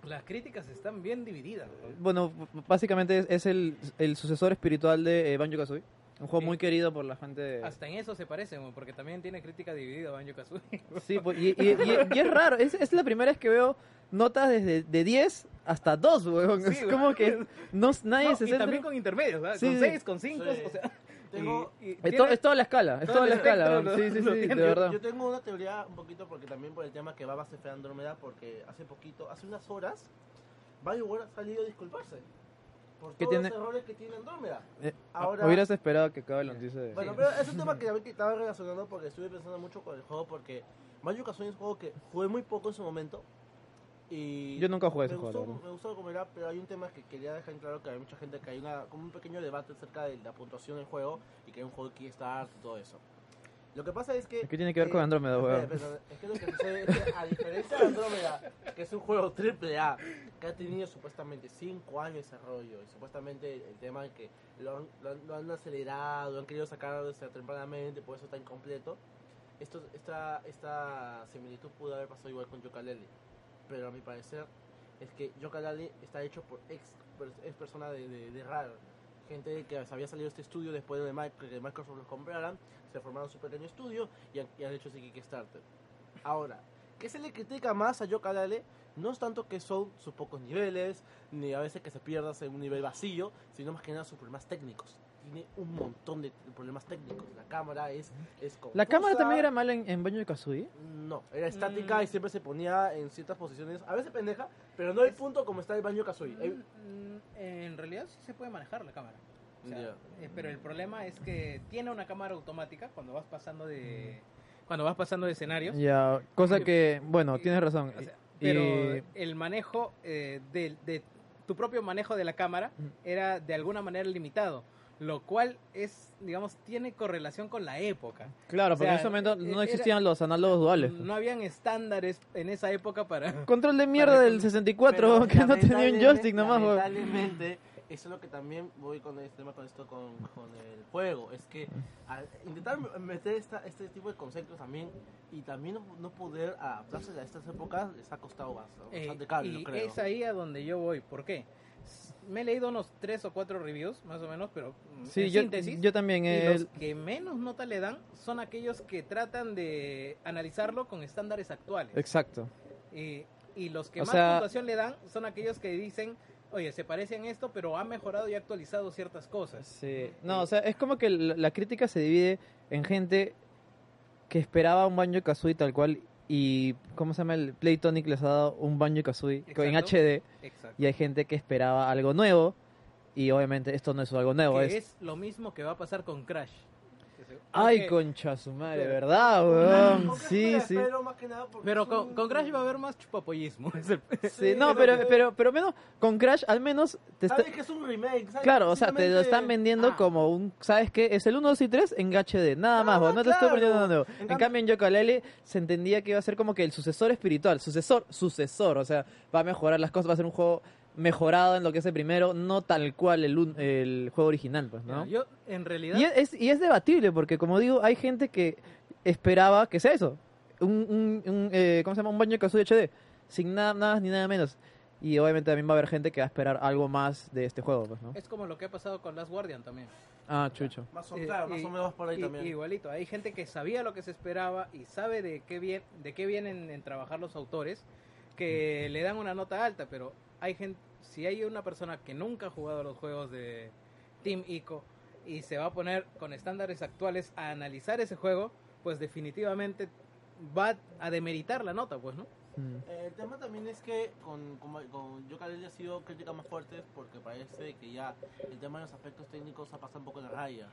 Las críticas están bien divididas. weón. bueno, básicamente es, es el, el sucesor espiritual de eh, Banjo-Kazooie. Un juego Sí. muy querido por la gente. de- Hasta en eso se parece, weón, porque también tiene crítica dividida Banjo Kazooie. Sí, pues, y, y- y- y es raro. Es, es la primera vez que veo notas desde de 10 hasta 2, weón. Sí, es weón. como que no, nadie No, se y centra- también con intermedios, ¿verdad? Sí, con sí. 6, con 5, Sí. o sea. Tengo- y- y Es, to- es toda la escala, es todo toda la escala. lo- Sí, sí, sí, de verdad. Yo tengo una teoría un poquito porque también por el tema que va a Effect Andrómeda porque hace poquito, hace unas horas, BioWare ha salido a disculparse por ¿Qué todos tiene? los errores que tiene Andrómeda. Eh, Ahora- Hubieras esperado que acabe la noticia de... Bueno, pero es un tema que también estaba relacionando porque estuve pensando mucho con el juego porque Banjo Kazooie es un juego que jugué muy poco en su momento y Yo nunca jugué ese juego, gustó, me gustó como era, pero hay un tema que quería dejar en claro que hay mucha gente que hay una como un pequeño debate acerca de la puntuación del juego y que hay un juego que está y todo eso. Lo que pasa es que ¿Qué tiene que ver con eh, Andrómeda, espera, weón? Es que lo que sucede es que, a diferencia de Andrómeda, que es un juego triple A, que ha tenido supuestamente 5 años de desarrollo, y supuestamente el tema de que lo han, lo han, lo han acelerado, han querido desde tempranamente, por eso está incompleto, esto, esta, esta similitud pudo haber pasado igual con Yooka-Laylee. Pero a mi parecer, es que Yooka-Laylee está hecho por ex, ex persona de, de, Rare. Gente que había salido este estudio después de que Microsoft los compraran, se formaron su pequeño estudio y han, hecho ese Kickstarter. Ahora, ¿qué se le critica más a Yooka-Laylee? No es tanto que son sus pocos niveles, ni a veces que se pierda en un nivel vacío, sino más que nada sus problemas técnicos. Tiene un montón de problemas técnicos. La cámara es, es ¿La cámara confusa. también era mala en, en Banjo-Kazooie? No, era estática Mm. y siempre se ponía en ciertas posiciones, a veces pendeja, pero no el punto como está el baño Kazooie. Eh, Mm, En realidad sí se puede manejar la cámara. O sea, eh, pero el problema es que tiene una cámara automática cuando vas pasando de cuando vas pasando de escenarios. Ya, cosa que, bueno, Y- tienes razón. o sea, Y- pero el manejo eh, de, de tu propio manejo de la cámara Mm. era de alguna manera limitado, lo cual es, digamos, tiene correlación con la época. claro, o porque sea, en ese momento eh, no era- existían los análogos duales. No habían estándares en esa época para... Control de mierda del 64, pero que no tenía un joystick nomás. Lamentablemente, eso es lo que también voy con este tema con esto con, con el juego. Es que al intentar meter esta, este tipo de conceptos también y también no, no poder adaptarse a estas épocas les ha costado bastante, Eh, bastante caro, yo y creo. es ahí a donde yo voy. ¿Por qué? Me he leído unos tres o cuatro reviews, más o menos, pero Sí, en yo, síntesis. yo también. y los que menos nota le dan son aquellos que tratan de analizarlo con estándares actuales. Exacto. Y, y los que O más sea- puntuación le dan son aquellos que dicen, oye, se parecen esto, pero ha mejorado y actualizado ciertas cosas. Sí. No, o sea, es como que la, la crítica se divide en gente que esperaba un Banjo Kazooie tal cual y ¿cómo se llama? El Playtonic les ha dado un Banjo Kazooie en. HD Exacto. y hay gente que esperaba algo nuevo y obviamente esto no es algo nuevo, que es es lo mismo que va a pasar con Crash. Ay, concha su madre, Pero- ¿verdad, weón? Sí, me sí. más que nada porque Pero con, un- con Crash va a haber más chupapollismo. Sí, no, pero, pero, pero menos con Crash al menos te está... Sabes que es un remake, ¿sabes? Claro, o sea, te lo están vendiendo Ah. como un, ¿sabes qué? Es el 1, 2 y 3 en HD, nada Ah, más, weón, no te estoy poniendo nada nuevo. En En, cambio- en Yooka-Laylee se entendía que iba a ser como que el sucesor espiritual, sucesor, sucesor, o sea, va a mejorar las cosas, va a ser un juego mejorado en lo que es el primero, no tal cual el, un- el juego original, pues, ¿no? Yo, en realidad, Y es, y es debatible, porque como digo, hay gente que esperaba que sea eso. Un, un, un, eh, ¿Cómo se llama? Un baño Kazooie HD. Sin nada más ni nada menos. Y obviamente también va a haber gente que va a esperar algo más de este juego, pues, ¿no? es como lo que ha pasado con Last Guardian también. Ah, chucho. Más o, Eh, claro, más y- o menos por ahí y- también. Igualito, hay gente que sabía lo que se esperaba y sabe de qué, bien, de qué vienen en trabajar los autores, que le dan una nota alta, pero hay gente, si hay una persona que nunca ha jugado los juegos de Team Ico y se va a poner con estándares actuales a analizar ese juego, pues definitivamente va a demeritar la nota, pues, ¿no? Mm. Eh, el tema también es que con, con, con Yooka-Laylee ha sido críticas más fuertes porque parece que ya el tema de los aspectos técnicos ha pasado un poco la raya.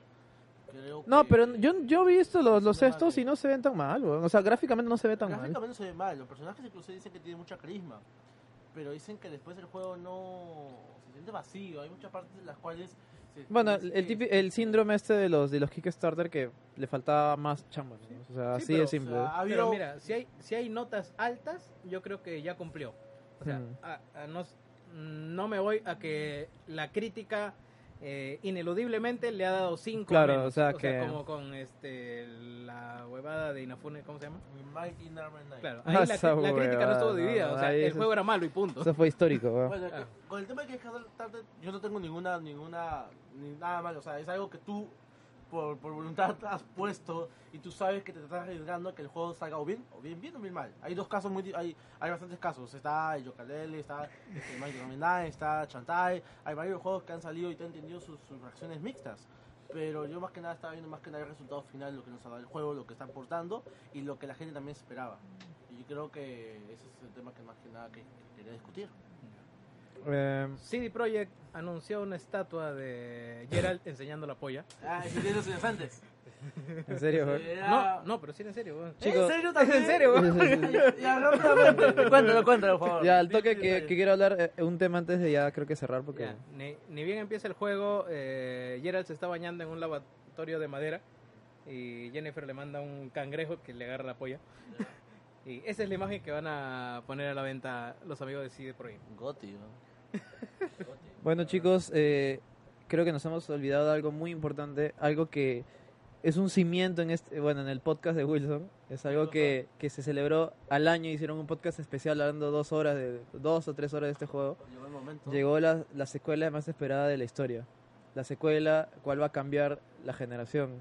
Creo No, que- pero yo, yo he visto los, los estos y no se ven tan mal. O sea, gráficamente no se ve tan mal. Gráficamente se ve mal, los personajes incluso dicen que tienen mucha carisma, pero dicen que después el juego no se siente vacío, hay muchas partes en las cuales... se- Bueno, el, tipi- el síndrome este de los de los Kickstarter que le faltaba más chamba, ¿no? O sea, Sí, así pero, de simple. o sea, ha Pero habido- mira, si hay, si hay notas altas, yo creo que ya cumplió. O sea, Mm. a- a no, no me voy a que la crítica eh, ineludiblemente le ha dado 5 Claro, o sea que- como con este la huevada de Inafune, ¿cómo se llama? Mighty Number Nine. Claro, Ah, ahí la, crítica no estuvo dividida, o sea, el eso juego es- era malo y punto. Eso fue histórico. Bueno, Ah. con el tema de Kickstarter, yo no tengo ninguna, ninguna, ni nada malo. O sea, es algo que tú, por, por voluntad, has puesto y tú sabes que te estás arriesgando a que el juego salga o bien, o bien bien o bien mal. Hay dos casos muy, hay, hay bastantes casos. Está Yooka-Laylee, está este, Mighty Number Nine, está Chantai. Hay varios juegos que han salido y te han tenido sus, sus reacciones mixtas. Pero yo más que nada estaba viendo más que nada el resultado final, lo que nos ha dado el juego, lo que está aportando y lo que la gente también esperaba. Y yo creo que ese es el tema que más que nada que, que quería discutir. Eh, CD Projekt anunció una estatua de Geralt enseñando la polla. Ah, los elefantes. en serio, weón. No, no, pero sí en serio. Chicos. ¿En serio también? ¿En serio, weón? Ya, rápidamente. Cuéntalo, cuéntalo, por favor. Ya, al toque que, que quiero hablar eh, un tema antes de ya creo que cerrar porque... Ya, ni, ni bien empieza el juego, eh, Geralt se está bañando en un lavatorio de madera y Jennifer le manda un cangrejo que le agarra la polla. y esa es la imagen que van a poner a la venta los amigos de CD Projekt. Goti, ¿no? Bueno chicos, eh, creo que nos hemos olvidado de algo muy importante, algo que es un cimiento en este, bueno, en el podcast de Wilson, es algo que, que se celebró al año, hicieron un podcast especial hablando dos horas de dos o tres horas de este juego. Llegó el momento. Llegó la, la secuela más esperada de la historia, la secuela cual va a cambiar la generación.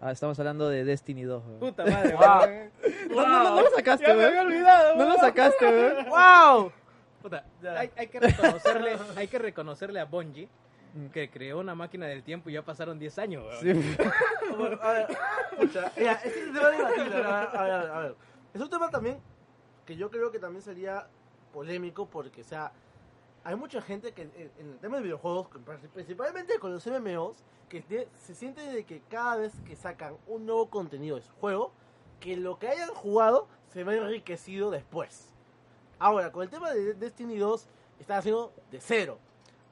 Ah, estamos hablando de Destiny 2. weón. Puta madre, Wow. No, no, no, no lo sacaste, Ya me weón. había olvidado. No lo sacaste, weón. ¡Wow! Puta, hay, hay que reconocerle, hay que reconocerle a Bungie que creó una máquina del tiempo y ya pasaron 10 años, weón. Sí. Bueno, a ver, escucha, ya, este es un tema debatible. A ver, a ver, a ver. Es un tema también que yo creo que también sería polémico porque, o sea, hay mucha gente que en, en el tema de videojuegos, principalmente con los MMOs, que se siente de que cada vez que sacan un nuevo contenido de su juego, que lo que hayan jugado se va enriquecido después. Ahora, con el tema de Destiny 2, están haciendo de cero.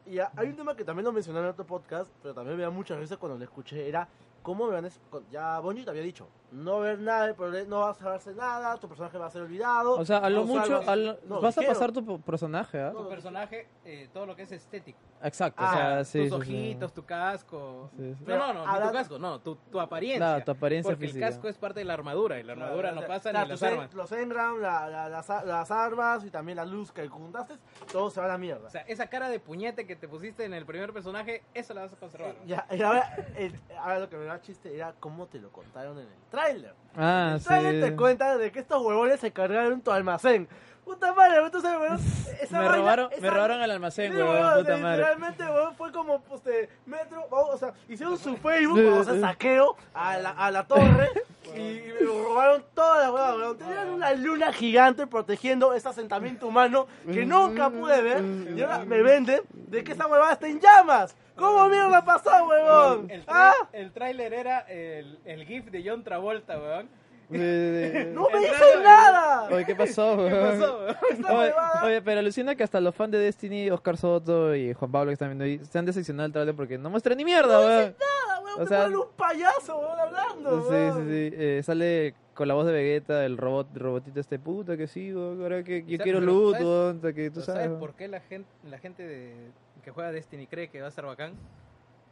Y hay un tema que también lo mencioné en otro podcast, pero también me da mucha risa cuando lo escuché, era ¿cómo me van a... Ya Bungie te había dicho, no ver nada, del no va a saberse nada, tu personaje va a ser olvidado. O sea, a lo mucho, salvas- a lo- no, vas a pasar tu personaje, ¿ah? Tu personaje, eh, todo lo que es estético. Exacto, Ah, o sea, sí. tus sí, sí. ojitos, tu casco. Sí, sí. No, Pero no, no, tu casco, no, tu, tu apariencia. No, tu apariencia Porque física. el casco es parte de la armadura y la armadura no pasa Claro, ni las armas. Los engram, la- la- las, las armas y también la luz que juntaste, todo se va a la mierda. O sea, esa cara de puñete que te pusiste en el primer personaje, esa la vas a conservar. Ya, y ahora, el- ahora lo que me da chiste era cómo te lo contaron en el tráiler. Ah, el sí. tráiler te cuenta de que estos huevones se cargaron tu almacén. Puta madre, entonces, weón, esa Me vaina- robaron, esa- me robaron el almacén, Sí, weón, weón, puta madre. Literalmente, weón, fue como, pues, de metro, o sea, hicieron su Facebook, o sea, saqueo a la, a la torre y me robaron toda la weón, weón. Tenían una luna gigante protegiendo ese asentamiento humano que nunca pude ver y ahora me venden de que esa huevada está en llamas. ¿Cómo mierda pasó, huevón? El, trai- ¿Ah? el tráiler era el, el gif de John Travolta, weón. ¡No me El tráiler- nada! Oye, ¿qué pasó, ¿Qué pasó, Oye, oye, pero alucina que hasta los fans de Destiny, Oscar Soto y Juan Pablo que están viendo ahí, se han decepcionado del trailer porque no muestra ni mierda, weón. nada, weón, O me sea- ponen un payaso, weón, hablando, Sí, sí, weón. sí. Eh, sale con la voz de Vegeta, el robot, robotito este puta que sí, weón. Ahora que yo O sea, quiero loot, ¿sabes- weón. que tú sabes. ¿Sabes por qué la gente, la gente de, que juega Destiny cree que va a ser bacán?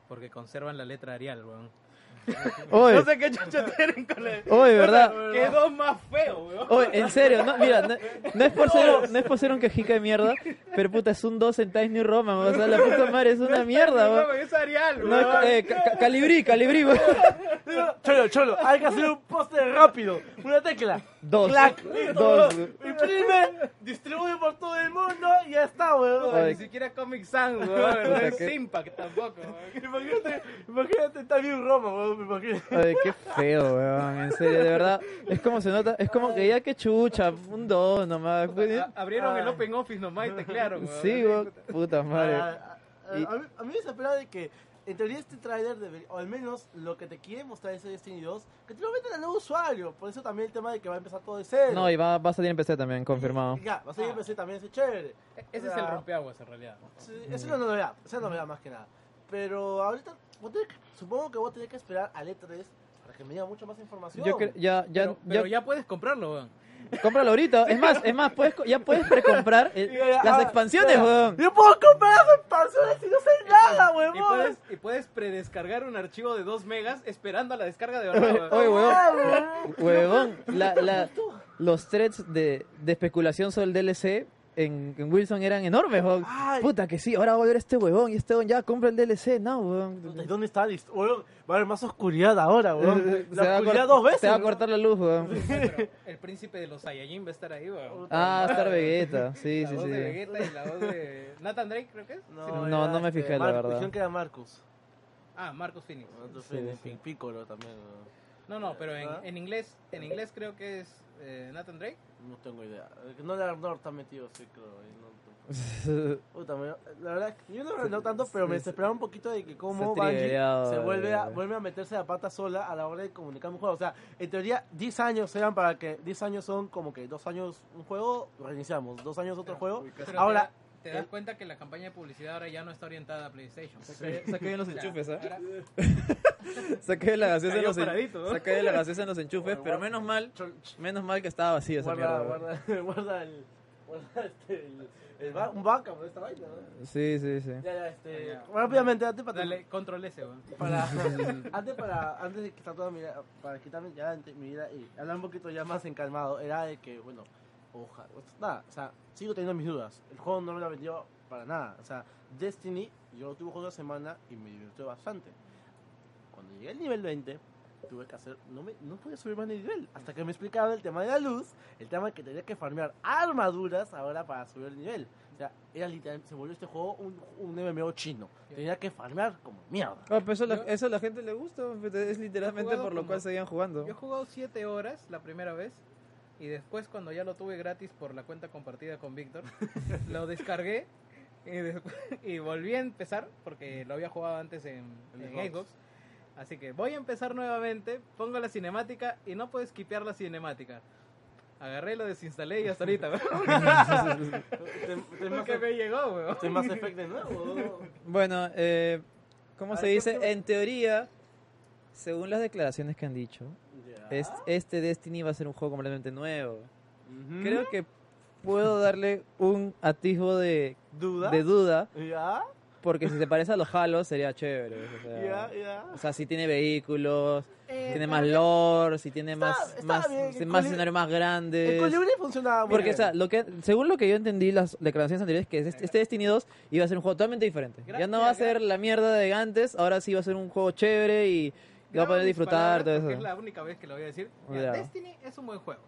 Porque conservan la letra Arial, weón. Oye, No sé qué chucha tienen con el... oye, ¿verdad? Quedó más feo, weón. Oye, en serio, no, mira, no, no es por ser, no es por ser un quejica de mierda, pero puta, es un 2 en Times New Roman, o sea, la puta madre es una mierda, No, weón. es Arial, No, weón. es- eh, ca- calibrí, calibrí, weón. Cholo, cholo, hay que hacer un póster rápido. Una tecla. Dos. Clac, Dos. Imprime, distribuye por todo el mundo y ya está, weón. Ni siquiera Comic Sans, weón. No es ¿qué? Impact tampoco, weón. Imagínate, imagínate, está bien Roma, weón, me imagino. Ay, qué feo, weón, en serio, de verdad. Es como se nota, es como que ya que chucha, un 2 nomás. A- Abrieron el Ay. Open Office nomás y teclearon, weón. Sí, weón, puta madre. A, a- Y- a mí, a mí me de que, en teoría, este trailer, debe- o al menos lo que te quiere mostrar ese Destiny 2, que te lo meten al nuevo usuario. Por eso también el tema de que va a empezar todo de cero. No, y va, va a salir en PC también, confirmado. Y Ya, va a salir en PC también, ese chévere. Ese es el rompeaguas, en realidad. Sí, esa es la novedad, es la novedad más que nada. Pero ahorita, vos tenés que- supongo que vos tenés que esperar al E3 para que me diga mucha más información. Yo ya, ya, Pero, pero ya, ya puedes comprarlo, weón. Cómpralo ahorita. Es más, es más, puedes, ya puedes precomprar eh, las Ah, expansiones, weón. Yo puedo comprar las expansiones y no sé nada, Y huevón. puedes, y puedes predescargar un archivo de 2 megas esperando a la descarga de verdad, Oye, weón. weón, huevón. huevón, la, la, los threads de, de especulación sobre el DLC en, en Wilson eran enormes, weón. Puta que sí, ahora va a ver este huevón y este huevón ya compra el DLC. No, Puta, ¿y weón. ¿Dónde está? la va a haber más oscuridad ahora, huevón. Se La va a oscuridad dos veces. Se va a cortar la luz, weón. Pero el príncipe de los Saiyajin va a estar ahí, weón. Ah, Star Vegeta. Sí, la sí, voz de sí. Vegeta y la voz de Nathan Drake, creo que es. No, No, no me este, fijé, la Marcus, verdad. que era Marcus. Ah, Marcus Phoenix. Sí, Phoenix, sí. Piccolo también. huevón. No, no, pero en, ¿Ah? en inglés, en inglés creo que es eh, Nathan Drake. No tengo idea. Eh, No le no está metido, sí, creo. y no- Puta, me- la verdad, yo no lo no tanto, pero me desesperaba un poquito de que ha Bungie se vuelve a, eh. vuelve a meterse la pata sola a la hora de comunicar un juego. O sea, en teoría, 10 años eran para que 10 años son como que 2 años un juego, reiniciamos, 2 años otro juego. Ahora, te, da- te das cuenta que la campaña de publicidad ahora ya no está orientada a PlayStation. Saqué bien los enchufes, ¿eh? Ahora- Saqué la gaseosa en los paradito, saqué la gaseosa en los enchufes, pero menos mal, menos mal que estaba vacío esa guarda, mierda. guarda, guarda el. Guarda este. El, el ba- un backup de esta vaina, ¿no? Sí, sí, sí. Ya, ya, este. Ya. Rápidamente, antes para. Dale, control S, para antes para antes de quitar toda mi vida para quitarme ya mi vida y hablar un poquito ya más encalmado era de que bueno ojalá. Nada o sea sigo teniendo mis dudas. El juego no me lo vendió para nada. O sea Destiny yo lo tuve jugando una semana y me divirtió bastante. Cuando llegué al nivel 20 tuve que hacer no me no podía subir más de nivel. Hasta que me explicaron el tema de la luz el tema de que tenía que farmear armaduras ahora para subir el nivel. O sea era literal se volvió este juego un, un MMO chino. Tenía que farmear como mierda. Ah, pero eso, la- Yo- eso a la gente le gusta, es literalmente por lo como- cual seguían jugando. Yo he jugado 7 horas la primera vez y después cuando ya lo tuve gratis por la cuenta compartida con Víctor, lo descargué y, después- y volví a empezar porque lo había jugado antes en, En Xbox. Xbox. Así que voy a empezar nuevamente, pongo la cinemática y no puedes skipear la cinemática. Agarré, lo desinstalé y hasta ahorita, weón. Porque me llegó, weón. Effect de nuevo. Bueno, eh, ¿cómo se dice? ¿qué- En teoría, Según las declaraciones que han dicho, es- este Destiny va a ser un juego completamente nuevo. Creo que puedo darle un atisbo de, ¿Duda? de duda, ¿Ya? porque si se parece a los Halos sería chévere. O sea, ¿Ya? ¿Ya? o sea, si tiene vehículos, Eh, tiene más lore, si tiene Está- más, está más, bien, más escenarios grandes. El funcionaba muy Porque, bien. o sea, lo que, según lo que yo entendí las declaraciones anteriores, que este, este Destiny 2 iba a ser un juego totalmente diferente. Ya no va a ser la mierda de antes, ahora sí va a ser un juego chévere y va a poder disfrutar todo eso. Es la única vez que lo voy a decir. Ya. Destiny es un buen juego.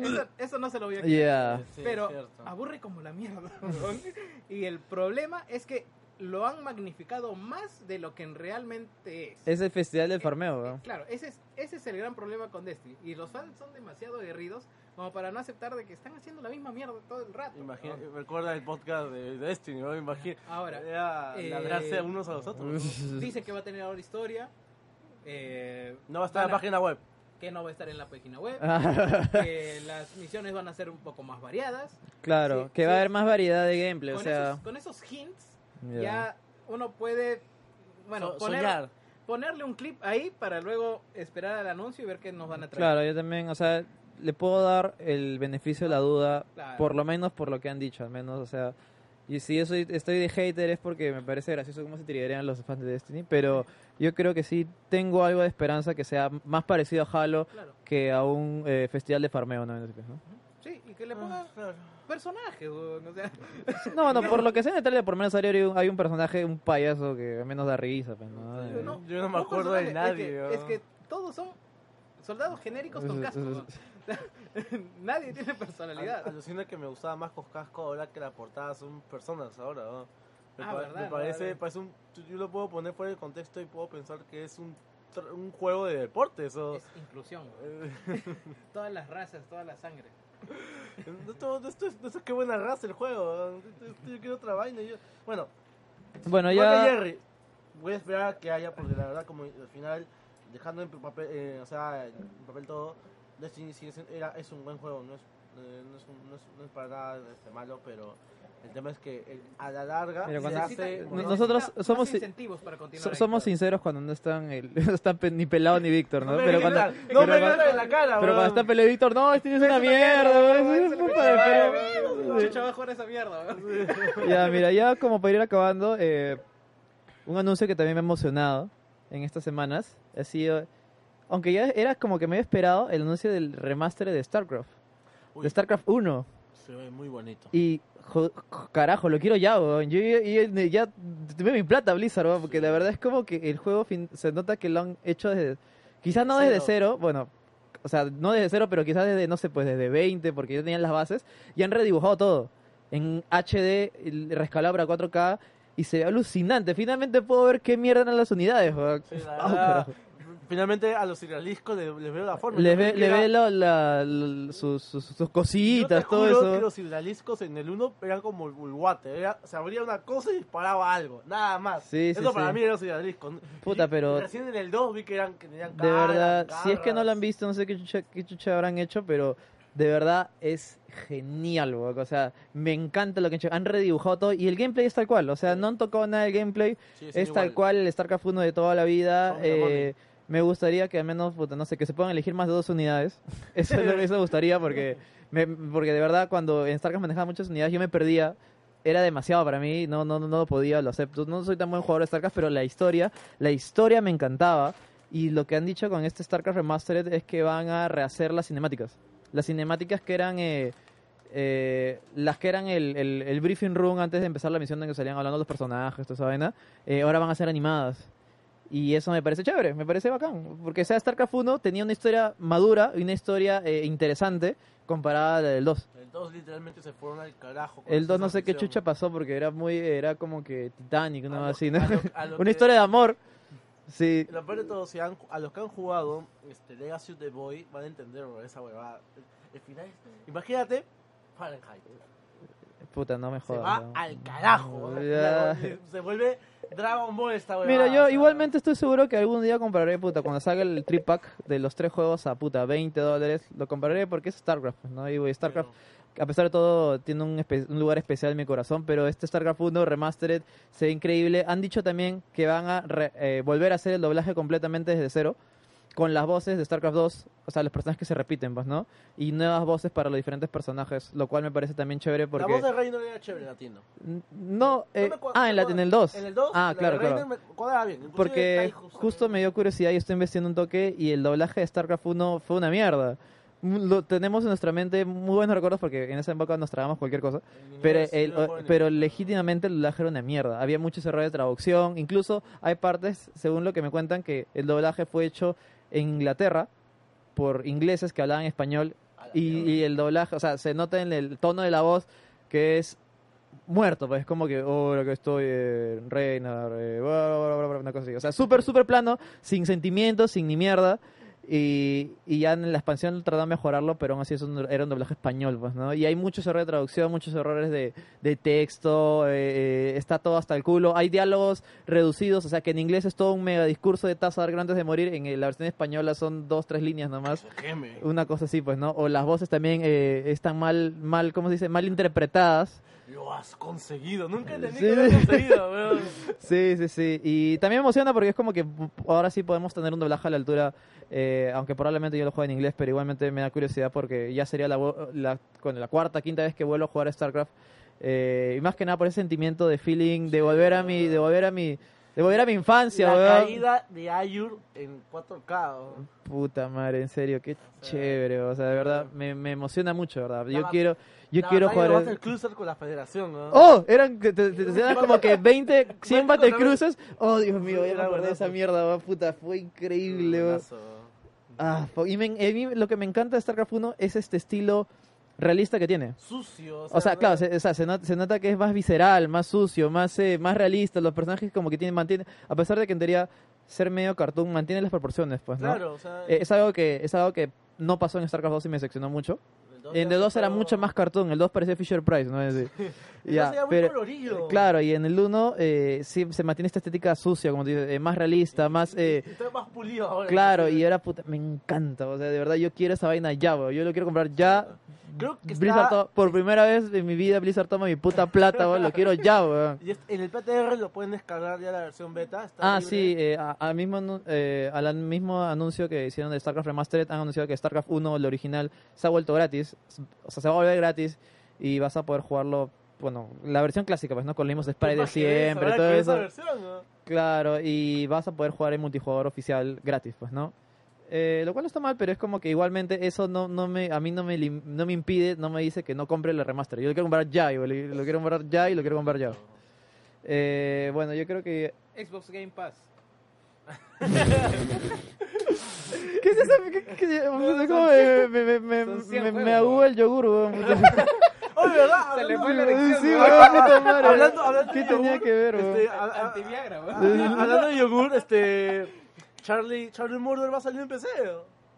Eso, eso no se lo voy a quitar. Yeah. Sí, pero aburre como la mierda. y el problema es que lo han magnificado más de lo que realmente es. Es el festival del farmeo, Eh, weón. Claro, ese es, ese es el gran problema con Destiny. Y los fans son demasiado aguerridos como para no aceptar de que están haciendo la misma mierda todo el rato. Imagina, ¿no? recuerda el podcast de Destiny, ¿no? Imagina. Ahora, eh, ladrarse unos a los otros. ¿no? Dicen que va a tener ahora historia. Eh, No va a estar en la página web. Que no va a estar en la página web. Ah. que las misiones van a ser un poco más variadas. claro, Sí, que sí. va a haber más variedad de gameplay, o Con, sea... esos, con esos hints, ya. ya uno puede. Bueno, So- poner- soñar. ponerle un clip ahí para luego esperar al anuncio y ver qué nos van a traer. Claro, yo también, o sea, le puedo dar el beneficio de la duda, Claro. por lo menos por lo que han dicho, al menos, o sea, y si yo soy, estoy de hater es porque me parece gracioso cómo se tirarían los fans de Destiny, pero yo creo que sí tengo algo de esperanza que sea más parecido a Halo Claro. que a un eh, festival de farmeo, ¿no? ¿no? Sí, y que le pongan Ah, claro. personajes, o sea, No, no, por lo que sé en el trailer, por lo menos hay un, hay un personaje, un payaso que al menos da risa, pues, ¿no? Sí. Eh, no, Yo no me acuerdo de nadie, Es que, weón. es que todos son soldados genéricos con casco. Nadie tiene personalidad. Al- Alucina que me gustaba más con casco ahora que la portada son personas ahora, ¿no? Me, Ah, pa- verdad, me parece, verdad. parece un, yo lo puedo poner fuera de contexto y puedo pensar que es un, tr- un juego de deportes o Es inclusión, todas las razas, toda la sangre. esto, esto, es- esto es qué buena raza el juego, yo quiero otra vaina. yo- bueno, Bueno, ya... Jerry, voy a esperar a que haya porque la verdad como al final dejando en papel, eh, o sea, en papel todo, Destiny era, es un buen juego, no es, eh, no es, un- no es, no es para nada este, malo, pero el tema es que eh, a la larga Mira, se hace... Nosotros somos- incentivos para continuar. so- ahí. somos sinceros cuando no están, el, no están pe- ni pelado ni Víctor, ¿no? No me Pero cuando, no pero me cuando- en la cara, Pero cuando está peleo Víctor, no, este es una mierda, Chucha va a jugar esa mierda. Ya, mira, ya como para ir acabando, eh, un anuncio que también me ha emocionado en estas semanas ha sido, aunque ya era como que me había esperado, el anuncio del remaster de StarCraft, de StarCraft 1. Se ve muy bonito. Y, jo- carajo, lo quiero ya, weón. Yo, yo- yo- ya tuve mi plata, Blizzard, weón, porque la verdad es como que el juego fin- se nota que lo han hecho desde, quizás no desde Cero. bueno, o sea, no desde cero, pero quizás desde, no sé, pues desde 20, porque ya tenían las bases, y han redibujado todo en HD, rescalado para 4K, y se ve alucinante. Finalmente puedo ver qué mierda eran las unidades, weón. Sí, la verdad. Finalmente a los israelíes les, les veo la forma. Le Yo ve, le era- ve la- la- la- sus, sus- sus yo te cositas, todo juro eso. que los israeliscos en el 1 eran como el bulguate. Era, se abría una cosa y disparaba algo. Nada más. Sí, sí, Eso para sí. mí eran los israeliscos. Puta, Y- pero- Recién en el 2 vi que eran que tenían De verdad, si es que no lo han visto, no sé qué chucha, qué chucha habrán hecho, pero de verdad es genial. O sea, me encanta lo que han hecho. Han redibujado todo y el gameplay es tal cual. O sea, no han tocado nada del gameplay. Sí, es tal cual el StarCraft 1 de toda la vida. Eh, me gustaría que al menos, puta, no sé, que se puedan elegir más de dos unidades. Eso, me gustaría porque, me- porque de verdad cuando en StarCraft manejaba muchas unidades yo me perdía. Era demasiado para mí, no, no, no lo podía, lo acepto. No soy tan buen jugador de StarCraft, pero la historia, la historia me encantaba. Y lo que han dicho con este StarCraft Remastered es que van a rehacer las cinemáticas. Las cinemáticas que eran eh, eh, las que eran el, el, el briefing room antes de empezar la misión en que salían hablando los personajes, toda esa vaina, eh, ahora van a ser animadas. Y eso me parece chévere, me parece bacán. Porque sea StarCraft 1 tenía una historia madura y una historia eh, interesante comparada a la del 2. El 2 literalmente se fueron al carajo. con El esa 2 no sé qué chucha pasó porque era muy, era como que Titanic, ¿no? lo- Así, ¿no? a lo- a lo Una que- historia de amor. Sí, Lo peor de todo, si han- a los que han jugado este, Legacy of the Boy van a entender bro, esa huevada. El, final, imagínate, Fahrenheit. Puta, no me Se jodas. va ¿no? al carajo. Se vuelve Dragon Ball está Mira, yo igualmente estoy seguro que algún día compraré, puta, cuando salga el trip pack de los tres juegos a puta 20 dólares, lo compraré porque es StarCraft, pues, ¿no? Y güey, StarCraft, a pesar de todo, tiene un, espe- un lugar especial en mi corazón, pero este StarCraft 1 Remastered se ve increíble. Han dicho también que van a re- eh, volver a hacer el doblaje completamente desde cero, con las voces de StarCraft 2, o sea, los personajes que se repiten, pues, ¿no? Y nuevas voces para los diferentes personajes, lo cual me parece también chévere porque... La voz de Reiner era chévere, latino. N- No, eh, cua- ah, en, la, en el 2. En el 2, Ah, la claro, de claro. Me cuadraba bien. Inclusive Porque justo me dio curiosidad y estoy investiendo un toque y el doblaje de StarCraft 1 fue una mierda. Mm, Lo tenemos en nuestra mente muy buenos recuerdos porque en esa época nos tragamos cualquier cosa. en Pero, inglés, el, en pero legítimamente el doblaje era una mierda. Había muchos errores de traducción. Incluso hay partes, según lo que me cuentan, que el doblaje fue hecho en Inglaterra por ingleses que hablaban español y, y el doblaje, o sea, se nota en el tono de la voz que es muerto, pues es como que, hola, que estoy eh, reina, eh, bla, bla, bla, bla, una cosa así. O sea, súper, súper plano, sin sentimientos, sin ni mierda. Y, y ya en la expansión trataron de mejorarlo, pero aún así es un- era un doblaje español, pues, ¿no? Y hay muchos errores de traducción, muchos errores de, de texto, eh, eh, está todo hasta el culo. Hay diálogos reducidos, o sea que en inglés es todo un mega discurso de taza antes de morir, en la versión española son dos, tres líneas nomás. Una cosa así, pues, ¿no? O las voces también eh, están mal, mal, ¿cómo se dice? Mal interpretadas. Lo has conseguido. Nunca entendí Sí. que lo has conseguido, weón. Sí, sí, sí. Y también me emociona porque es como que ahora sí podemos tener un doblaje a la altura, eh, aunque probablemente yo lo juegue en inglés, pero igualmente me da curiosidad porque ya sería la, la, con la cuarta, quinta vez que vuelvo a jugar a StarCraft. Eh, y más que nada por ese sentimiento de feeling, de volver a mi, de volver a mi, de volver a mi infancia, La caída de Ayur en 4K. weón. Puta madre, en serio, qué chévere, o sea, de verdad, me, me emociona mucho, ¿verdad? Yo quiero, yo La quiero jugar... Battle Cruiser con la federación, ¿no? ¡Oh! Eran, te, te- como que 20, 100 Cuéntame, Battlecruises. ¡Oh, Dios mío! Ya me acordé de esa mierda, weón, puta. Fue increíble. Ah, y me- a mí lo que me encanta de StarCraft 1 es este estilo realista que tiene. Sucio. O sea, ¿no? claro, se, o sea, se, nota, se nota que es más visceral, más sucio, más, eh, más realista. Los personajes como que tienen, mantienen, a pesar de que en teoría ser medio cartoon, mantiene las proporciones, pues, ¿no? Claro, o sea. Eh, es algo que es algo que no pasó en StarCraft 2 y me decepcionó mucho. Dos En ya el 2 era mucho más cartoon, el 2 parecía Fisher Price, ¿no? Es ya, era muy pero- colorido. Claro, y en el 1 eh, sí se mantiene esta estética sucia, como te dices, eh, más realista, más... eh, está más pulido ahora. claro, y ahora puta, me encanta, o sea, de verdad yo quiero esa vaina ya, weón, yo lo quiero comprar ya. Creo que Blizzard, está. to- por primera vez en mi vida Blizzard toma mi puta plata, weón, lo quiero ya, weón. En el PTR lo pueden descargar ya la versión beta. Está Ah, libre. sí, eh, a- mismo, eh, al mismo anuncio que hicieron de StarCraft Remastered, han anunciado que StarCraft 1, el original, se ha vuelto gratis, o sea, se va a volver gratis y vas a poder jugarlo, bueno, la versión clásica, pues, ¿no? Con limos de eso, siempre, todo eso. versión, ¿no? Claro, y vas a poder jugar en multijugador oficial gratis, pues, ¿no? Eh, lo cual no está mal, pero es como que igualmente eso no, no me, a mí no me, no me impide, no me dice que no compre el remaster. Yo lo quiero comprar ya, y lo, lo quiero comprar ya y lo quiero comprar ya. Eh, bueno, yo creo que... Xbox Game Pass. ¿Qué es eso? ¿Qué, qué- qué- cómo me, me, me, me, me, el yogur, weón? Oye, ¿verdad? Se le fue la erección. Sí, ¿no? weón, puta madre. Hablando- hablando ¿Qué de tenía yogur, que ver, weón? este, Antiviagra, weón. Hablando de yogur, este. Charlie, Charlie Murder va a salir en PC.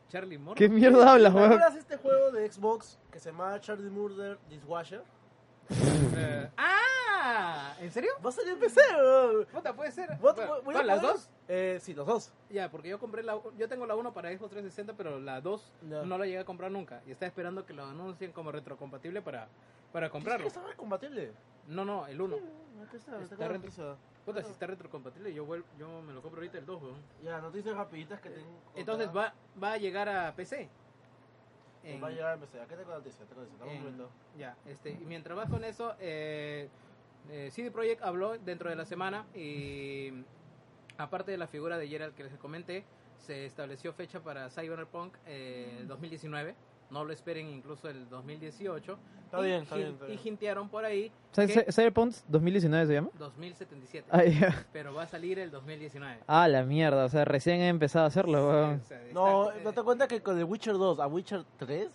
Charlie Moore. ¿Qué mierda hablas, ¿Te weón? acuerdas este juego de Xbox que se llama Charlie Murder Dishwasher? Eh, ¡Ah! ¿En serio? Va a salir en PC, weón. Puta, puede ser. Voy a- Bueno, voy a ¿cuál, ¿Las dos? Eh, sí, los dos. Ya, porque yo compré la yo tengo la 1 para Xbox 360, pero la 2 Ya. no la llegué a comprar nunca y estaba esperando que lo anuncien como retrocompatible para para ¿Qué comprarlo. está compatible? No, no, el 1. Aquí está, retro-. Puta, si está retrocompatible, yo vuel- yo me lo compro ahorita el 2, weón. Ya, noticias rapiditas que tengo. Entonces va va a llegar a PC. En- Va a llegar a PC. La noticia, tengo la noticia. Dame un en- momento. ya, este, y mientras vas con eso, eh, eh, CD Projekt habló dentro de la semana y aparte de la figura de Gerald que les comenté, se estableció fecha para Cyberpunk eh, 2019. No lo esperen incluso el 2018. Está y, bien, está bien, está bien. Y hintearon por ahí ¿Cy- que Cy- ¿Cyberpunk 2019 se llama? 2077. Ah, ya. Pero va a salir el 2019. Ah, la mierda, o sea, recién he empezado a hacerlo, weón. O sea, No, eh, date cuenta que con The Witcher 2 a Witcher 3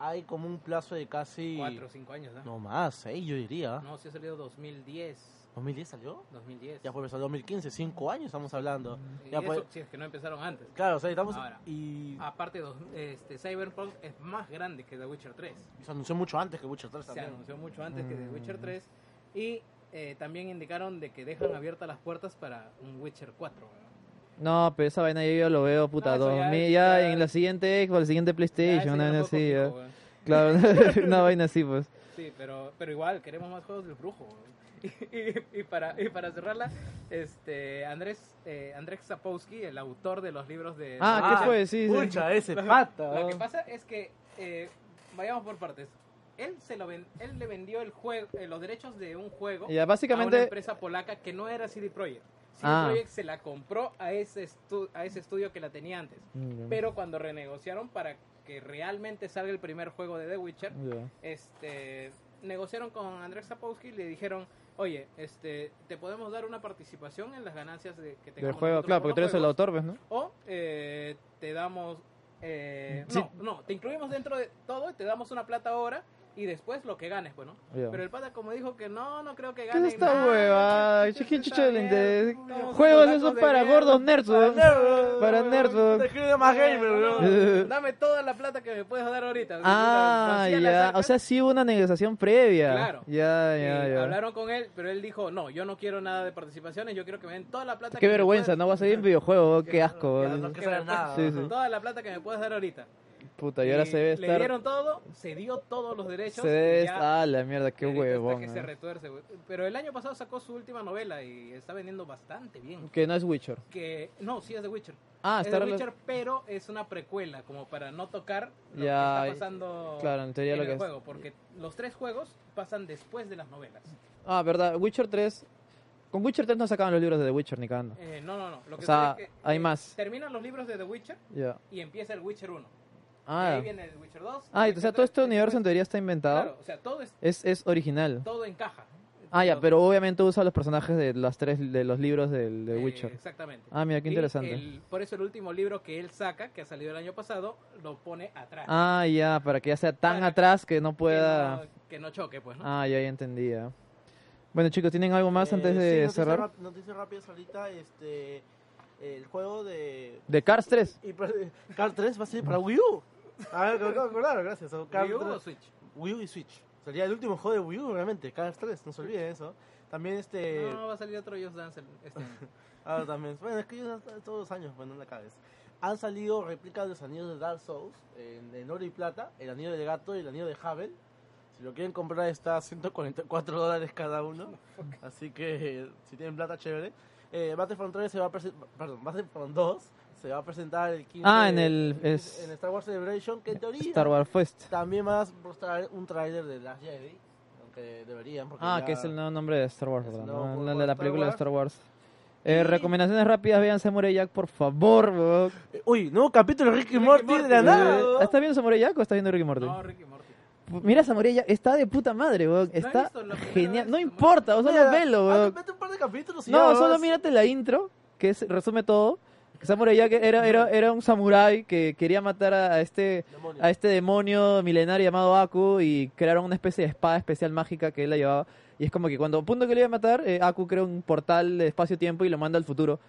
hay como un plazo de casi. Cuatro o cinco años, ¿no? No más, 6 yo diría. No, si ha salido 2010. ¿2010 salió? 2010. Ya fue empezar 2015, 5 años estamos hablando. Y Ya eso, si es que no empezaron antes. claro, o sea, estamos. Ahora. Y Aparte, dos- este, Cyberpunk es más grande que The Witcher 3. se anunció mucho antes que Witcher 3 Se también. anunció mucho antes que The Mm. Witcher 3. Y eh, también indicaron de que dejan abiertas las puertas para un Witcher 4. weón. No, pero esa vaina yo lo veo, puta, No, eso ya 2000, es- ya, ya- en la siguiente Xbox, la siguiente PlayStation, una vaina así. Claro, una vaina así, pues. Sí, pero, pero igual, queremos más juegos del brujo. Y, y para, y para cerrarla, este Andrés eh, Andrzej Sapowski, el autor de los libros de... Ah, ¿qué fue? Sí, sí. Pucha, ese Lo- pata. Lo que pasa es que, eh, vayamos por partes. Él, se lo ven- él le vendió el juego, eh, los derechos de un juego Ya, a una básicamente, empresa polaca que no era CD Projekt. CD Ah. Projekt se la compró a ese, estu- a ese estudio que la tenía antes. Mm, Pero cuando renegociaron para que realmente salga el primer juego de The Witcher, este, negociaron con Andrzej Sapowski y le dijeron, oye, este, te podemos dar una participación en las ganancias de, que del tengamos juego, nosotros claro, por porque tú eres el autor, ¿ves, no? o eh, te damos... eh, Sí. No, no, te incluimos dentro de todo y te damos una plata ahora y después lo que ganes, pues, ¿no? Ya. Pero el pata como dijo que no, no creo que ¿Qué gane es esta nada, hueva? esta chucho le Juegos esos para gordos nerds, Para nerds, Para weón. nerds, weón. Te escribe más gamer, No, no, Dame toda la plata que me puedes dar ahorita. Ah, ya. O sea, sí hubo una negociación previa. Claro. Ya, Y ya, ya. hablaron con él, pero él dijo, no, yo no quiero nada de participaciones, yo quiero que me den toda la plata Qué que me vergüenza, puedas- no va a salir en videojuego, qué asco. No que que me saber nada. Sí, sí. Toda la plata que me puedes dar ahorita. Puta, y ahora se debe Le estar. dieron todo, se dio todos los derechos. Se debe ya. Ah, la mierda, qué huevón. que se weón. retuerce, güey. Pero el año pasado sacó su última novela y está vendiendo bastante bien. Que no es Witcher. Que no, sí es de Witcher. Ah, es está de Witcher, pero es una precuela, como para no tocar lo Ya, que está pasando claro, en teoría en lo el que es. juego, porque los tres juegos pasan después de las novelas. Ah, verdad, Witcher 3. Con Witcher 3 no sacaban los libros de The Witcher ni cagando. Eh, no, no, no. Lo que O sea, sucede es que, hay eh, más. Terminan los libros de The Witcher Ya. y empieza el Witcher 1. Y Ah, ahí viene el Witcher 2. ah, y, o sea, todo 3, este y universo en teoría está inventado. Claro, o sea, todo, es, Es, es original. todo encaja. Ah, ya, pero obviamente usa los personajes de los tres de los libros del de eh, Witcher. exactamente. Ah, mira, qué Y interesante. el- por eso el último libro que él saca, que ha salido el año pasado, lo pone atrás. Ah, ya, para que ya sea tan Para atrás que no que pueda. no- Que no, choque, pues, ¿no? Ah, ya, ya entendía. Bueno, chicos, ¿tienen algo más Eh, antes sí, de noticia cerrar? Noticias rápidas ahorita, este, el juego de... De Cars 3. Y, pues, Car 3 va a ser para Wii U. A ver, claro, claro, gracias. ¿Wii U 3 o Switch? Wii U y Switch. Sería el último juego de Wii U, realmente, Cars 3, no se olviden eso. También este... No, va a salir otro Just Dance este año. Ah, también. Bueno, es que yo todos los años, bueno, no la cabeza. Han salido réplicas de los anillos de Dark Souls en, en oro y plata, el anillo del gato y el anillo de Havel. Si lo quieren comprar está a 144 dólares cada uno. Así que si tienen plata, chévere. Eh, Battlefront 3 se va a presentar, perdón, Battlefront 2 se va a presentar el 15 Ah, en el- es- en Star Wars Celebration, que en teoría Star Wars Fest. también va a mostrar un tráiler de Last Jedi, aunque deberían. Porque Ah, ya- que es el nuevo nombre de Star Wars, ¿verdad? ¿no? El de la Star película de. Star Wars. Eh, recomendaciones rápidas, vean Samurai Jack, por favor, weón. Eh, Uy, nuevo capítulo de Ricky, Ricky Morty, Morty, de la nada. Eh, ¿Estás viendo Samurai Jack o estás viendo Ricky Morty? No, Ricky Morty. Mira Samurai Jack, está de puta madre, weón. Está genial. No importa, vos solo velo, ah, weón. Vete un par de capítulos y No, ya solo vas. mírate la intro, que es, resume todo. Samurai Jack era, era, era un samurái que quería matar a, este Demonio. a este demonio milenario llamado Aku y crearon una especie de espada especial mágica que él la llevaba. Y es como que cuando a punto que le iba a matar, eh, Aku crea un portal de espacio-tiempo y lo manda al futuro.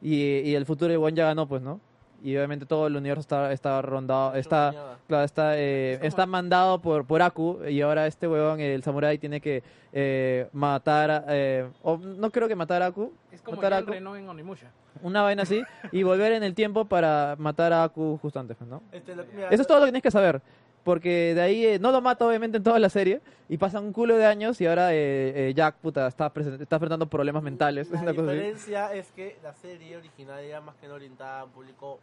Y, y el futuro igual ya ganó, pues, ¿no? Y obviamente todo el universo está, está rondado, está, claro, está, eh, está mandado por, por Aku y ahora este huevón, el samurái, tiene que eh, matar, a- eh, o no creo que matar a Aku, Es como matar a Aku, en Onimusha. una vaina así, y volver en el tiempo para matar a Aku justo antes, ¿no? Este, lo- mira, Eso es todo lo que tienes que saber. Porque de ahí eh, no lo mata obviamente en toda la serie y pasan un culo de años y ahora eh, eh, Jack puta está, está enfrentando problemas mentales. La diferencia es que la serie original era más que no orientada a un público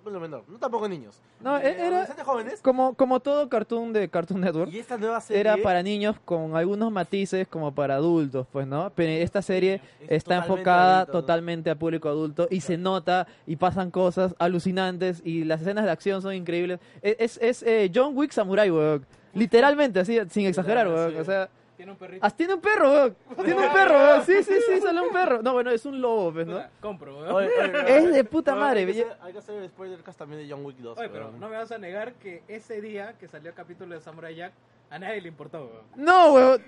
un poco menor, no tampoco niños. No, Eh, era- jóvenes. Como, como todo cartoon de Cartoon Network, Y esta nueva serie era para niños con algunos matices como para adultos, pues, ¿no? Pero esta serie Es está totalmente enfocada adulto, ¿no? totalmente a público adulto y se nota y pasan cosas alucinantes y las escenas de acción son increíbles. Es, es, es, eh, John Wick Samurai, weón. Literalmente, así, sin exagerar, weón. O sea, Tiene un perrito. Ah, tiene un perro, weón. Tiene un perro, weón. Sí, sí, sí, sale un perro. No, bueno, es un lobo, pues, ¿no? Compro, weón. Oye, oye, Es de puta oye, madre, Hay que, bella- hacer, hay que hacer el spoiler cast también de John Wick 2. Oye, pero weón. no me vas a negar que ese día que salió el capítulo de Samurai Jack, A nadie le importó, weón. No, weón.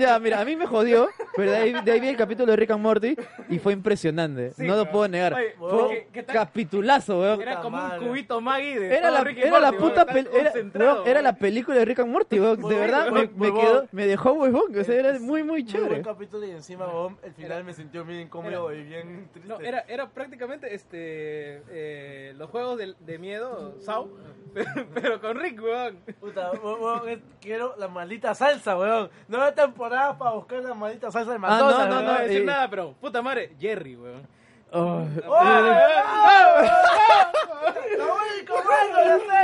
Ya, mira, a mí me jodió, pero de ahí, de ahí vi el capítulo de Rick and Morty y fue impresionante. Sí, no lo puedo negar. Oye, Fue weón, un ¿qué- qué tal? capitulazo, weón. Era como un cubito Maggie de Era todo la, Rick era la puta weón. era, weón, era la película de Rick and Morty, weón. De verdad, me, me quedó, me dejó huevón. O sea, era muy, muy chévere. buen capítulo y encima, weón, el final me sintió bien incómodo y bien triste. No, era, era prácticamente este eh, los juegos de, de miedo, Saw, pero, pero con Rick, weón. Puta, weón, quiero la maldita salsa, weón. Nueva temporada para buscar la maldita salsa de Ah, McDonald's. no, No, no, no eh, decir nada, pero puta madre, Jerry, weón. Oh.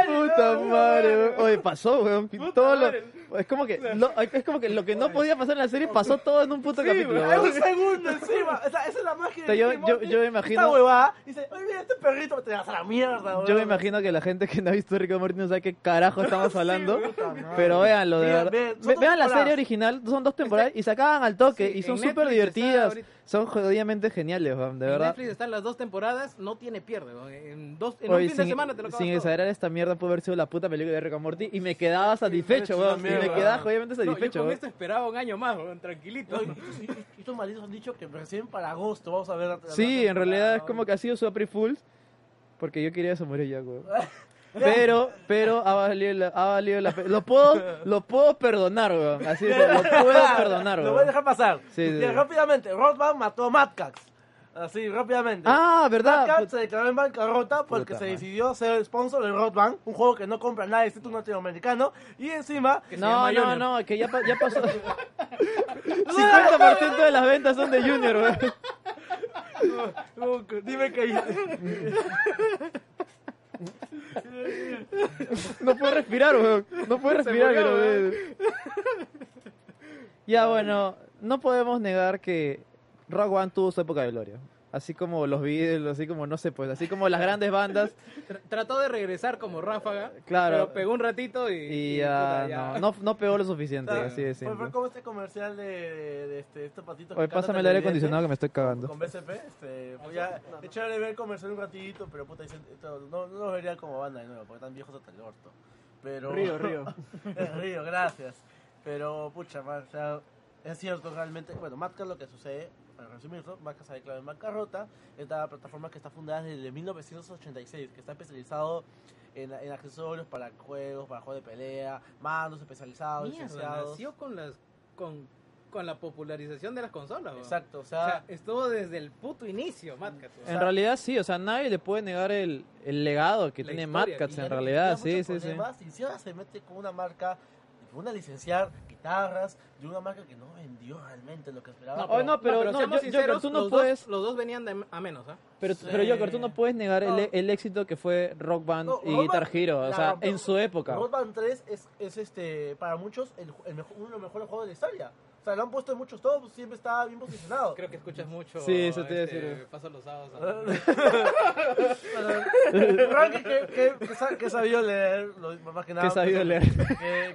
Puta madre. Oye, pasó, weón. Todo lo- es como que lo, es como que lo que no podía pasar en la serie pasó todo en un puto Sí, capítulo. Hay un segundo encima. Esa, esa es la magia O sea, yo- yo- yo me imagino- Esta huevada dice, oye, mira, este perrito te vas a la mierda, weón. Yo me imagino que la gente que no ha visto and Morty no sabe qué carajo estamos hablando. Madre. Pero véanlo, de verdad. vean, la temporadas. serie original, son dos temporadas y se acaban al toque Sí, y son súper divertidas. ahorita. Son jodidamente geniales, weón, de En verdad. Netflix están las dos temporadas, no tiene pierde, weón. En, dos, en Oye, un fin de sin, semana te lo acabas sin todo. exagerar, esta mierda pudo haber sido la puta película de Rick and Morty y me quedaba satisfecho, sí, weón. Y me quedaba jodidamente No, yo satisfecho, con esto esperaba un año más, weón, tranquilito. No, y- Estos malditos han dicho que recién para agosto vamos a ver la- la Sí, en realidad es como que ha sido su April Fools. Porque yo quería eso morir ya, weón. Pero, pero ha valido la, ha valido la Lo puedo, lo puedo perdonar, weón. Así es, lo puedo perdonar, Lo voy a weón. dejar pasar. Sí, sí, sí. Rápidamente, Rothman mató a Mad Cax. Así, rápidamente. Ah, ¿verdad? Cax se declaró en bancarrota porque Puta se decidió ser sponsor de Rothman, un juego que no compra nadie, excepto un latinoamericano. Y encima, Que No, no, Junior. no, que ya, pa- ya pasó. 50% de las ventas son de Junior, weón. no, dime que No puedo respirar, weón. No puedo respirar, murió, pero, Ya, bueno, no podemos negar que Rock One tuvo su época de gloria. Así como los Beatles, así como, no sé, pues, así como las grandes bandas. Tr- Trató de regresar como ráfaga, Claro. pero pegó un ratito y, Y y, ya, puta, ya. No, no, no pegó lo suficiente, así de Fue, fue simple. como este comercial de, de, de este, este patito que Oye, pásame el aire acondicionado que me estoy cagando. Con BCP, este, voy a es chévere ver el comercial un ratito, pero puta, no, no lo vería como banda de nuevo, porque están viejos hasta el orto. Pero, Río, Río. Río, gracias. Pero, pucha, man, o sea, es cierto realmente, bueno, Matka lo que sucede, para resumirlo, Matka se ha declarado en bancarrota, esta plataforma que está fundada desde 1986, que está especializado en, en accesorios para juegos, para juegos de pelea, mandos especializados, Mierda, licenciados. nació con las con, con la popularización de las consolas. Exacto, o O sea, sea, estuvo desde el puto inicio, Mad Cat, weón. En realidad sí, o sea, nadie le puede negar el, el legado que tiene historia, Mad Cats y en realidad, sí, sí, sí. Y si ahora se mete con una marca, con una licenciar guitarras, de una marca que no vendió realmente lo que esperaba. No, no, pero no, yo- yo- sinceros, tú no los puedes- Dos, los dos venían de a menos, ¿ah? Pero, Sí. pero Joker, tú no puedes negar No. el, el éxito que fue Rock Band No, y Rock Guitar Band Hero, o sea, en su época. Rock Band 3 es, es este, para muchos el, el mejor, uno de los mejores juegos de la historia. O sea, lo han puesto en muchos tops, siempre está bien posicionado. Creo que escuchas mucho. Sí, eso te iba a este, decir. Paso los sábados. Ranking que, que, que, que he sabido leer, lo- más que nada. Que he sabido leer.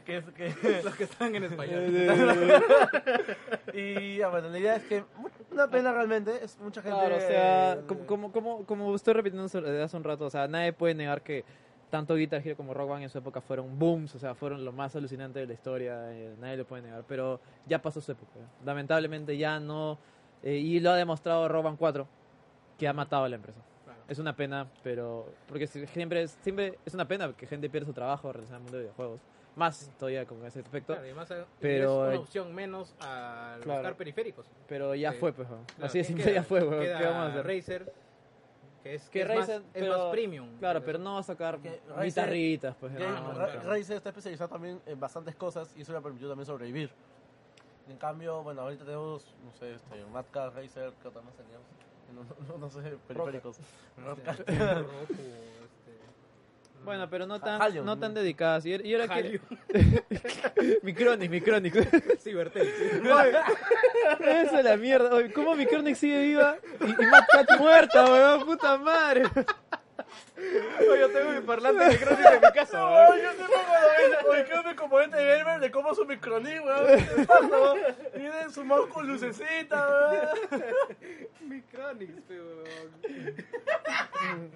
Que, que, que, los que están en español. y ya, bueno, la idea es que mu- una pena realmente, es mucha gente... Claro, o sea, como, como, como, como estoy repitiendo hace un rato, o sea, nadie puede negar que tanto Guitar Hero como Rock Band en su época fueron booms, o sea, fueron lo más alucinante de la historia, eh, nadie lo puede negar, pero ya pasó su época. Lamentablemente ya no, eh, y lo ha demostrado Rock Band 4, que ha matado a la empresa. Claro. Es una pena, pero porque si- siempre es, siempre es una pena que gente pierda su trabajo relacionado al mundo de videojuegos. Más todavía con ese aspecto, Claro, y además, eh, Pero, es eh, una opción menos al claro. buscar periféricos. pero ya Sí. fue, pues. Así de ¿quién simple queda? ya fue, ¿Qué vamos a hacer? Razer, que es, Que que es, Razer, más, pero- es más premium. Claro, pero no va a sacar Razer- guitarritas, pues. que no, no, Ra- claro. Razer está especializado también en bastantes cosas y eso le ha permitido también sobrevivir. En cambio, bueno, ahorita tenemos, no sé, este, Madcast, Razer, ¿qué otra más teníamos? No, no, no sé, periféricos. Bueno, pero no tan, Halion, no tan dedicadas. Y, y ahora que... Micronic, Micronic. Cybertel. Esa es la mierda. Oye, ¿Cómo Micronic sigue viva? Y, y Mad Cat muerta, weón. Puta madre. Oye, yo tengo mi parlante de Cronis en mi casa. weón. Oye, yo tengo quiero mi componente gamer de cómo su microní, weón. Tiene su mouse con lucecita, weón. Mi Chronix, pe, weón.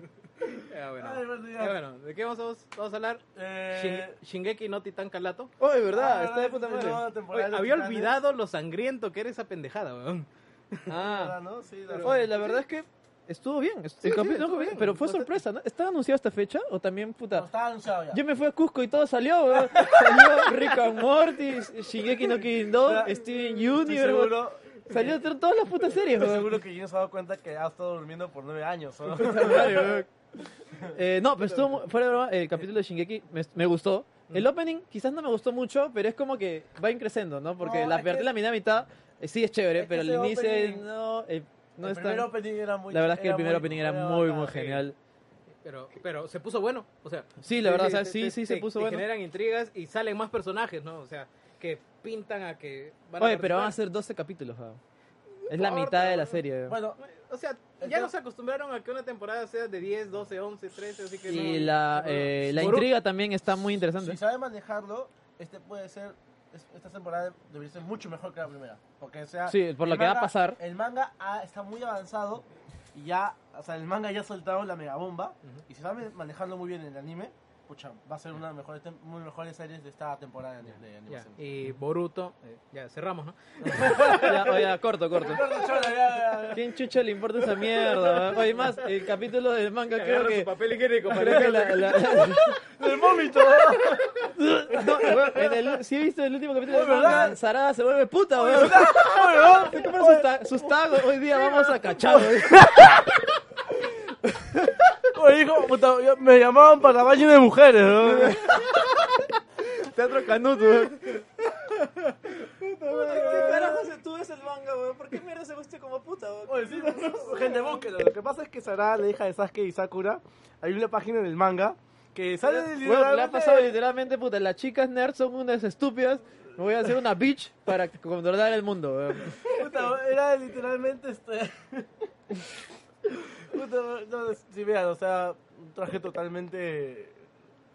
Ya, bueno. Ay, bueno, Eh, bueno, ¿de qué vamos a, vamos a hablar? Eh, Shin- Shingeki no Titan Calato. Oh, de verdad, Ah, está de puta madre. Oye, de había Titanes. olvidado lo sangriento que era esa pendejada, weón. Ah, ¿no? Sí, la- oye, la verdad es que estuvo bien. el sí, capítulo- estuvo bien. Pero fue sorpresa, ¿no? ¿Estaba anunciado esta fecha o también, No, puta? estaba anunciado ya. Yo me fui a Cusco y todo salió, weón. Salió Rick and Morty, Shingeki no Kyojin 2, Estoy Steven Universe, Salió to- todas las putas series, weón. seguro que Gino se ha dado cuenta que ha estado durmiendo por nueve años. ¿no? Eh, no, pero estuvo mu- fuera de broma, el capítulo de Shingeki me, me gustó. El opening quizás no me gustó mucho, pero es como que va increciendo, ¿no? Porque No, la es que- la mitad mitad eh, sí es chévere, es que pero el ese inicio opening- no, eh, no el es primer tan... opening era muy La verdad es que el primer muy- opening era muy, bacán, muy sí. genial. Pero, pero se puso bueno, o sea. Sí, la verdad, o sea, te- sí, te- sí se te- puso te bueno. generan intrigas y salen más personajes, ¿no? O sea, que pintan a que van a Oye, pero van a participar. ser 12 capítulos, ¿no? Es la mitad de la weón. serie. Bueno, O sea, ya nos acostumbraron a que una temporada sea de 10, 12, 11, 13, así que y no- la, no- eh, la intriga también está muy interesante. si sabe manejarlo, este puede ser. es- Esta temporada debería ser mucho mejor que la primera. Porque, o sea, Sí, por lo que va a manga- pasar. El manga ah, está muy avanzado y ya. O sea, el manga ya ha soltado la megabomba. Y si sabe manejarlo muy bien en el anime, pucha, va a ser una de las mejores, muy mejores series de esta temporada de, de Ya, y Boruto, eh, ya cerramos, ¿no? ya, oye, corto, corto. ¿Quién chucha le importa esa mierda? Oye, más, el capítulo del manga creo que... papel higiénico Creo que la, la- ¡El vómito! No, weón, en el, sí he visto el último capítulo del manga, Sarada se vuelve puta, weón. Se compra sus, ta- sus tagos, hoy día vamos a cachar, puta, yo- me llamaban para baño de mujeres, ¿no? Teatro Canuto. ¿Qué carajo se tú ves el manga, weón? ¿Por qué mierda se viste como puta, weón? Oye, sí, gente, búsquelo. Lo que pasa es que Sarada, la hija de Sasuke y Sakura, hay una página en el manga que sale Bueno, le ha literalmente- pasado literalmente, puta, las chicas nerds son unas estúpidas. Me voy a hacer una bitch para controlar el mundo, weón. Puta, era literalmente este. Puta, no, si vean, o sea, un traje totalmente.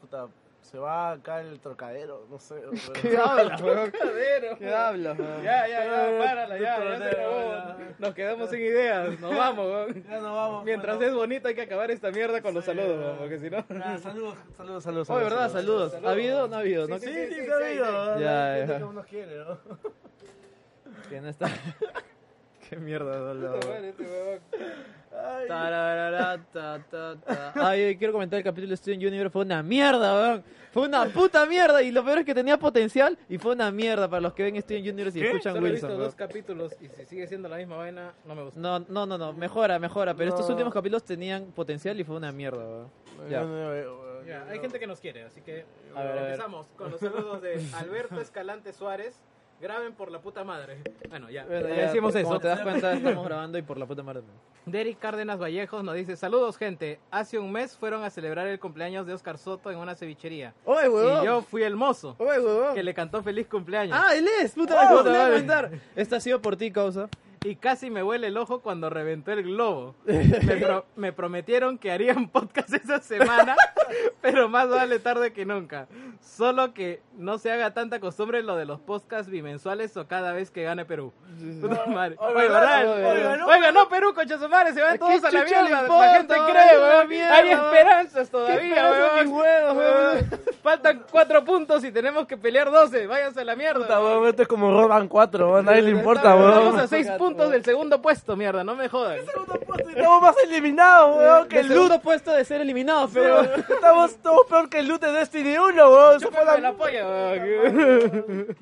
Puta, se va acá el trocadero, no sé. pero- ¿Qué hablas, weón? ¿Qué hablas, weón? Ya, ya, ya, párala, ya, ya se acabó. ya. Nos quedamos sin ideas, nos vamos, weón. Ya no vamos. Mientras bueno. es bonito hay que acabar esta mierda con los saludos, weón, porque si no... Ah, saludos, saludos, saludos. Oye, ¿verdad? Saludos. ¿Ha habido o no ha habido? ¿No? Sí, Sí, sí, sí, sí, sí, ha habido. Ya, ya. que uno quiere, ¿no? Que no está. Qué mierda, dolor. Este. Ay, Tararara, ta, ta, ta. Ay, quiero comentar el capítulo de Steven Universe. Fue una mierda, weón. Fue una puta mierda. Y lo peor es que tenía potencial. Y fue una mierda para los que ven Steven Universe y ¿Qué? escuchan Solo he Wilson. visto weón. dos capítulos y si sigue siendo la misma vaina, no me gusta. No, no, no, no. Mejora, mejora. Pero estos últimos capítulos tenían potencial y fue una mierda, weón. Ya. Ya, hay gente que nos quiere, así que A ver, a ver. empezamos con los saludos de Alberto Escalante Suárez. Graben por la puta madre. Bueno, ya, Bueno, ya ya, decimos Como eso. te das cuenta, estamos grabando y por la puta madre. Derek Cárdenas Vallejos nos dice, saludos gente, hace un mes fueron a celebrar el cumpleaños de Oscar Soto en una cevichería. Oye, Y yo fui el mozo Oye, huevón. que le cantó feliz cumpleaños. Ah, él es, puta, Oh, vale. comentar. Esta ha sido por ti, causa. Y casi me huele el ojo cuando reventó el globo. Me, pro- me prometieron que harían podcast esa semana, pero más vale tarde que nunca. Solo que no se haga tanta costumbre lo de los podcasts bimensuales o cada vez que gane Perú. Oiga, no, Perú, concha su madre, se van ¿Qué todos a la mierda. la gente cree, weón. Hay esperanzas ¿Qué todavía, weón. Faltan cuatro puntos y tenemos que pelear 12. Váyanse a la mierda. Puta, weón, esto es como Roban 4, a nadie le importa, weón. a seis puntos del segundo puesto, mierda, no me jodan. Estamos más eliminados, weón, que El el loot. segundo puesto de ser eliminado, pero... Estamos, estamos peor que el loot de Destiny 1, weón. Eso fue la... la polla, weón.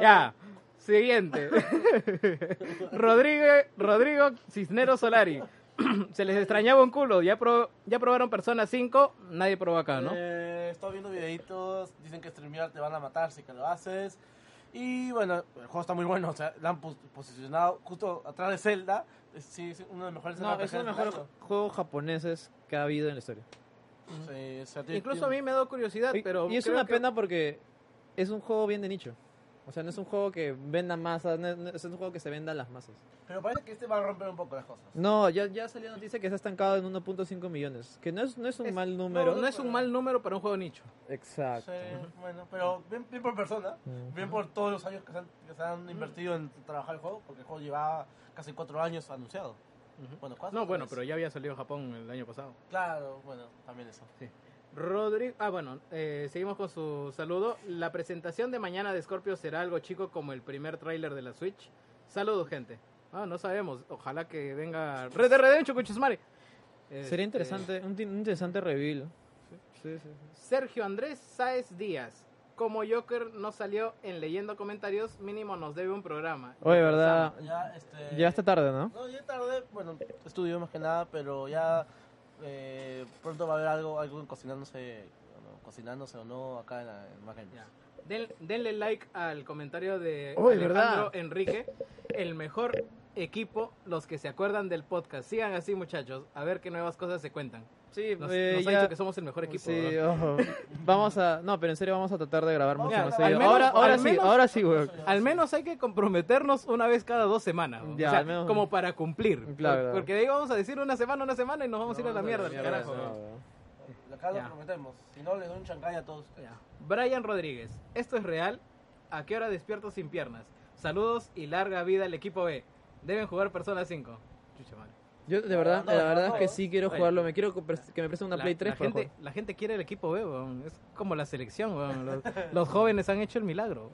Ya, siguiente. Rodrigo, Rodrigo Cisneros Solari. Se les extrañaba un culo. Ya, pro- ya probaron Persona 5. Nadie probó acá, ¿no? Eh, estoy viendo videitos, dicen que streamear te van a matar si que lo haces. Y bueno, el juego está muy bueno, o sea, lo han pos- posicionado justo atrás de Zelda. Es, sí, es uno de los mejores No, es uno de los mejores juegos japoneses que ha habido en la historia. Sí, o sea, tiene- Incluso a mí me da curiosidad, Y- pero. y es una que- pena porque es un juego bien de nicho. O sea, no es un juego que venda masas, no es, no es un juego que se venda a las masas. Pero parece que este va a romper un poco las cosas. No, ya, ya salió noticia que se ha estancado en 1.5 millones. Que no es, no es un Es- mal número. No, no es un mal número para un juego nicho. Exacto. Sí, bueno, pero bien, bien por persona, Ujú. bien por todos los años que se han, que se han invertido en trabajar el juego, porque el juego llevaba casi cuatro años anunciado. Bueno, cuatro, No, bueno, tres. pero ya había salido en Japón el año pasado. Claro, bueno, también eso. Rodrigo, ah bueno, eh, seguimos con su saludo. La presentación de mañana de Scorpio será algo chico como el primer tráiler de la Switch. Saludos, gente. Ah, no sabemos. Ojalá que venga Red Dead Redemption, Cuchismare. Sería interesante, un, ti- un interesante reveal. Sí, sí, sí. Sergio Andrés Sáez Díaz. Como Joker no salió en leyendo comentarios, mínimo nos debe un programa. Oye, ¿verdad? Ya, este... Ya está tarde, ¿no? No, ya tarde, bueno, estudio más que nada, pero ya eh, pronto va a haber algo, algo cocinándose, bueno, cocinándose o no acá en, la, en Mac. Den- denle like al comentario de Oye, Alejandro ¿verdad? Enrique. El mejor equipo, los que se acuerdan del podcast. Sigan así, muchachos. A ver qué nuevas cosas se cuentan. Sí, Nos, eh, nos ha ya- dicho que somos el mejor equipo. Sí, ojo. Vamos a. No, pero en serio vamos a tratar de grabar mucho más al seguido. menos- ahora, ahora sí, menos- ahora sí, güey. Al menos hay que comprometernos una vez cada dos semanas. ¿no? Ya, O sea, menos- como para cumplir. Claro, Por- claro. Porque de ahí vamos a decir una semana, una semana y nos vamos a ir a la mierda. Mierda, carajo. Acá lo prometemos, si no les doy un chancay a todos ustedes. Brian Rodríguez, ¿esto es real? ¿A qué hora despierto sin piernas? Saludos y larga vida al equipo B. Deben jugar Persona 5. Chucha madre. Yo de verdad, No, la no, verdad no. es que sí quiero jugarlo. Me quiero que me presten una La- Play 3 la para gente, jugar. la gente quiere el equipo B, weón. es como la selección. weón. Los, los jóvenes han hecho el milagro.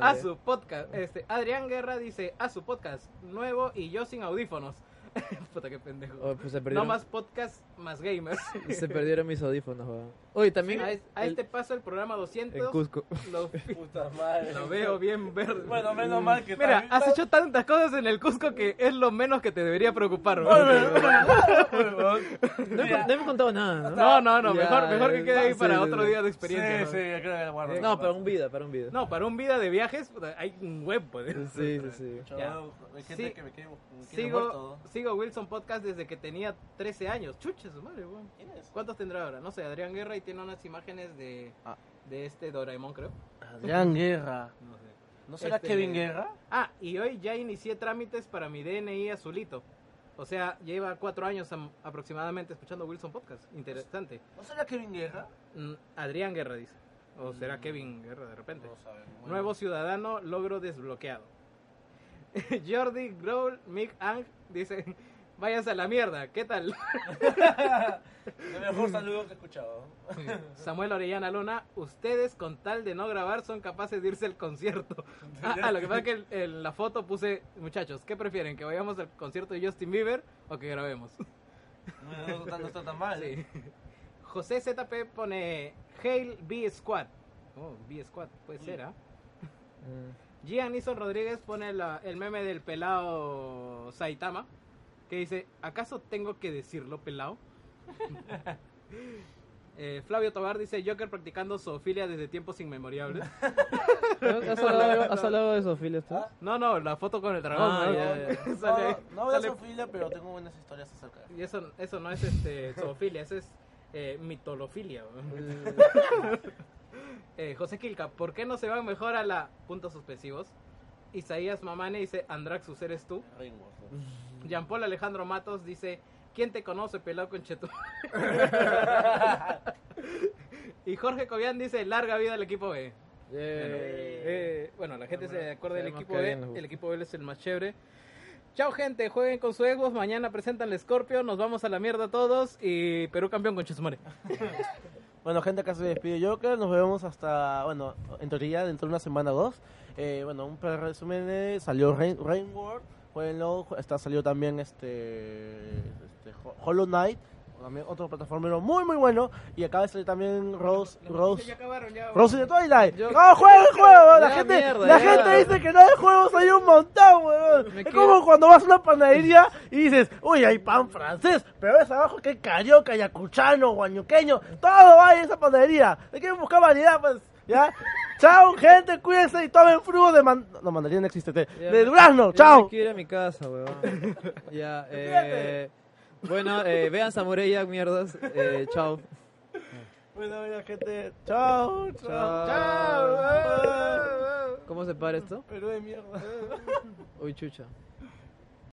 A su podcast. Este, Adrián Guerra dice, a su podcast nuevo y yo sin audífonos. Puta que pendejo. Oh, pues se no más podcast, más gamers. se perdieron mis audífonos, weón. También a, es- a el- este paso el programa 200 en Cusco. lo, Puta madre. lo veo bien verde. Bueno, menos mal que Mira, también- has hecho tantas cosas en el Cusco que es lo menos que te debería preocupar. Weón. No, he- no hemos contado nada, ¿no? No, no, no, Ya, mejor, mejor que quede ahí sí, para sí, otro sí. día de Sí, experiencia. sí, ¿no? yo creo que lo guardo. No, para un vida, para un vida. No, para un vida de viajes hay un web, pues. Sí, sí, sí. Hay gente Sí. que me quiere, me quiere muerto. Sigo, sigo Wilson Podcast desde que tenía 13 años. Chuche su madre, weón. ¿Quién es? ¿Cuántos tendrá ahora? No sé, Adrián Guerra y tiene unas imágenes de, Ah. de este Doraemon, creo. Adrián Guerra. No sé. ¿No será Este- Kevin Guerra? Ah, y hoy ya inicié trámites para mi DNI azulito. O sea, lleva cuatro años am- aproximadamente escuchando Wilson Podcast. Interesante. ¿No será Kevin Guerra? Mm, Adrián Guerra dice. O será Kevin Guerra de repente. No sabemos. Nuevo ciudadano, logro desbloqueado. Jordi Growl, Mick Ang dice, váyanse a la mierda, ¿qué tal? El mejor saludo que he escuchado. Samuel Orellana Luna, ustedes con tal de no grabar son capaces de irse al concierto. Ah, ah, lo que pasa es que en- la foto puse, muchachos, ¿qué prefieren? ¿Que vayamos al concierto de Justin Bieber o que grabemos? No, no está- no está tan mal. Sí. José ZP pone Hail B Squad. Oh, B Squad, puede ser, ¿ah? Mm. Gian Nison Rodríguez pone la- el meme del pelado Saitama, que dice, ¿acaso tengo que decirlo pelado? Eh, Flavio Tobar dice, Joker practicando zoofilia desde tiempos inmemorables. ¿Has hablado, has hablado de Sofía tú? ¿Ah? No, no, la foto con el dragón. Ah, ¿no? ya, ya. No, Sale- no, no sale- Sofía, pero tengo buenas historias acerca de Y eso, eso no es este, zoofilia, eso es eh, mitolofilia. Eh, José Kilka, ¿por qué no se van mejor a la puntos suspensivos? Isaías Mamane dice, Andraxus, ¿eres tú? Jean Paul Alejandro Matos dice, ¿quién te conoce, pelado con cheto? y Jorge Cobian dice, larga vida al equipo B. Bueno, eh, bueno, la gente se acuerda del equipo B. bien. El equipo B es el más chévere. Chao, gente. Jueguen con su Xbox. Mañana presentan el Scorpio. Nos vamos a la mierda todos. Y Perú campeón con Chesumare. Bueno, gente, acá se despide Joker. Nos vemos hasta, bueno, en teoría, dentro de una semana o dos. Eh, bueno, un resumen. eh, salió Rain, Rain World. Jueguenlo. Está, salió también este, este Ho- Hollow Knight. También otro plataformero muy, muy bueno. Y acaba de salir también Rose. Rose Ya acabaron, ya. Rose the Twilight. Yo- ¡No, juega el juego! La Ya, gente, mierda, la gente dice que no hay juegos, hay un montón, weón. Es como cuando vas a una panadería y dices, uy, hay pan francés, pero ves abajo que hay carioca, yacuchano, guañuqueño, todo hay en esa panadería. Hay que buscar variedad, pues, ¿ya? Chao, gente, cuídense y tomen fruto de man... No, mandarina no existe, de durazno, chao. quiero ir a mi casa, weón. ya, eh, bueno, eh, vean Samurai mierdas. Eh, chao. Bueno, bueno, gente, chao, chao. Chao. ¿Cómo se para esto? Pero de mierda. Uy, chucha.